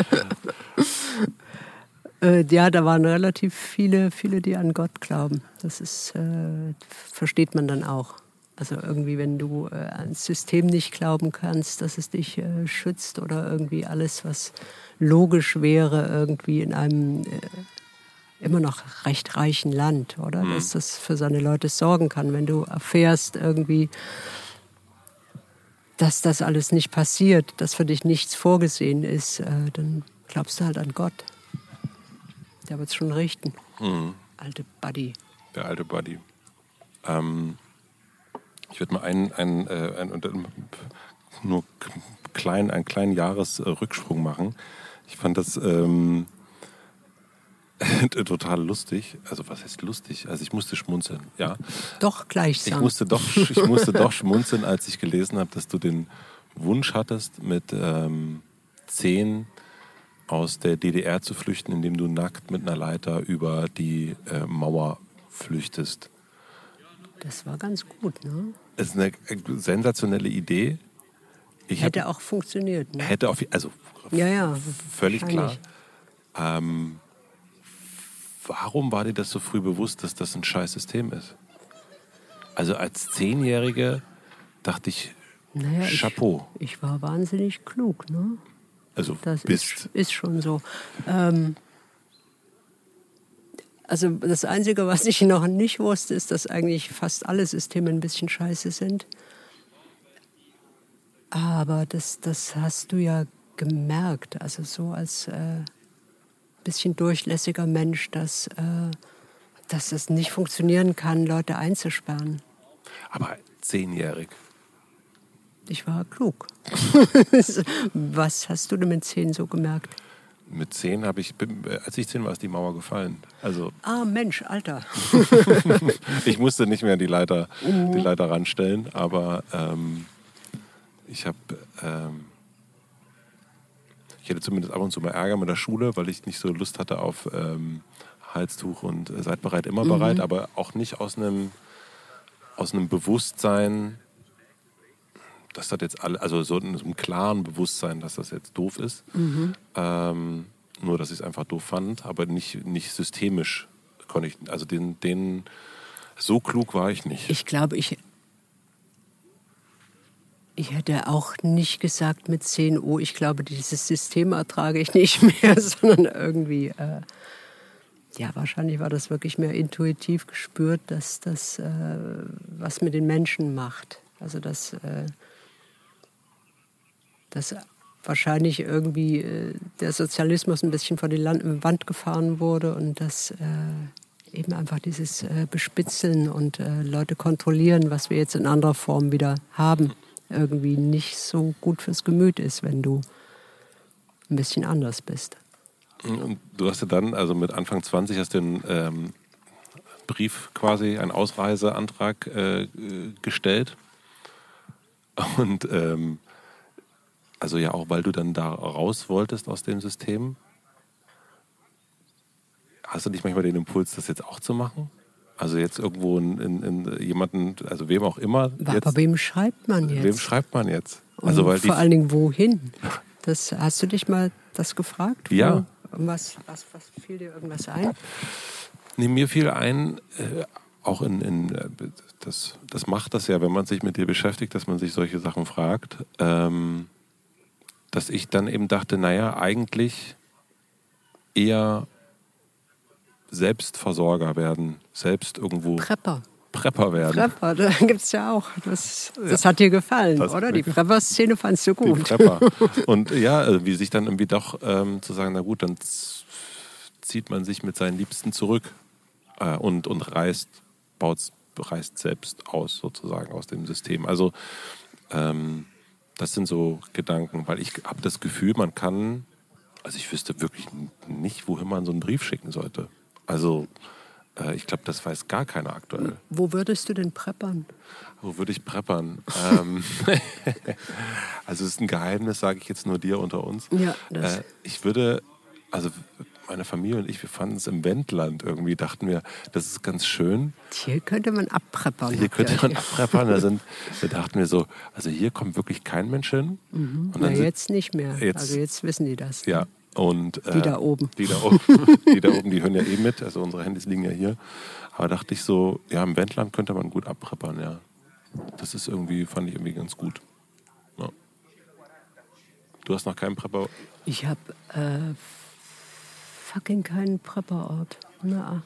äh, ja, da waren relativ viele, viele, die an Gott glauben. Das ist, äh, versteht man dann auch. Also irgendwie, wenn du äh, ans System nicht glauben kannst, dass es dich äh, schützt oder irgendwie alles, was logisch wäre, irgendwie in einem äh, immer noch recht reichen Land, oder? Mhm. Dass das für seine Leute sorgen kann. Wenn du erfährst irgendwie, dass das alles nicht passiert, dass für dich nichts vorgesehen ist, äh, dann glaubst du halt an Gott. Der wird es schon richten. Mhm. Alte Buddy. Der alte Buddy. Ähm, ich würde mal einen, einen, äh, einen, nur klein, einen kleinen Jahresrücksprung machen. Ich fand das ähm, total lustig. Also was heißt lustig? Also ich musste schmunzeln, ja. Doch gleichsam. Ich musste doch, ich musste doch schmunzeln, als ich gelesen habe, dass du den Wunsch hattest, mit ähm, zehn aus der DDR zu flüchten, indem du nackt mit einer Leiter über die äh, Mauer flüchtest. Das war ganz gut, ne? Das ist eine sensationelle Idee. Ich hätte hab, auch funktioniert. Ne? Hätte auf, also ja, ja, völlig klar. Ähm, warum war dir das so früh bewusst, dass das ein scheiß System ist? Also als Zehnjährige dachte ich, naja, Chapeau. Ich, ich, war wahnsinnig klug, ne? Also das bist. Ist, ist schon so. Ähm, also das Einzige, was ich noch nicht wusste, ist, dass eigentlich fast alle Systeme ein bisschen scheiße sind. Aber das, das hast du ja gemerkt, also so als äh, bisschen durchlässiger Mensch, dass, äh, dass es nicht funktionieren kann, Leute einzusperren. Aber zehnjährig. Ich war klug. Was hast du denn mit zehn so gemerkt? Mit zehn habe ich, als ich zehn war, ist die Mauer gefallen. Also ah, Mensch, Alter. ich musste nicht mehr die Leiter, uh. die Leiter ranstellen, aber ähm, ich habe ähm, ich hatte zumindest ab und zu mal Ärger mit der Schule, weil ich nicht so Lust hatte auf ähm, Halstuch und äh, seid bereit, immer mhm. bereit, aber auch nicht aus einem, aus einem Bewusstsein, dass das jetzt alle, also so in einem klaren Bewusstsein, dass das jetzt doof ist. Mhm. Ähm, nur, dass ich es einfach doof fand, aber nicht, nicht systemisch konnte ich, also den, den, so klug war ich nicht. Ich glaube, ich ich hätte auch nicht gesagt mit 10 Uhr, ich glaube, dieses System ertrage ich nicht mehr, sondern irgendwie, äh, ja, wahrscheinlich war das wirklich mehr intuitiv gespürt, dass das äh, was mit den Menschen macht. Also, dass, äh, dass wahrscheinlich irgendwie äh, der Sozialismus ein bisschen vor die Wand gefahren wurde und dass äh, eben einfach dieses äh, Bespitzeln und Leute kontrollieren, was wir jetzt in anderer Form wieder haben irgendwie nicht so gut fürs Gemüt ist, wenn du ein bisschen anders bist. Und du hast ja dann, also mit Anfang 20, hast du einen ähm, Brief quasi, einen Ausreiseantrag gestellt. Und ähm, also ja auch, weil du dann da raus wolltest aus dem System. Hast du nicht manchmal den Impuls, das jetzt auch zu machen? Also jetzt irgendwo in, in, in jemanden, also wem auch immer. Jetzt, Aber wem schreibt man jetzt? Wem schreibt man jetzt? Also weil vor allen Dingen wohin? Das, hast du dich mal das gefragt? Ja. Was, was, was fiel dir irgendwas ein? Nee, mir fiel ein, äh, auch in, in äh, das, das macht das ja, wenn man sich mit dir beschäftigt, dass man sich solche Sachen fragt, ähm, dass ich dann eben dachte, naja, eigentlich eher Selbstversorger werden, selbst irgendwo Prepper. Prepper werden. Prepper, da gibt es ja auch. Das, das ja. hat dir gefallen, das oder? Die Prepper-Szene fandst du gut. Die Prepper. Und ja, also wie sich dann irgendwie doch ähm, zu sagen, na gut, dann zieht man sich mit seinen Liebsten zurück äh, und, und reist, baut, reist selbst aus, sozusagen, aus dem System. Also ähm, das sind so Gedanken, weil ich habe das Gefühl, man kann, also ich wüsste wirklich nicht, wohin man so einen Brief schicken sollte. Also äh, ich glaube, das weiß gar keiner aktuell. Wo würdest du denn preppern? Wo würde ich preppern? ähm, also es ist ein Geheimnis, sage ich jetzt nur dir unter uns. Ja, das. Äh, ich würde, also meine Familie und ich, wir fanden es im Wendland irgendwie, dachten wir, das ist ganz schön. Hier könnte man abpreppern. Hier könnte man abpreppern. Da, sind, da dachten wir so, also hier kommt wirklich kein Mensch hin. Mhm. Und Na, jetzt nicht mehr. Jetzt, also jetzt wissen die das. Ja, und, äh, die da oben. Die da oben, die da oben, die hören ja eh mit. Also unsere Handys liegen ja hier. Aber dachte ich so, ja, im Wendland könnte man gut abpreppern, ja. Das ist irgendwie, fand ich irgendwie ganz gut. Ja. Du hast noch keinen Prepper? Ich habe äh, fucking keinen Prepperort. Na.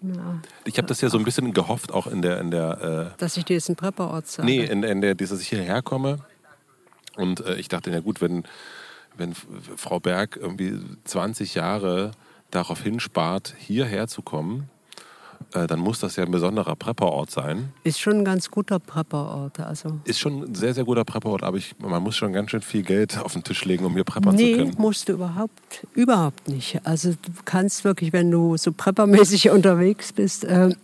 Na. Ich habe das ja so ein bisschen gehofft, auch in der. In der äh, Dass ich dir jetzt einen Prepperort sage. Nee, in, in der, dass ich hierher komme. Und äh, ich dachte, ja gut, wenn wenn Frau Berg irgendwie 20 Jahre darauf hinspart, hierher zu kommen, äh, dann muss das ja ein besonderer Prepperort sein. Ist schon ein ganz guter Prepperort. Also. Ist schon ein sehr, sehr guter Prepperort, aber ich, man muss schon ganz schön viel Geld auf den Tisch legen, um hier preppern nee, zu können. Nee, musst du überhaupt, überhaupt nicht. Also du kannst wirklich, wenn du so preppermäßig unterwegs bist, äh,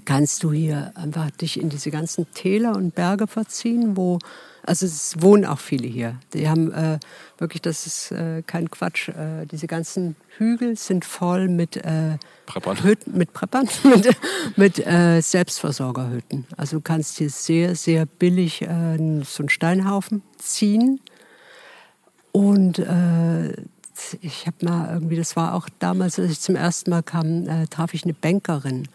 kannst du hier einfach dich in diese ganzen Täler und Berge verziehen, wo also es wohnen auch viele hier. Die haben äh, wirklich, das ist äh, kein Quatsch, äh, diese ganzen Hügel sind voll mit äh, Preppern, Hütten, mit, Preppern mit, mit äh, Selbstversorgerhütten. Also du kannst hier sehr, sehr billig äh, so einen Steinhaufen ziehen. Und ich habe mal irgendwie, das war auch damals, als ich zum ersten Mal kam, traf ich eine Bankerin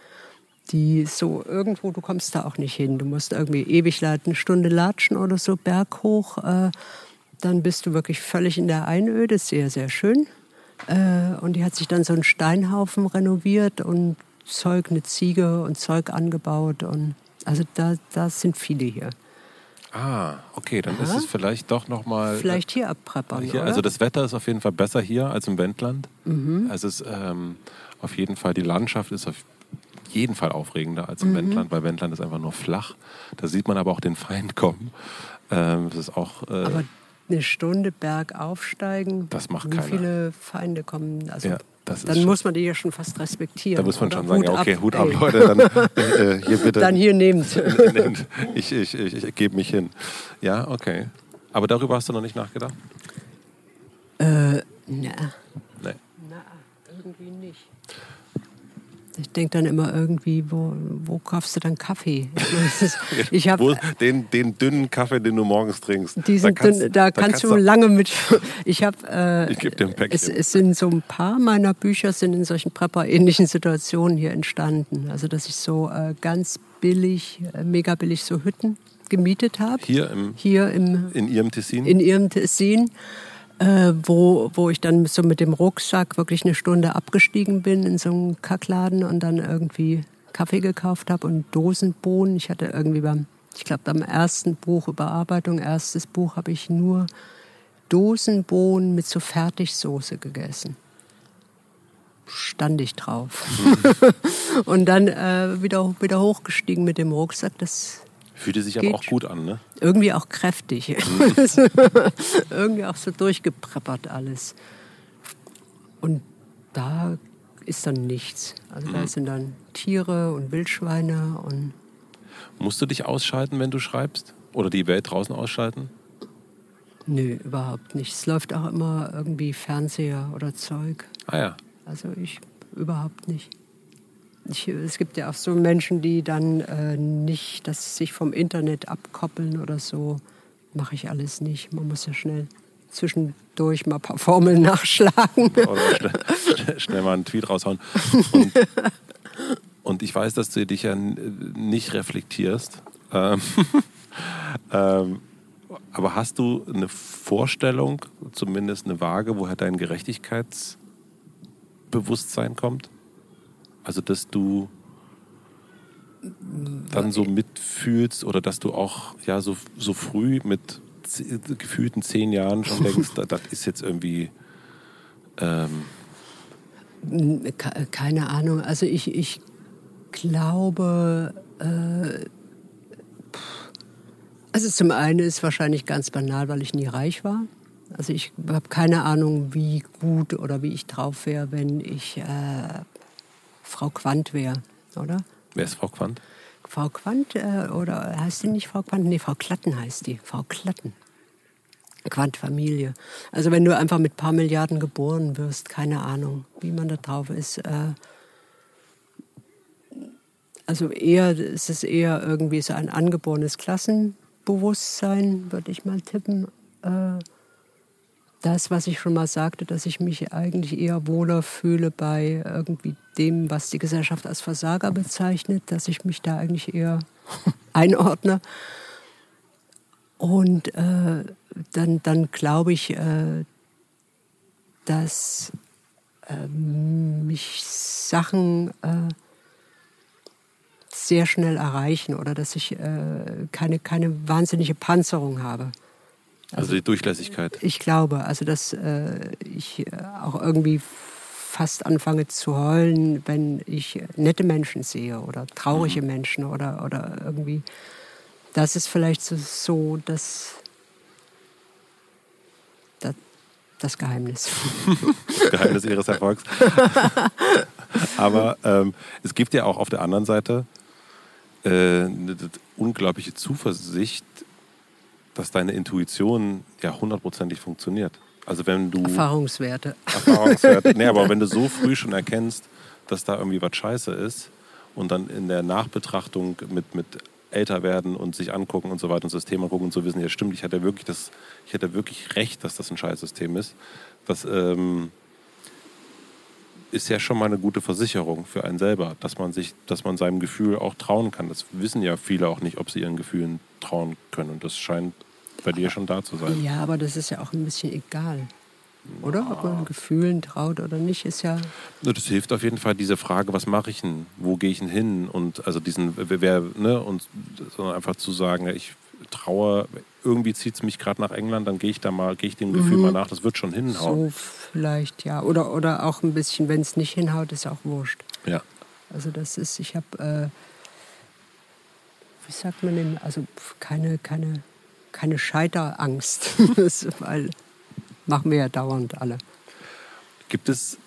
die so irgendwo, du kommst da auch nicht hin. Du musst irgendwie ewig eine Stunde latschen oder so berghoch. Äh, dann bist du wirklich völlig in der Einöde, sehr, sehr schön. Äh, und die hat sich dann so einen Steinhaufen renoviert und Zeug, eine Ziege und Zeug angebaut. Und also da, da sind viele hier. Ah, okay, dann Aha. ist es vielleicht doch nochmal. Vielleicht hier abpreppern. Hier, also das Wetter ist auf jeden Fall besser hier als im Wendland. Mhm. Also es ist ähm, auf jeden Fall, die Landschaft ist auf jeden Fall aufregender als im mhm. Wendland, weil Wendland ist einfach nur flach. Da sieht man aber auch den Feind kommen. Ähm, das ist auch. Äh, aber eine Stunde bergaufsteigen. Das macht wie keiner. Wie viele Feinde kommen? Also ja, dann muss man die ja schon fast respektieren. Da muss man schon sagen, Hut ja, okay, ab, Hut ab, ey. Leute, dann äh, hier bitte. Dann hier nehmt. ich ich, ich, ich gebe mich hin. Ja, okay. Aber darüber hast du noch nicht nachgedacht? Äh. Na, irgendwie nicht. Ich denke dann immer irgendwie, wo, wo kaufst du dann Kaffee? Ich hab, den, den dünnen Kaffee, den du morgens trinkst. Diesen da kannst, dünn, da da kannst du lange mit. Ich habe. Äh, ich gebe dir ein Päckchen. Es, es, sind so ein paar meiner Bücher sind in solchen Prepper-ähnlichen Situationen hier entstanden. Also dass ich so äh, ganz billig, äh, mega billig so Hütten gemietet habe. Hier im. Hier im. In ihrem Tessin. In ihrem Tessin äh, wo, wo ich dann so mit dem Rucksack wirklich eine Stunde abgestiegen bin in so einen Kackladen und dann irgendwie Kaffee gekauft habe und Dosenbohnen. Ich hatte irgendwie beim, ich glaube beim ersten Buch Überarbeitung, erstes Buch, habe ich nur Dosenbohnen mit so Fertigsoße gegessen. Stand ich drauf. Mhm. und dann äh, wieder, wieder hochgestiegen mit dem Rucksack. Das Fühlte sich aber auch gut an, ne? Irgendwie auch kräftig. Mhm. irgendwie auch so durchgepreppert alles. Und da ist dann nichts. Also mhm. da sind dann Tiere und Wildschweine und. Musst du dich ausschalten, wenn du schreibst? Oder die Welt draußen ausschalten? Nö, überhaupt nicht. Es läuft auch immer irgendwie Fernseher oder Zeug. Ah ja. Also ich überhaupt nicht. Ich, es gibt ja auch so Menschen, die dann äh, nicht, dass sich vom Internet abkoppeln oder so. Mache ich alles nicht. Man muss ja schnell zwischendurch mal ein paar Formeln nachschlagen. Oder schnell, schnell, schnell mal einen Tweet raushauen. Und, und ich weiß, dass du dich ja nicht reflektierst. Ähm, ähm, aber hast du eine Vorstellung, zumindest eine Waage, woher dein Gerechtigkeitsbewusstsein kommt? Also, dass du dann so mitfühlst oder dass du auch ja so, so früh mit gefühlten zehn Jahren schon denkst, das ist jetzt irgendwie. Ähm Keine Ahnung. Also ich, ich glaube, äh, also zum einen ist wahrscheinlich ganz banal, weil ich nie reich war. Also ich habe keine Ahnung, wie gut oder wie ich drauf wäre, wenn ich äh, Frau Quandt wäre, oder? Wer ist Frau Quandt? Frau Quandt, äh, oder heißt sie nicht Frau Quandt? Nee, Frau Klatten heißt die. Frau Klatten. Quandt-Familie. Also wenn du einfach mit ein paar Milliarden geboren wirst, keine Ahnung, wie man da drauf ist. Äh, also eher, es ist eher irgendwie so ein angeborenes Klassenbewusstsein, würde ich mal tippen. Äh, das, was ich schon mal sagte, dass ich mich eigentlich eher wohler fühle bei irgendwie dem, was die Gesellschaft als Versager bezeichnet, dass ich mich da eigentlich eher einordne. Und äh, dann, dann glaube ich, äh, dass äh, mich Sachen äh, sehr schnell erreichen oder dass ich äh, keine, keine wahnsinnige Panzerung habe. Also, also, die Durchlässigkeit. Ich glaube, also dass äh, ich äh, auch irgendwie fast anfange zu heulen, wenn ich nette Menschen sehe oder traurige mhm. Menschen oder, oder irgendwie. Das ist vielleicht so, so das, das, das Geheimnis. das Geheimnis ihres Erfolgs. Aber ähm, es gibt ja auch auf der anderen Seite äh, eine unglaubliche Zuversicht dass deine Intuition ja hundertprozentig funktioniert. Also wenn du Erfahrungswerte. Erfahrungswerte. nee, aber wenn du so früh schon erkennst, dass da irgendwie was Scheiße ist und dann in der Nachbetrachtung mit, mit älter werden und sich angucken und so weiter und das Thema gucken und so wissen, ja stimmt, ich hatte wirklich das, ich hatte wirklich recht, dass das ein Scheißsystem ist. Das ähm, ist ja schon mal eine gute Versicherung für einen selber, dass man sich, dass man seinem Gefühl auch trauen kann. Das wissen ja viele auch nicht, ob sie ihren Gefühlen trauen können. Und das scheint bei dir schon da zu sein. Ja, aber das ist ja auch ein bisschen egal. Oder? Ob man Gefühlen traut oder nicht, ist ja. Das hilft auf jeden Fall diese Frage, was mache ich denn? Wo gehe ich denn hin? Und also diesen, wer, ne, und sondern einfach zu sagen, ich traue, irgendwie zieht es mich gerade nach England, dann gehe ich da mal, gehe ich dem Gefühl mhm. mal nach, das wird schon hinhauen. So vielleicht, ja. Oder, oder auch ein bisschen, wenn es nicht hinhaut, ist auch wurscht. Ja. Also das ist, ich habe, äh, wie sagt man denn, also keine, keine keine Scheiterangst, weil machen wir ja dauernd alle. Gibt es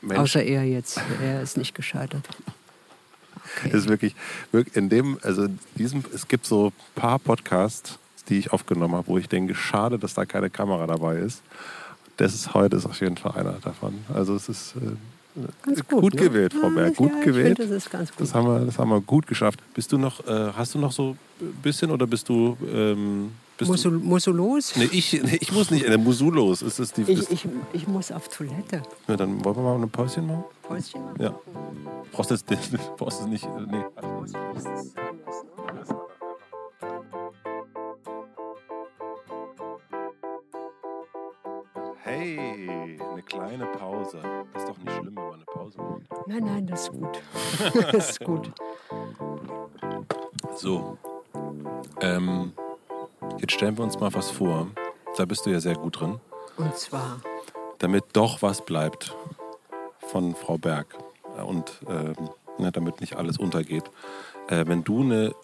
Menschen? Außer er jetzt, er ist nicht gescheitert. Okay. Das ist wirklich, wirklich in dem, also in diesem, es gibt so ein paar Podcasts, die ich aufgenommen habe, wo ich denke, schade, dass da keine Kamera dabei ist. Das ist heute ist auf jeden Fall einer davon. Also es ist äh, Ganz gut, gut ne? gewählt, Frau Berg. Gut ja, gewählt. Finde, das, ist ganz gut. Das, haben wir, das haben wir gut geschafft. Bist du noch, äh, hast du noch so ein bisschen oder bist du. Ähm, bist Musul, du? Musulos? Nee, ich, nee, ich muss nicht. Äh, Musulos ist das die. Ich, ich, ich muss auf Toilette. Ja, dann wollen wir mal ein Päuschen machen? Päuschen machen? Ja. Brauchst du das, brauchst das nicht? Äh, nee. Hey, kleine Pause. Das ist doch nicht schlimm, wenn man eine Pause macht. Nein, nein, das ist gut. das ist gut. So. Ähm, jetzt stellen wir uns mal was vor. Da bist du ja sehr gut drin. Und zwar? Damit doch was bleibt von Frau Berg. Und ähm, ne, damit nicht alles untergeht. Äh, wenn du eine.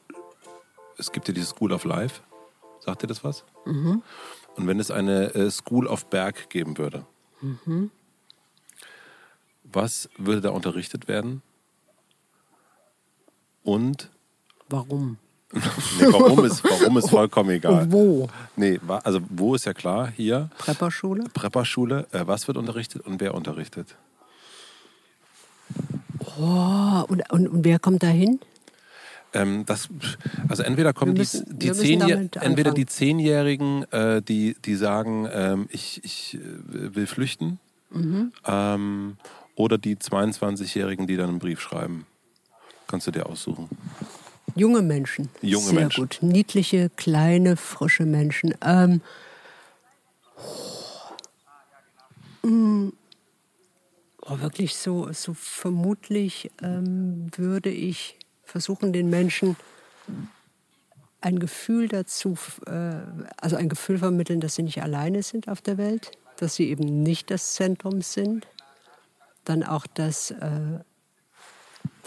Es gibt ja diese School of Life. Sagt dir das was? Mhm. Und wenn es eine äh, School of Berg geben würde, mhm. was würde da unterrichtet werden? Und warum? nee, warum ist, warum ist vollkommen egal. Und wo? Nee, also wo ist ja klar, hier. Prepperschule? Prepperschule. Äh, was wird unterrichtet und wer unterrichtet? Oh, und, und, und wer kommt da hin? Ähm, das, also entweder kommen müssen, die, die zehn, entweder die Zehnjährigen, äh, die, die sagen, ähm, ich, ich äh, will flüchten, mhm. ähm, oder die 22-Jährigen, die dann einen Brief schreiben. kannst du dir aussuchen. Junge Menschen. Junge Sehr Menschen. gut. Niedliche, kleine, frische Menschen. Ähm, oh, wirklich so, so vermutlich ähm, würde ich versuchen, den Menschen ein Gefühl dazu, äh, also ein Gefühl vermitteln, dass sie nicht alleine sind auf der Welt, dass sie eben nicht das Zentrum sind. Dann auch das, äh,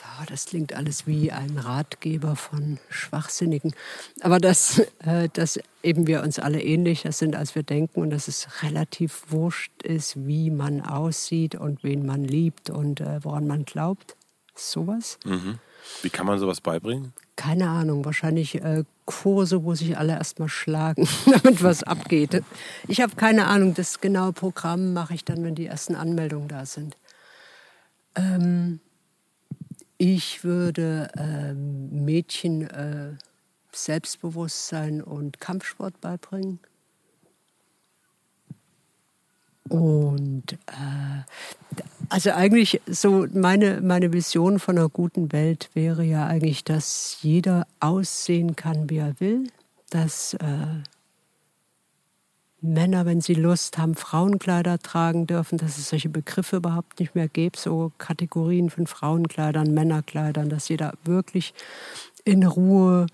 ah, das klingt alles wie ein Ratgeber von Schwachsinnigen, aber dass, äh, dass eben wir uns alle ähnlicher sind, als wir denken und dass es relativ wurscht ist, wie man aussieht und wen man liebt und woran man glaubt. Sowas. Mhm. Wie kann man sowas beibringen? keine Ahnung, wahrscheinlich äh, Kurse, wo sich alle erstmal schlagen, damit was abgeht. Ich habe keine Ahnung, das genaue Programm mache ich dann, wenn die ersten Anmeldungen da sind. Ähm, ich würde ähm, Mädchen äh, Selbstbewusstsein und Kampfsport beibringen. Und äh, also eigentlich so meine, meine Vision von einer guten Welt wäre ja eigentlich, dass jeder aussehen kann, wie er will, dass äh, Männer, wenn sie Lust haben, Frauenkleider tragen dürfen, dass es solche Begriffe überhaupt nicht mehr gibt, so Kategorien von Frauenkleidern, Männerkleidern, dass jeder wirklich in Ruhe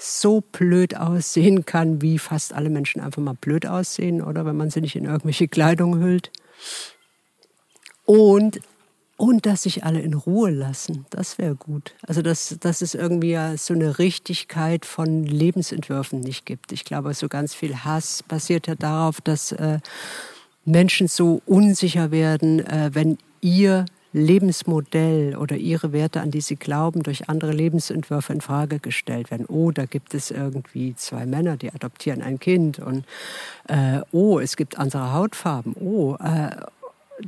so blöd aussehen kann, wie fast alle Menschen einfach mal blöd aussehen, oder wenn man sie nicht in irgendwelche Kleidung hüllt. Und, und dass sich alle in Ruhe lassen, das wäre gut. Also dass, dass es irgendwie ja so eine Richtigkeit von Lebensentwürfen nicht gibt. Ich glaube, so ganz viel Hass basiert ja darauf, dass äh, Menschen so unsicher werden, äh, wenn ihr Lebensmodell oder ihre Werte, an die sie glauben, durch andere Lebensentwürfe in Frage gestellt werden. Oh, da gibt es irgendwie zwei Männer, die adoptieren ein Kind und äh, oh, es gibt andere Hautfarben. Oh, äh,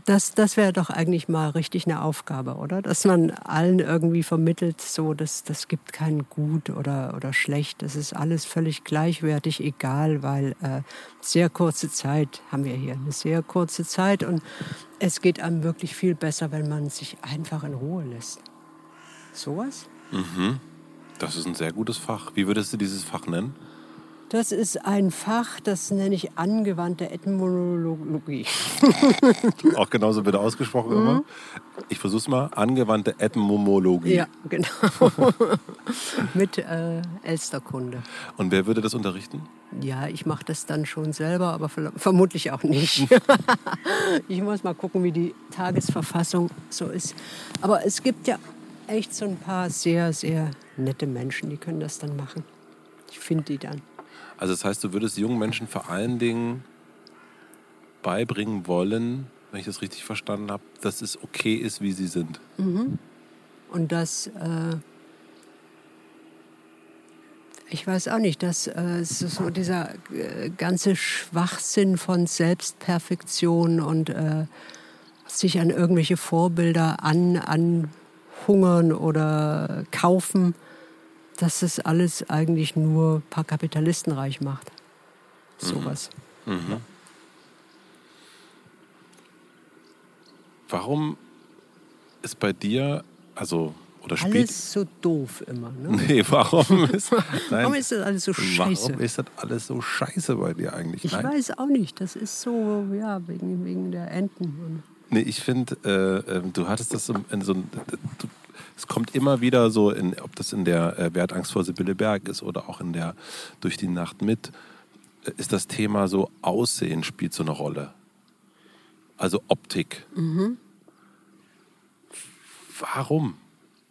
das, das wäre doch eigentlich mal richtig eine Aufgabe, oder? Dass man allen irgendwie vermittelt, so, dass das gibt kein Gut oder, oder Schlecht. Das ist alles völlig gleichwertig, egal, weil äh, sehr kurze Zeit haben wir hier, eine sehr kurze Zeit und es geht einem wirklich viel besser, wenn man sich einfach in Ruhe lässt. Sowas? Mhm. Das ist ein sehr gutes Fach. Wie würdest du dieses Fach nennen? Das ist ein Fach, das nenne ich angewandte Etymologie. Auch genauso wird ausgesprochen mhm. immer. Ich versuche es mal. Angewandte Etymologie. Ja, genau. Mit äh, Elsterkunde. Und wer würde das unterrichten? Ja, ich mache das dann schon selber, aber vermutlich auch nicht. ich muss mal gucken, wie die Tagesverfassung so ist. Aber es gibt ja echt so ein paar sehr, sehr nette Menschen, die können das dann machen. Ich finde die dann. Also das heißt, du würdest jungen Menschen vor allen Dingen beibringen wollen, wenn ich das richtig verstanden habe, dass es okay ist, wie sie sind. Mhm. Und dass, äh, ich weiß auch nicht, dass äh, so dieser äh, ganze Schwachsinn von Selbstperfektion und äh, sich an irgendwelche Vorbilder an, anhungern oder kaufen, dass das alles eigentlich nur ein paar Kapitalisten reich macht. Sowas. Mhm. Mhm. Warum ist bei dir, also oder spielt alles so doof immer, ne? Nee, warum ist, nein, warum ist das alles so scheiße? Warum ist das alles so scheiße bei dir eigentlich? Ich nein. weiß auch nicht. Das ist so, ja, wegen, wegen der Enten. Nee, ich finde, äh, äh, du hattest das so, in so du, es kommt immer wieder so, in, ob das in der äh, Wertangst vor Sibylle Berg ist oder auch in der Durch die Nacht mit, äh, ist das Thema so Aussehen spielt so eine Rolle. Also Optik. Mhm. Warum?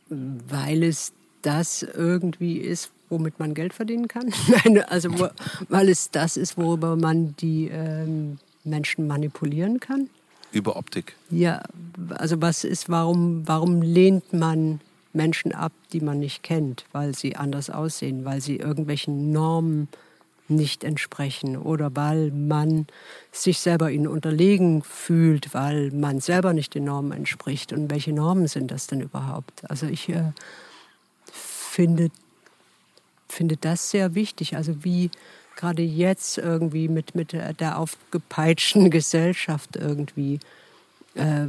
Weil es das irgendwie ist, womit man Geld verdienen kann. Nein, also wo, weil es das ist, worüber man die ähm, Menschen manipulieren kann. Über Optik. Ja, also was ist, warum, warum lehnt man Menschen ab, die man nicht kennt, weil sie anders aussehen, weil sie irgendwelchen Normen nicht entsprechen oder weil man sich selber ihnen unterlegen fühlt, weil man selber nicht den Normen entspricht. Und welche Normen sind das denn überhaupt? Also ich äh, finde, finde das sehr wichtig. Also wie gerade jetzt irgendwie mit, mit der aufgepeitschten Gesellschaft irgendwie, äh,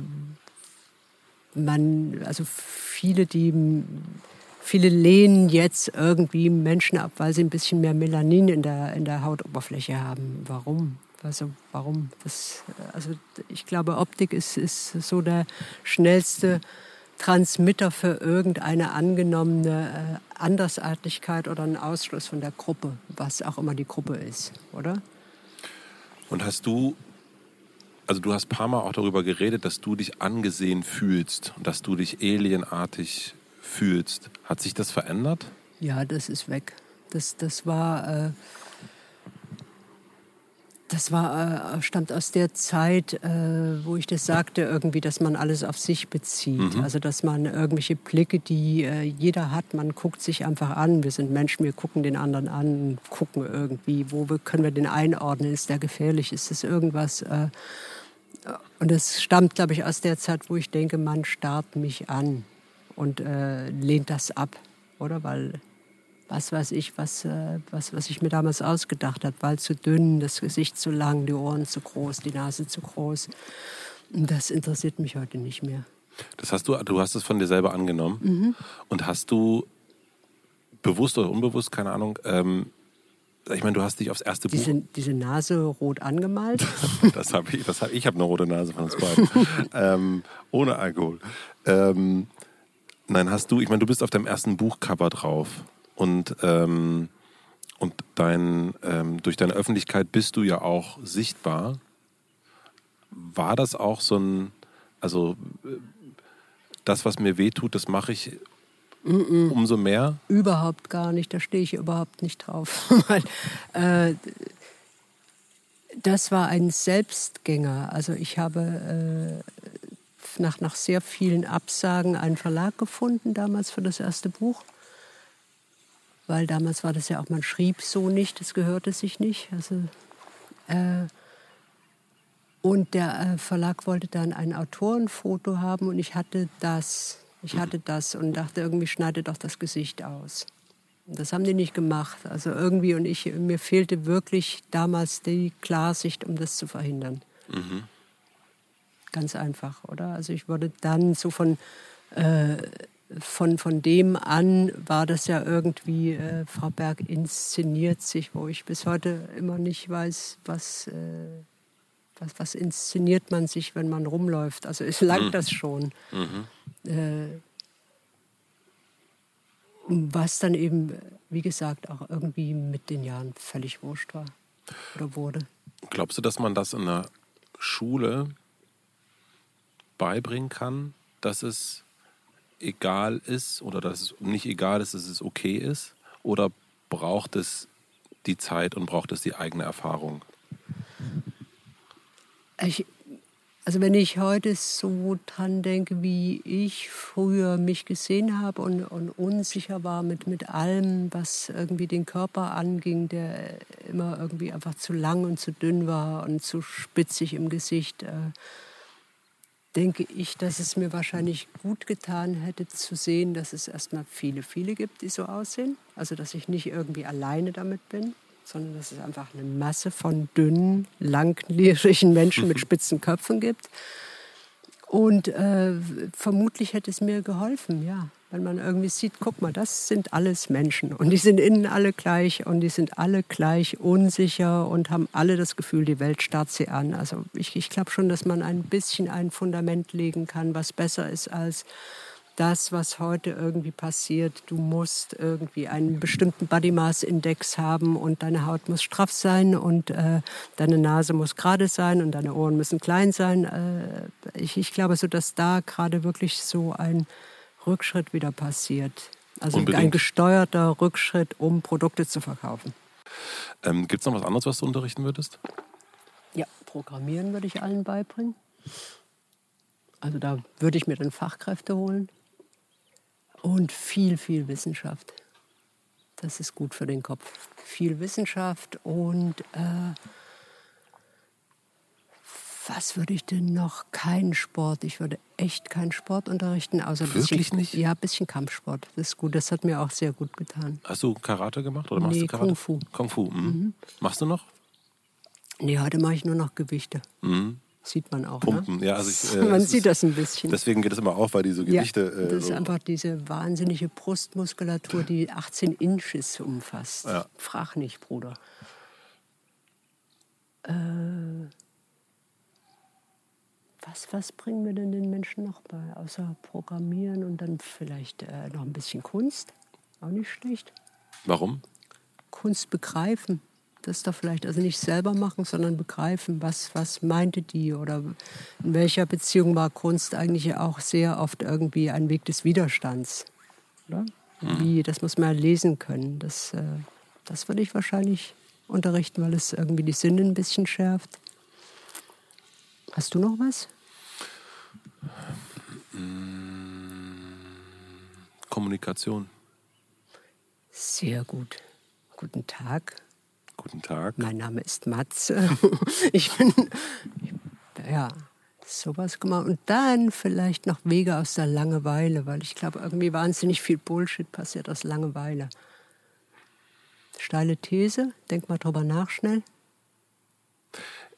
man, also viele, die viele lehnen jetzt irgendwie Menschen ab, weil sie ein bisschen mehr Melanin in der, in der Hautoberfläche haben. Warum? Also warum? Das, also ich glaube, Optik ist, ist so der schnellste Transmitter für irgendeine angenommene äh, Andersartigkeit oder einen Ausschluss von der Gruppe, was auch immer die Gruppe ist, oder? Und hast du, also du hast ein paar Mal auch darüber geredet, dass du dich angesehen fühlst und dass du dich alienartig fühlst. Hat sich das verändert? Ja, das ist weg. Das, das war. Äh, das war, äh, stammt aus der Zeit, äh, wo ich das sagte, irgendwie, dass man alles auf sich bezieht. Mhm. Also, dass man irgendwelche Blicke, die äh, jeder hat, man guckt sich einfach an. Wir sind Menschen, wir gucken den anderen an, gucken irgendwie, wo wir, können wir den einordnen? Ist der gefährlich? Ist das irgendwas? Äh, und das stammt, glaube ich, aus der Zeit, wo ich denke, man starrt mich an und äh, lehnt das ab, oder? Weil was weiß ich, was, äh, was, was ich mir damals ausgedacht habe. Weil zu dünn, das Gesicht zu lang, die Ohren zu groß, die Nase zu groß. Und das interessiert mich heute nicht mehr. Das hast du, du hast es von dir selber angenommen mhm. und hast du bewusst oder unbewusst, keine Ahnung, ähm, ich meine, du hast dich aufs erste diese, Buch. Diese Nase rot angemalt? das habe ich. Das hab, ich habe eine rote Nase von uns beiden. ähm, ohne Alkohol. Ähm, nein, hast du, ich meine, du bist auf deinem ersten Buchcover drauf und, ähm, und dein, ähm, durch deine Öffentlichkeit bist du ja auch sichtbar. War das auch so ein, also äh, das, was mir wehtut, das mache ich Mm -mm. umso mehr? Überhaupt gar nicht, da stehe ich überhaupt nicht drauf. äh, das war ein Selbstgänger. Also ich habe äh, nach, nach sehr vielen Absagen einen Verlag gefunden, damals für das erste Buch weil damals war das ja auch, man schrieb so nicht, das gehörte sich nicht. Also, äh, und der äh, Verlag wollte dann ein Autorenfoto haben und ich hatte das. Ich hatte das und dachte, irgendwie schneide doch das Gesicht aus. Das haben die nicht gemacht. Also irgendwie, und ich, mir fehlte wirklich damals die Klarsicht, um das zu verhindern. Mhm. Ganz einfach, oder? Also ich wurde dann so von äh, von, von dem an war das ja irgendwie, äh, Frau Berg inszeniert sich, wo ich bis heute immer nicht weiß, was, äh, was, was inszeniert man sich, wenn man rumläuft. Also es langt mhm. das schon. Mhm. Äh, was dann eben, wie gesagt, auch irgendwie mit den Jahren völlig wurscht war oder wurde. Glaubst du, dass man das in der Schule beibringen kann, dass es egal ist oder dass es nicht egal ist, dass es okay ist? Oder braucht es die Zeit und braucht es die eigene Erfahrung? Ich, also wenn ich heute so dran denke, wie ich früher mich gesehen habe und, und, unsicher war mit, mit allem, was irgendwie den Körper anging, der immer irgendwie einfach zu lang und zu dünn war und zu spitzig im Gesicht. Äh, denke ich, dass es mir wahrscheinlich gut getan hätte zu sehen, dass es erstmal viele, viele gibt, die so aussehen. Also dass ich nicht irgendwie alleine damit bin, sondern dass es einfach eine Masse von dünnen, langlierigen Menschen mit spitzen Köpfen gibt. Und äh, vermutlich hätte es mir geholfen, ja. Wenn man irgendwie sieht, guck mal, das sind alles Menschen und die sind innen alle gleich und die sind alle gleich unsicher und haben alle das Gefühl, die Welt starrt sie an. Also ich, ich glaube schon, dass man ein bisschen ein Fundament legen kann, was besser ist als das, was heute irgendwie passiert. Du musst irgendwie einen bestimmten Body Mass Index haben und deine Haut muss straff sein und äh, deine Nase muss gerade sein und deine Ohren müssen klein sein. Äh, ich, ich glaube so, dass da gerade wirklich so ein Rückschritt wieder passiert. Also Unbedingt. ein gesteuerter Rückschritt, um Produkte zu verkaufen. Ähm, Gibt es noch was anderes, was du unterrichten würdest? Ja, Programmieren würde ich allen beibringen. Also da würde ich mir dann Fachkräfte holen. Und viel, viel Wissenschaft. Das ist gut für den Kopf. Viel Wissenschaft und äh, was würde ich denn noch? Kein Sport. Ich würde echt keinen Sport unterrichten, außer Wirklich bisschen, nicht? Ja, ein bisschen Kampfsport. Das ist gut. Das hat mir auch sehr gut getan. Hast du Karate gemacht oder machst nee, du Karate? Kung Fu. Kung Fu. Mhm. Mhm. Machst du noch? Nee, heute mache ich nur noch Gewichte. Mhm. Sieht man auch. Pumpen. Ne? Ja, also ich, äh, man sieht ist- das ein bisschen. Deswegen geht es immer auf, weil diese Gewichte. ja, äh, das ist so- einfach diese wahnsinnige Brustmuskulatur, die 18 Inches umfasst. Ja. Frag nicht, Bruder. Äh, was, was bringen wir denn den Menschen noch bei? Außer Programmieren und dann vielleicht äh, noch ein bisschen Kunst? Auch nicht schlecht. Warum? Kunst begreifen. Das doch vielleicht, also nicht selber machen, sondern begreifen, was, was meinte die oder in welcher Beziehung war Kunst eigentlich auch sehr oft irgendwie ein Weg des Widerstands. Oder? Wie, das muss man ja lesen können. Das, äh, das würde ich wahrscheinlich unterrichten, weil es irgendwie die Sinne ein bisschen schärft. Hast du noch was? Kommunikation. Sehr gut. Guten Tag. Guten Tag. Mein Name ist Matze. Ich bin, ja, sowas gemacht. Und dann vielleicht noch Wege aus der Langeweile, weil ich glaube, irgendwie wahnsinnig viel Bullshit passiert aus Langeweile. Steile These, denk mal drüber nach schnell.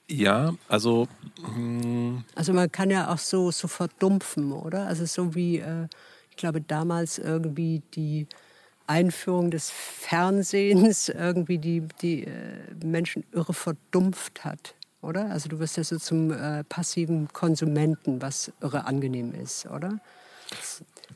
Ja, also hm, Also man kann ja auch so, so verdumpfen, oder? Also so wie, äh, ich glaube, damals irgendwie die Einführung des Fernsehens irgendwie die, die äh, Menschen irre verdumpft hat, oder? Also du wirst ja so zum äh, passiven Konsumenten, was irre angenehm ist, oder?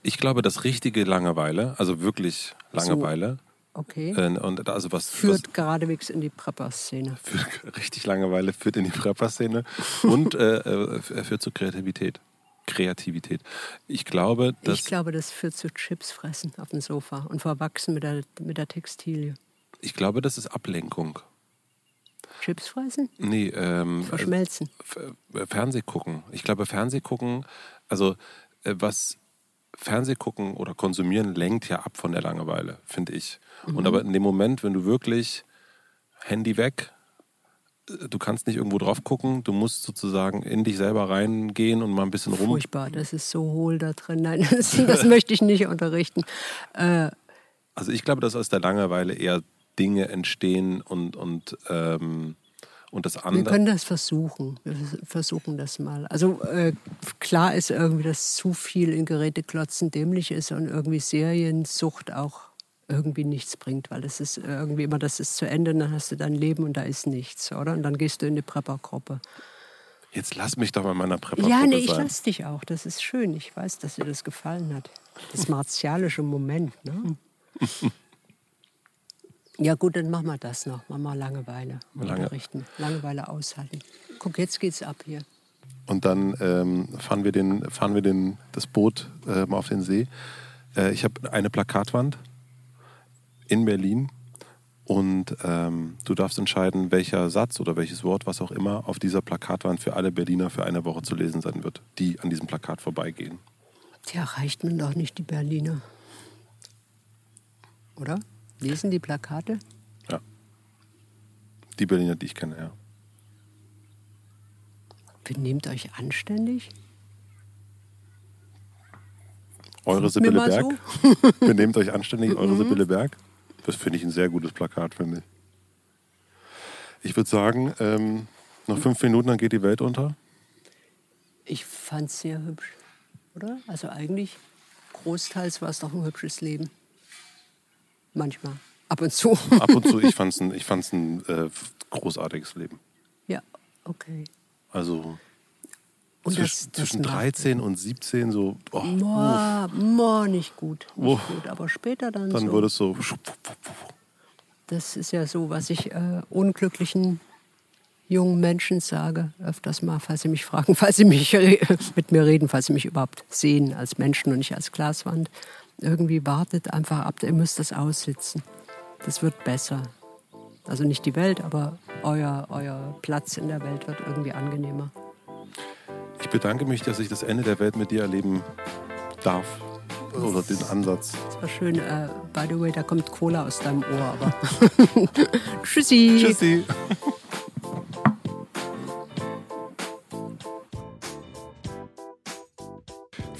ich glaube, das richtige Langeweile, also wirklich Langeweile, Okay. äh, und also was, Führt geradewegs in die Prepper-Szene. was führt, richtig Langeweile führt in die Prepper-Szene und äh, äh, führt zu Kreativität. Kreativität. Ich glaube, dass Ich glaube, das führt zu Chips fressen auf dem Sofa und verwachsen mit der, mit der Textilie. ich glaube, das ist Ablenkung. Chips fressen? Nee, ähm, Verschmelzen. Äh, Fernseh gucken. Ich glaube, Fernseh gucken, also was Fernseh gucken oder konsumieren lenkt ja ab von der Langeweile, finde ich. Und aber in dem Moment, wenn du wirklich Handy weg, äh, du kannst nicht irgendwo drauf gucken, du musst sozusagen in dich selber reingehen und mal ein bisschen rum. Furchtbar, das ist so hohl da drin. Nein, das, das möchte ich nicht unterrichten. Äh, Also ich glaube, dass aus der Langeweile eher Dinge entstehen und, und, ähm, und das wir andere. können das versuchen. Wir vers- versuchen das mal. Also äh, klar ist irgendwie, dass zu viel in Geräteklotzen dämlich ist und irgendwie Seriensucht auch irgendwie nichts bringt, weil das ist irgendwie immer, das ist zu Ende, dann hast du dein Leben und da ist nichts, oder? Und dann gehst du in die Prepper-Gruppe. Jetzt lass mich doch mal in meiner Prepper Ja, nee, ich sein. lass dich auch. Das ist schön. Ich weiß, dass dir das gefallen hat. Das martialische Moment, ne? Ja gut, dann machen wir das noch. Machen wir Langeweile Lange- unterrichten. Langeweile aushalten. Guck, jetzt geht's ab hier. Und dann ähm, fahren wir, den, fahren wir den, das Boot äh, mal auf den See. Äh, ich habe eine Plakatwand in Berlin und ähm, du darfst entscheiden, welcher Satz oder welches Wort, was auch immer, auf dieser Plakatwand für alle Berliner für eine Woche zu lesen sein wird, die an diesem Plakat vorbeigehen. Die erreicht man doch nicht, die Berliner. Oder? Lesen die Plakate? Ja. Die Berliner, die ich kenne, ja. Benehmt euch anständig? Eure Sibylle Berg. so. Mhm. Benehmt euch anständig, eure Sibylle Berg. Das finde ich ein sehr gutes Plakat, finde ich. Ich würde sagen, ähm, noch fünf Minuten, dann geht die Welt unter. Ich fand's sehr hübsch, oder? Also eigentlich, großteils war es doch ein hübsches Leben. Manchmal. Ab und zu. Ab und zu, ich fand es ein, ich fand's ein äh, großartiges Leben. Ja, okay. Also Und das, das zwischen macht- 13 und 17 so, oh, Moa, moa, nicht gut. Nicht gut. Aber später dann, dann so. wurde es so. Das ist ja so, was ich äh, unglücklichen jungen Menschen sage, öfters mal, falls sie mich fragen, falls sie mich re- mit mir reden, falls sie mich überhaupt sehen als Menschen und nicht als Glaswand. Irgendwie wartet einfach ab, ihr müsst das aussitzen. Das wird besser. Also nicht die Welt, aber euer, euer Platz in der Welt wird irgendwie angenehmer. Ich bedanke mich, dass ich das Ende der Welt mit dir erleben darf. Oder den Ansatz. Das war schön. Äh, by the way, da kommt Cola aus deinem Ohr, aber. Tschüssi. Tschüssi.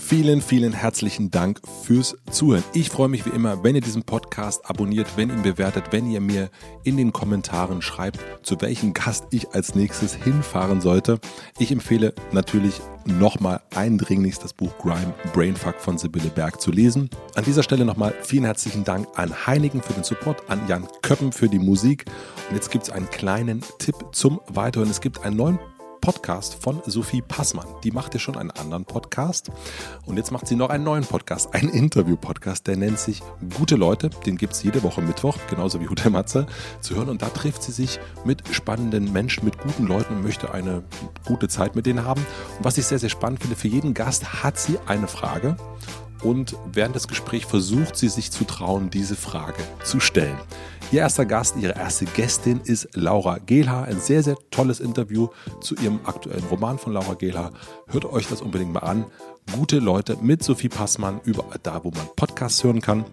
Vielen, vielen herzlichen Dank fürs Zuhören. Ich freue mich wie immer, wenn ihr diesen Podcast abonniert, wenn ihr ihn bewertet, wenn ihr mir in den Kommentaren schreibt, zu welchem Gast ich als nächstes hinfahren sollte. Ich empfehle natürlich nochmal eindringlichst das Buch Grime Brainfuck von Sibylle Berg zu lesen. An dieser Stelle nochmal vielen herzlichen Dank an Heinigen für den Support, an Jan Köppen für die Musik. Und jetzt gibt es einen kleinen Tipp zum Weiterhören. Es gibt einen neuen Podcast von Sophie Passmann. Die machte schon einen anderen Podcast und jetzt macht sie noch einen neuen Podcast, einen Interview-Podcast, der nennt sich Gute Leute. Den gibt es jede Woche Mittwoch, genauso wie Hotel Matze, zu hören. Und da trifft sie sich mit spannenden Menschen, mit guten Leuten und möchte eine gute Zeit mit denen haben. Und was ich sehr, sehr spannend finde, für jeden Gast hat sie eine Frage und während des Gesprächs versucht sie sich zu trauen, diese Frage zu stellen. Ihr erster Gast, ihre erste Gästin ist Laura Gehlhaar. Ein sehr, sehr tolles Interview zu ihrem aktuellen Roman von Laura Gehlhaar. Hört euch das unbedingt mal an. Gute Leute mit Sophie Passmann, überall da, wo man Podcasts hören kann.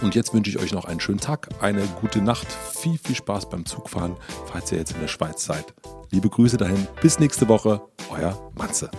Und jetzt wünsche ich euch noch einen schönen Tag, eine gute Nacht, viel, viel Spaß beim Zugfahren, falls ihr jetzt in der Schweiz seid. Liebe Grüße dahin, bis nächste Woche, euer Matze.